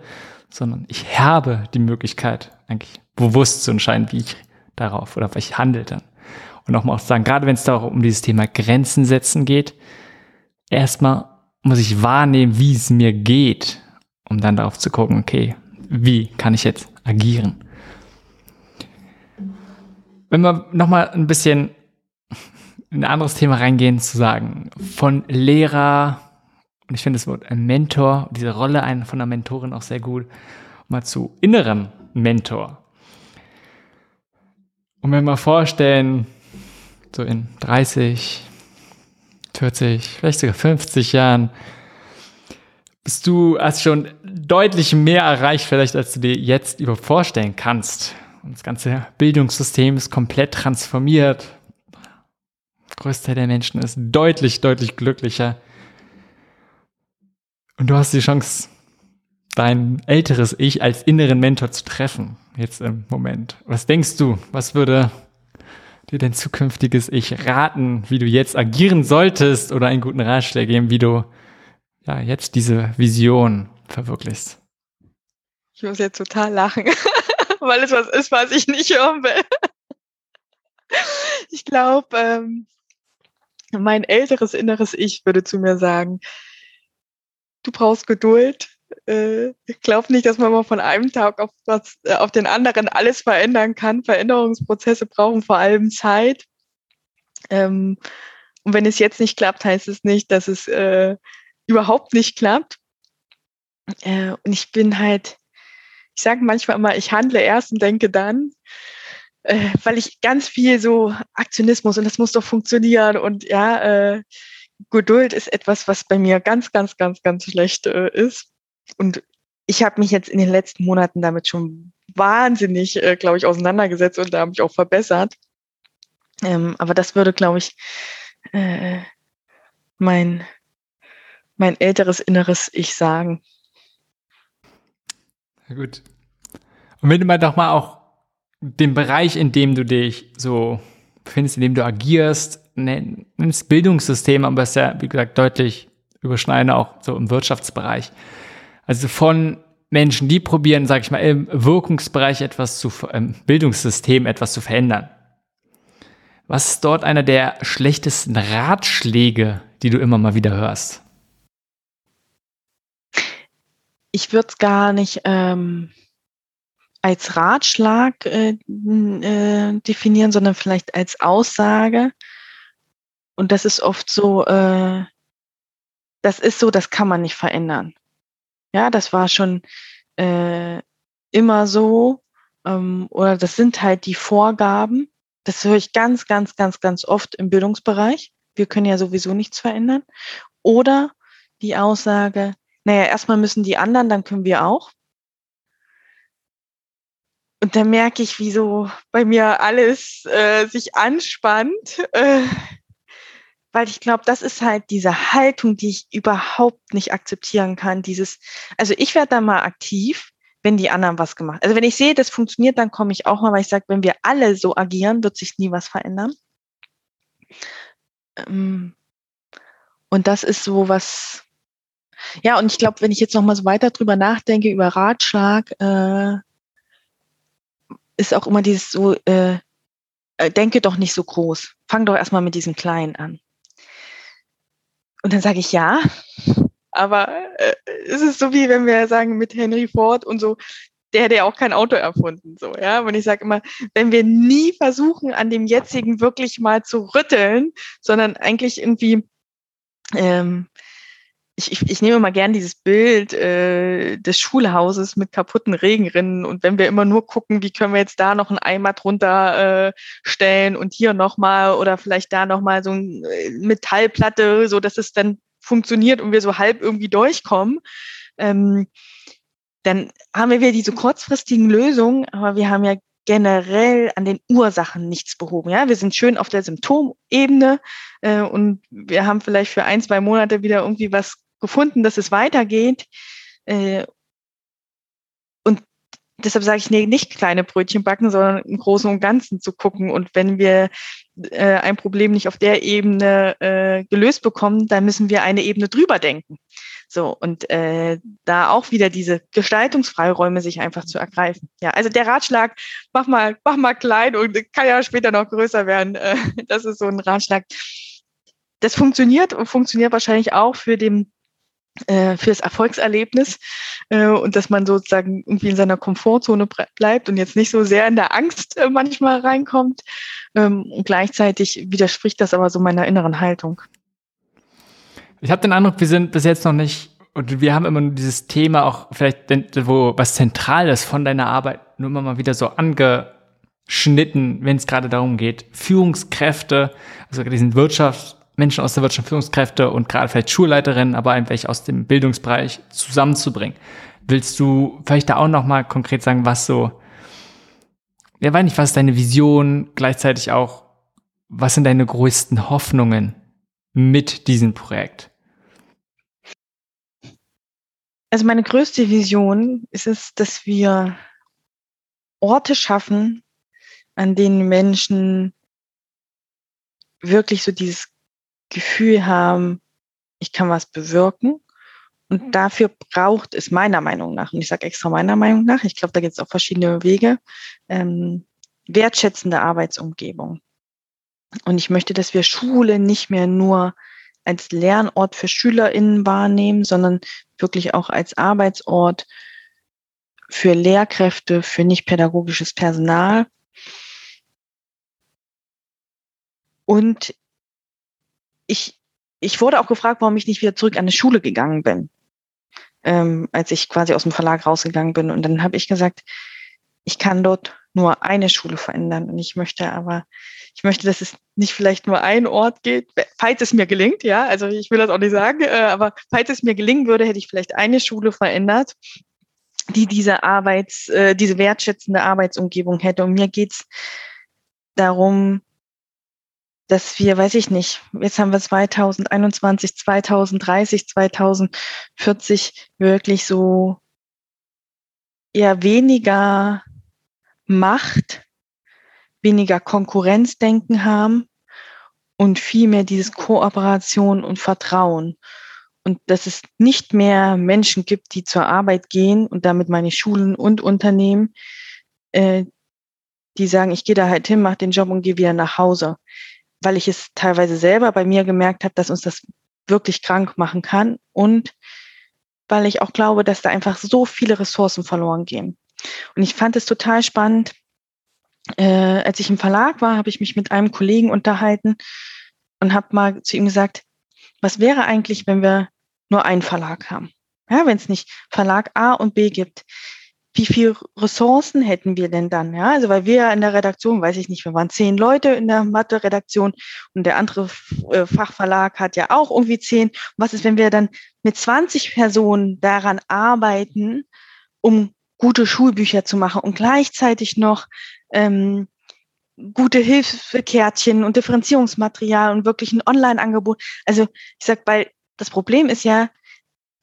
sondern ich habe die Möglichkeit, eigentlich bewusst zu entscheiden, wie ich darauf oder wie ich handle dann. Und nochmal auch zu sagen, gerade wenn es da auch um dieses Thema Grenzen setzen geht, erstmal muss ich wahrnehmen, wie es mir geht, um dann darauf zu gucken, okay, wie kann ich jetzt agieren? Wenn wir nochmal ein bisschen in ein anderes Thema reingehen, zu sagen, von Lehrer, und ich finde das Wort Mentor, diese Rolle von einer Mentorin auch sehr gut, mal zu innerem Mentor. Und wenn wir mal vorstellen, so in 30, 40, vielleicht sogar 50 Jahren, bist du hast schon deutlich mehr erreicht, vielleicht als du dir jetzt über vorstellen kannst. Und das ganze Bildungssystem ist komplett transformiert Großteil der Menschen ist deutlich, deutlich glücklicher. Und du hast die Chance, dein älteres Ich als inneren Mentor zu treffen, jetzt im Moment. Was denkst du, was würde dir dein zukünftiges Ich raten, wie du jetzt agieren solltest oder einen guten Ratschlag geben, wie du ja jetzt diese Vision verwirklichst? Ich muss jetzt total lachen, weil es was ist, was ich nicht hören will. Ich glaube, ähm, mein älteres inneres Ich würde zu mir sagen, du brauchst Geduld. Äh, ich glaube nicht, dass man mal von einem Tag auf, was, äh, auf den anderen alles verändern kann. Veränderungsprozesse brauchen vor allem Zeit. Ähm, und wenn es jetzt nicht klappt, heißt es nicht, dass es äh, überhaupt nicht klappt. Äh, und ich bin halt, ich sage manchmal immer, ich handle erst und denke dann äh, weil ich ganz viel so Aktionismus und das muss doch funktionieren und ja, äh, Geduld ist etwas, was bei mir ganz, ganz, ganz, ganz schlecht äh, ist. Und ich habe mich jetzt in den letzten Monaten damit schon wahnsinnig, äh, glaube ich, auseinandergesetzt und da habe ich auch verbessert. Ähm, aber das würde, glaube ich, äh, mein, mein älteres inneres Ich sagen. Ja, gut. Und wenn du mal doch mal auch den Bereich, in dem du dich so befindest, in dem du agierst, nenn es Bildungssystem, aber es ist ja, wie gesagt, deutlich überschneidend auch so im Wirtschaftsbereich. Also von Menschen, die probieren, sag ich mal, im Wirkungsbereich etwas zu, im Bildungssystem etwas zu verändern. Was ist dort einer der schlechtesten Ratschläge, die du immer mal wieder hörst? Ich würde es gar nicht ähm, als Ratschlag äh, äh, definieren, sondern vielleicht als Aussage. Und das ist oft so, äh, das ist so, das kann man nicht verändern. Ja, das war schon äh, immer so. Ähm, oder das sind halt die Vorgaben. Das höre ich ganz, ganz, ganz, ganz oft im Bildungsbereich. Wir können ja sowieso nichts verändern. Oder die Aussage, naja, erstmal müssen die anderen, dann können wir auch. Und da merke ich, wie so bei mir alles äh, sich anspannt, äh, weil ich glaube, das ist halt diese Haltung, die ich überhaupt nicht akzeptieren kann. Dieses, also ich werde da mal aktiv, wenn die anderen was gemacht. Also wenn ich sehe, das funktioniert, dann komme ich auch mal, weil ich sage, wenn wir alle so agieren, wird sich nie was verändern. Ähm, und das ist so was. Ja, und ich glaube, wenn ich jetzt noch mal so weiter drüber nachdenke über Ratschlag, äh, ist auch immer dieses so, äh, äh, denke doch nicht so groß. Fang doch erstmal mit diesem Kleinen an. Und dann sage ich ja, aber äh, es ist so wie wenn wir sagen mit Henry Ford und so, der hat ja auch kein Auto erfunden, so, ja. Und ich sage immer, wenn wir nie versuchen, an dem jetzigen wirklich mal zu rütteln, sondern eigentlich irgendwie ähm, ich, ich, ich nehme mal gern dieses Bild äh, des Schulhauses mit kaputten Regenrinnen und wenn wir immer nur gucken, wie können wir jetzt da noch einen Eimer drunter äh, stellen und hier nochmal oder vielleicht da nochmal so eine äh, Metallplatte, so dass es dann funktioniert und wir so halb irgendwie durchkommen, ähm, dann haben wir wieder diese kurzfristigen Lösungen, aber wir haben ja generell an den Ursachen nichts behoben. Ja, wir sind schön auf der Symptomebene äh, und wir haben vielleicht für ein, zwei Monate wieder irgendwie was gefunden, dass es weitergeht. Äh, und deshalb sage ich, nee, nicht kleine Brötchen backen, sondern im Großen und Ganzen zu gucken. Und wenn wir äh, ein Problem nicht auf der Ebene äh, gelöst bekommen, dann müssen wir eine Ebene drüber denken. So, und äh, da auch wieder diese Gestaltungsfreiräume sich einfach zu ergreifen. Ja, also der Ratschlag, mach mal, mach mal klein und kann ja später noch größer werden. Äh, das ist so ein Ratschlag. Das funktioniert und funktioniert wahrscheinlich auch für den fürs Erfolgserlebnis äh, und dass man sozusagen irgendwie in seiner Komfortzone bleibt und jetzt nicht so sehr in der Angst äh, manchmal reinkommt. Ähm, und gleichzeitig widerspricht das aber so meiner inneren Haltung. Ich habe den Eindruck, wir sind bis jetzt noch nicht und wir haben immer nur dieses Thema auch vielleicht, wo was Zentrales von deiner Arbeit nur immer mal wieder so angeschnitten, wenn es gerade darum geht, Führungskräfte, also diesen Wirtschafts Menschen aus der Wirtschaft, Führungskräfte und gerade vielleicht Schulleiterinnen, aber einfach aus dem Bildungsbereich zusammenzubringen. Willst du vielleicht da auch nochmal konkret sagen, was so, ja, weiß nicht, was ist deine Vision, gleichzeitig auch, was sind deine größten Hoffnungen mit diesem Projekt? Also meine größte Vision ist es, dass wir Orte schaffen, an denen Menschen wirklich so dieses Gefühl haben, ich kann was bewirken. Und dafür braucht es meiner Meinung nach, und ich sage extra meiner Meinung nach, ich glaube, da gibt es auch verschiedene Wege, ähm, wertschätzende Arbeitsumgebung. Und ich möchte, dass wir Schule nicht mehr nur als Lernort für SchülerInnen wahrnehmen, sondern wirklich auch als Arbeitsort für Lehrkräfte, für nicht pädagogisches Personal. Und ich, ich wurde auch gefragt, warum ich nicht wieder zurück an die Schule gegangen bin, ähm, als ich quasi aus dem Verlag rausgegangen bin. Und dann habe ich gesagt, ich kann dort nur eine Schule verändern. Und ich möchte aber, ich möchte, dass es nicht vielleicht nur ein Ort geht, falls es mir gelingt, ja, also ich will das auch nicht sagen, äh, aber falls es mir gelingen würde, hätte ich vielleicht eine Schule verändert, die diese Arbeits, äh, diese wertschätzende Arbeitsumgebung hätte. Und mir geht's darum, dass wir, weiß ich nicht, jetzt haben wir 2021, 2030, 2040 wirklich so eher weniger Macht weniger Konkurrenzdenken haben und viel mehr dieses Kooperation und Vertrauen. Und dass es nicht mehr Menschen gibt, die zur Arbeit gehen und damit meine Schulen und Unternehmen, äh, die sagen, ich gehe da halt hin, mache den Job und gehe wieder nach Hause. Weil ich es teilweise selber bei mir gemerkt habe, dass uns das wirklich krank machen kann und weil ich auch glaube, dass da einfach so viele Ressourcen verloren gehen. Und ich fand es total spannend. Äh, als ich im Verlag war, habe ich mich mit einem Kollegen unterhalten und habe mal zu ihm gesagt, was wäre eigentlich, wenn wir nur einen Verlag haben? Ja, wenn es nicht Verlag A und B gibt, wie viel Ressourcen hätten wir denn dann? Ja, also weil wir in der Redaktion, weiß ich nicht, wir waren zehn Leute in der Mathe-Redaktion und der andere äh, Fachverlag hat ja auch irgendwie zehn. Was ist, wenn wir dann mit 20 Personen daran arbeiten, um gute Schulbücher zu machen und gleichzeitig noch ähm, gute Hilfskärtchen und Differenzierungsmaterial und wirklich ein Online-Angebot. Also ich sag, weil das Problem ist ja,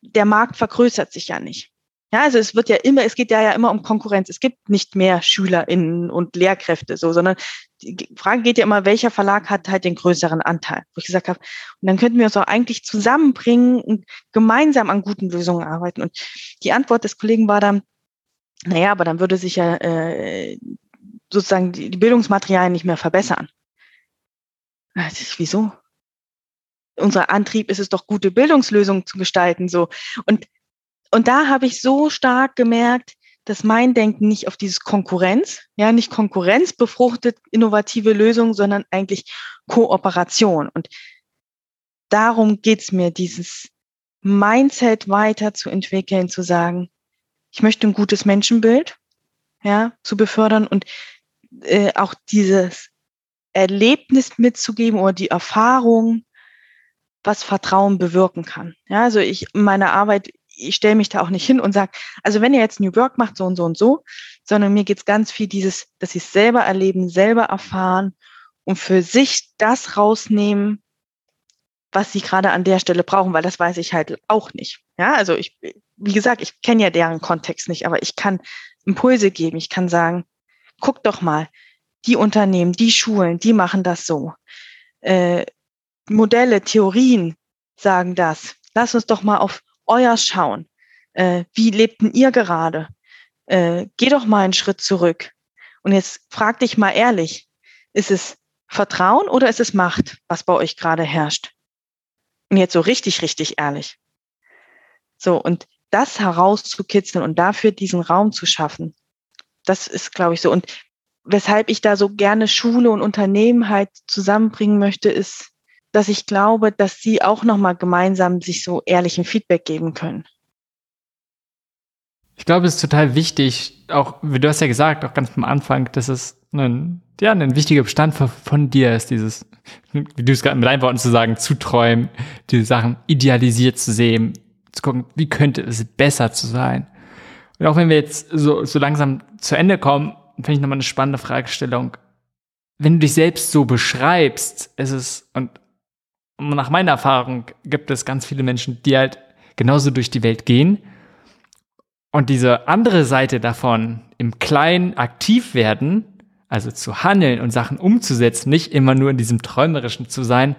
der Markt vergrößert sich ja nicht. Ja, also es wird ja immer, es geht ja, ja immer um Konkurrenz. Es gibt nicht mehr SchülerInnen und Lehrkräfte so, sondern die Frage geht ja immer, welcher Verlag hat halt den größeren Anteil, wo ich gesagt habe, und dann könnten wir uns auch eigentlich zusammenbringen und gemeinsam an guten Lösungen arbeiten. Und die Antwort des Kollegen war dann, naja, aber dann würde sich ja äh, sozusagen die, die Bildungsmaterialien nicht mehr verbessern. Wieso? Unser Antrieb ist es doch, gute Bildungslösungen zu gestalten. So. Und und da habe ich so stark gemerkt, dass mein Denken nicht auf dieses Konkurrenz, ja, nicht Konkurrenz befruchtet innovative Lösungen, sondern eigentlich Kooperation. Und darum geht's mir, dieses Mindset weiterzuentwickeln, zu sagen, ich möchte ein gutes Menschenbild, ja, zu befördern und äh, auch dieses Erlebnis mitzugeben oder die Erfahrung, was Vertrauen bewirken kann. Ja, also ich, meine Arbeit ich stelle mich da auch nicht hin und sage, also wenn ihr jetzt New Work macht, so und so und so, sondern mir geht es ganz viel dieses, dass sie es selber erleben, selber erfahren und für sich das rausnehmen, was sie gerade an der Stelle brauchen, weil das weiß ich halt auch nicht. Ja, also ich, wie gesagt, ich kenne ja deren Kontext nicht, aber ich kann Impulse geben. Ich kann sagen, guck doch mal, die Unternehmen, die Schulen, die machen das so. Äh, Modelle, Theorien sagen das. Lass uns doch mal auf euer Schauen. Äh, wie lebten ihr gerade? Äh, geh doch mal einen Schritt zurück. Und jetzt frag dich mal ehrlich, ist es Vertrauen oder ist es Macht, was bei euch gerade herrscht? Und jetzt so richtig, richtig ehrlich. So, und das herauszukitzeln und dafür diesen Raum zu schaffen, das ist, glaube ich, so. Und weshalb ich da so gerne Schule und Unternehmen halt zusammenbringen möchte, ist, dass ich glaube, dass sie auch nochmal gemeinsam sich so ehrlichen Feedback geben können. Ich glaube, es ist total wichtig, auch, wie du hast ja gesagt, auch ganz am Anfang, dass es ein, ja, ein wichtiger Bestand von dir ist, dieses, wie du es gerade mit deinen Worten zu sagen, zu träumen, diese Sachen idealisiert zu sehen, zu gucken, wie könnte es besser zu sein. Und auch wenn wir jetzt so, so langsam zu Ende kommen, finde ich nochmal eine spannende Fragestellung. Wenn du dich selbst so beschreibst, ist es, und nach meiner Erfahrung gibt es ganz viele Menschen, die halt genauso durch die Welt gehen. Und diese andere Seite davon, im Kleinen aktiv werden, also zu handeln und Sachen umzusetzen, nicht immer nur in diesem Träumerischen zu sein,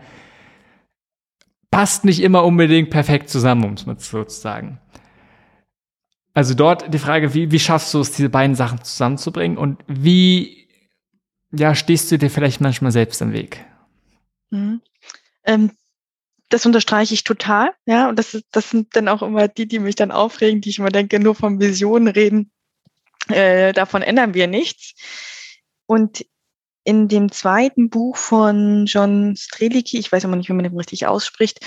passt nicht immer unbedingt perfekt zusammen, um es mal so zu sagen. Also dort die Frage, wie, wie schaffst du es, diese beiden Sachen zusammenzubringen und wie ja, stehst du dir vielleicht manchmal selbst im Weg? Mhm. Ähm, das unterstreiche ich total, ja, und das, das sind dann auch immer die, die mich dann aufregen, die ich immer denke, nur von Visionen reden, äh, davon ändern wir nichts. Und in dem zweiten Buch von John Strelicki, ich weiß immer nicht, wie man den richtig ausspricht,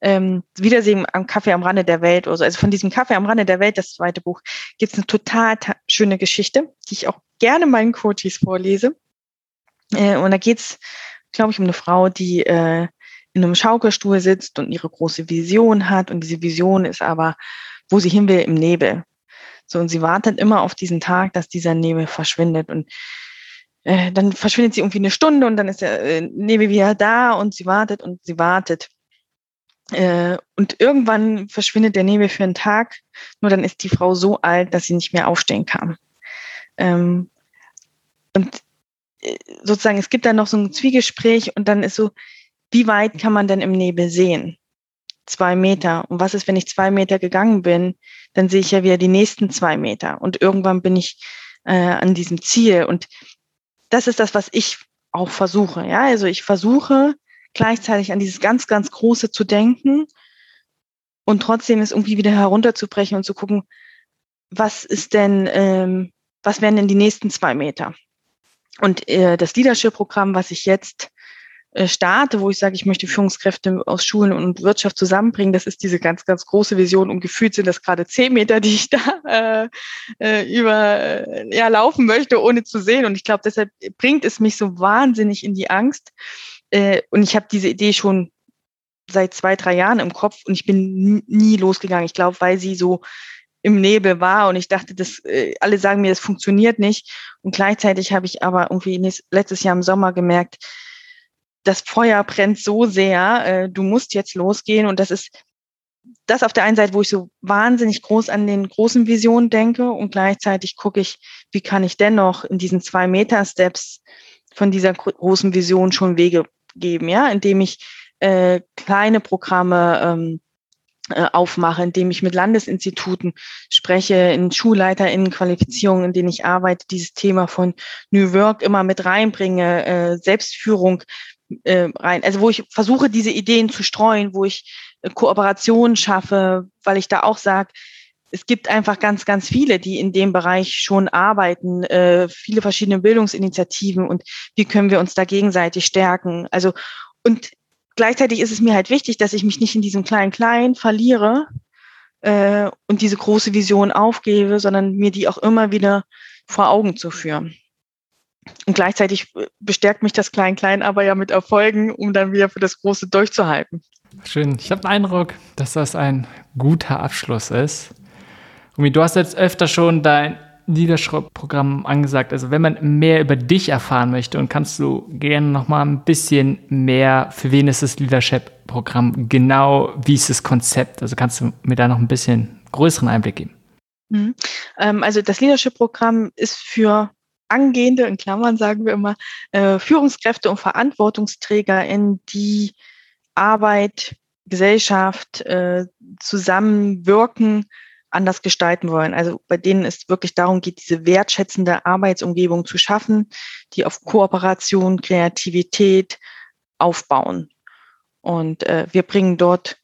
ähm, Wiedersehen am Kaffee am Rande der Welt oder so. Also von diesem Kaffee am Rande der Welt, das zweite Buch, gibt es eine total schöne Geschichte, die ich auch gerne meinen Coaches vorlese. Äh, und da geht's, glaube ich, um eine Frau, die äh, in einem Schaukelstuhl sitzt und ihre große Vision hat. Und diese Vision ist aber, wo sie hin will, im Nebel. So, und sie wartet immer auf diesen Tag, dass dieser Nebel verschwindet. Und äh, dann verschwindet sie irgendwie eine Stunde und dann ist der äh, Nebel wieder da und sie wartet und sie wartet. Äh, und irgendwann verschwindet der Nebel für einen Tag. Nur dann ist die Frau so alt, dass sie nicht mehr aufstehen kann. Ähm, und sozusagen, es gibt dann noch so ein Zwiegespräch und dann ist so, wie weit kann man denn im Nebel sehen? Zwei Meter. Und was ist, wenn ich zwei Meter gegangen bin? Dann sehe ich ja wieder die nächsten zwei Meter. Und irgendwann bin ich äh, an diesem Ziel. Und das ist das, was ich auch versuche. Ja, also ich versuche gleichzeitig an dieses ganz, ganz Große zu denken und trotzdem es irgendwie wieder herunterzubrechen und zu gucken, was ist denn, ähm, was wären denn die nächsten zwei Meter? Und äh, das Leadership-Programm, was ich jetzt starte, wo ich sage, ich möchte Führungskräfte aus Schulen und Wirtschaft zusammenbringen, das ist diese ganz, ganz große Vision. Und gefühlt sind das gerade zehn Meter, die ich da äh, äh, über äh, ja, laufen möchte, ohne zu sehen. Und ich glaube, deshalb bringt es mich so wahnsinnig in die Angst. Äh, und ich habe diese Idee schon seit zwei, drei Jahren im Kopf und ich bin nie losgegangen. Ich glaube, weil sie so im Nebel war und ich dachte, das, äh, alle sagen mir, das funktioniert nicht. Und gleichzeitig habe ich aber irgendwie letztes Jahr im Sommer gemerkt, das Feuer brennt so sehr, äh, du musst jetzt losgehen. Und das ist das auf der einen Seite, wo ich so wahnsinnig groß an den großen Visionen denke und gleichzeitig gucke ich, wie kann ich dennoch in diesen zwei Meter Steps von dieser großen Vision schon Wege geben, ja, indem ich äh, kleine Programme ähm, äh, aufmache, indem ich mit Landesinstituten spreche, in SchulleiterInnen-Qualifizierungen, in denen ich arbeite, dieses Thema von New Work immer mit reinbringe, äh, Selbstführung äh, rein. Also wo ich versuche, diese Ideen zu streuen, wo ich äh, Kooperationen schaffe, weil ich da auch sage, es gibt einfach ganz, ganz viele, die in dem Bereich schon arbeiten, äh, viele verschiedene Bildungsinitiativen und wie können wir uns da gegenseitig stärken. Also und gleichzeitig ist es mir halt wichtig, dass ich mich nicht in diesem kleinen Klein verliere äh, und diese große Vision aufgebe, sondern mir die auch immer wieder vor Augen zu führen. Und gleichzeitig bestärkt mich das Klein-Klein aber ja mit Erfolgen, um dann wieder für das Große durchzuhalten. Schön. Ich habe den Eindruck, dass das ein guter Abschluss ist. Umi, du hast jetzt öfter schon dein Leadership-Programm angesagt. Also wenn man mehr über dich erfahren möchte und kannst du gerne noch mal ein bisschen mehr, für wen ist das Leadership-Programm genau, wie ist das Konzept? Also kannst du mir da noch ein bisschen größeren Einblick geben? Mhm. Ähm, also das Leadership-Programm ist für angehende, in Klammern sagen wir immer, äh, Führungskräfte und Verantwortungsträger in die Arbeit, Gesellschaft, äh, zusammenwirken, anders gestalten wollen. Also bei denen es wirklich darum geht, diese wertschätzende Arbeitsumgebung zu schaffen, die auf Kooperation, Kreativität aufbauen. Und äh, wir bringen dort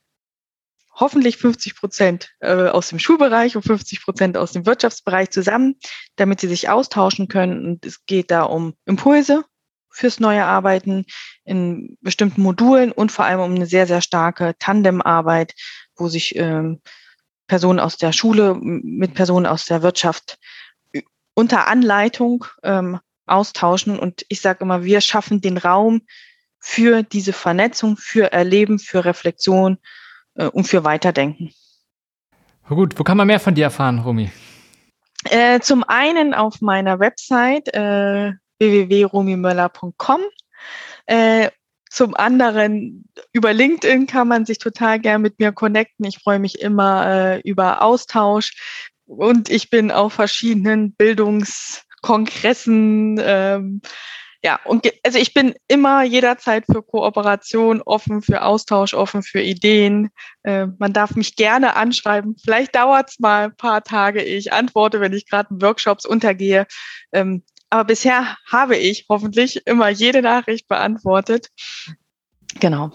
hoffentlich 50 Prozent äh, aus dem Schulbereich und 50 Prozent aus dem Wirtschaftsbereich zusammen, damit sie sich austauschen können. Und es geht da um Impulse fürs neue Arbeiten in bestimmten Modulen und vor allem um eine sehr, sehr starke Tandemarbeit, wo sich ähm, Personen aus der Schule mit Personen aus der Wirtschaft unter Anleitung ähm, austauschen. Und ich sage immer, wir schaffen den Raum für diese Vernetzung, für Erleben, für Reflexion äh, und für Weiterdenken. Gut, wo kann man mehr von dir erfahren, Romy? Äh, zum einen auf meiner Website äh, www.romimöller.com. Äh, zum anderen über LinkedIn kann man sich total gern mit mir connecten. Ich freue mich immer äh, über Austausch und ich bin auf verschiedenen Bildungskongressen ähm, ja, und also ich bin immer jederzeit für Kooperation offen, für Austausch offen, für Ideen. Äh, man darf mich gerne anschreiben. Vielleicht dauert es mal ein paar Tage. Ich antworte, wenn ich gerade in Workshops untergehe. Ähm, aber bisher habe ich hoffentlich immer jede Nachricht beantwortet. Genau.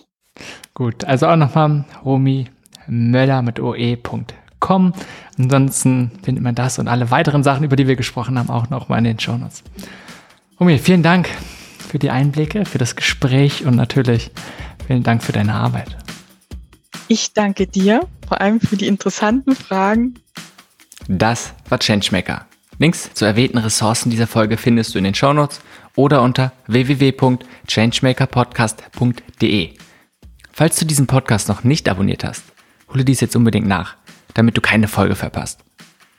Gut, also auch nochmal Romy Möller mit oe.com. Ansonsten findet man das und alle weiteren Sachen, über die wir gesprochen haben, auch nochmal in den Show Notes. Romy, vielen Dank für die Einblicke, für das Gespräch und natürlich vielen Dank für deine Arbeit. Ich danke dir, vor allem für die interessanten Fragen. Das war Changemaker. Links zu erwähnten Ressourcen dieser Folge findest du in den Shownotes oder unter www.changemakerpodcast.de. Falls du diesen Podcast noch nicht abonniert hast, hole dies jetzt unbedingt nach, damit du keine Folge verpasst.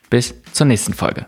Bis zur nächsten Folge.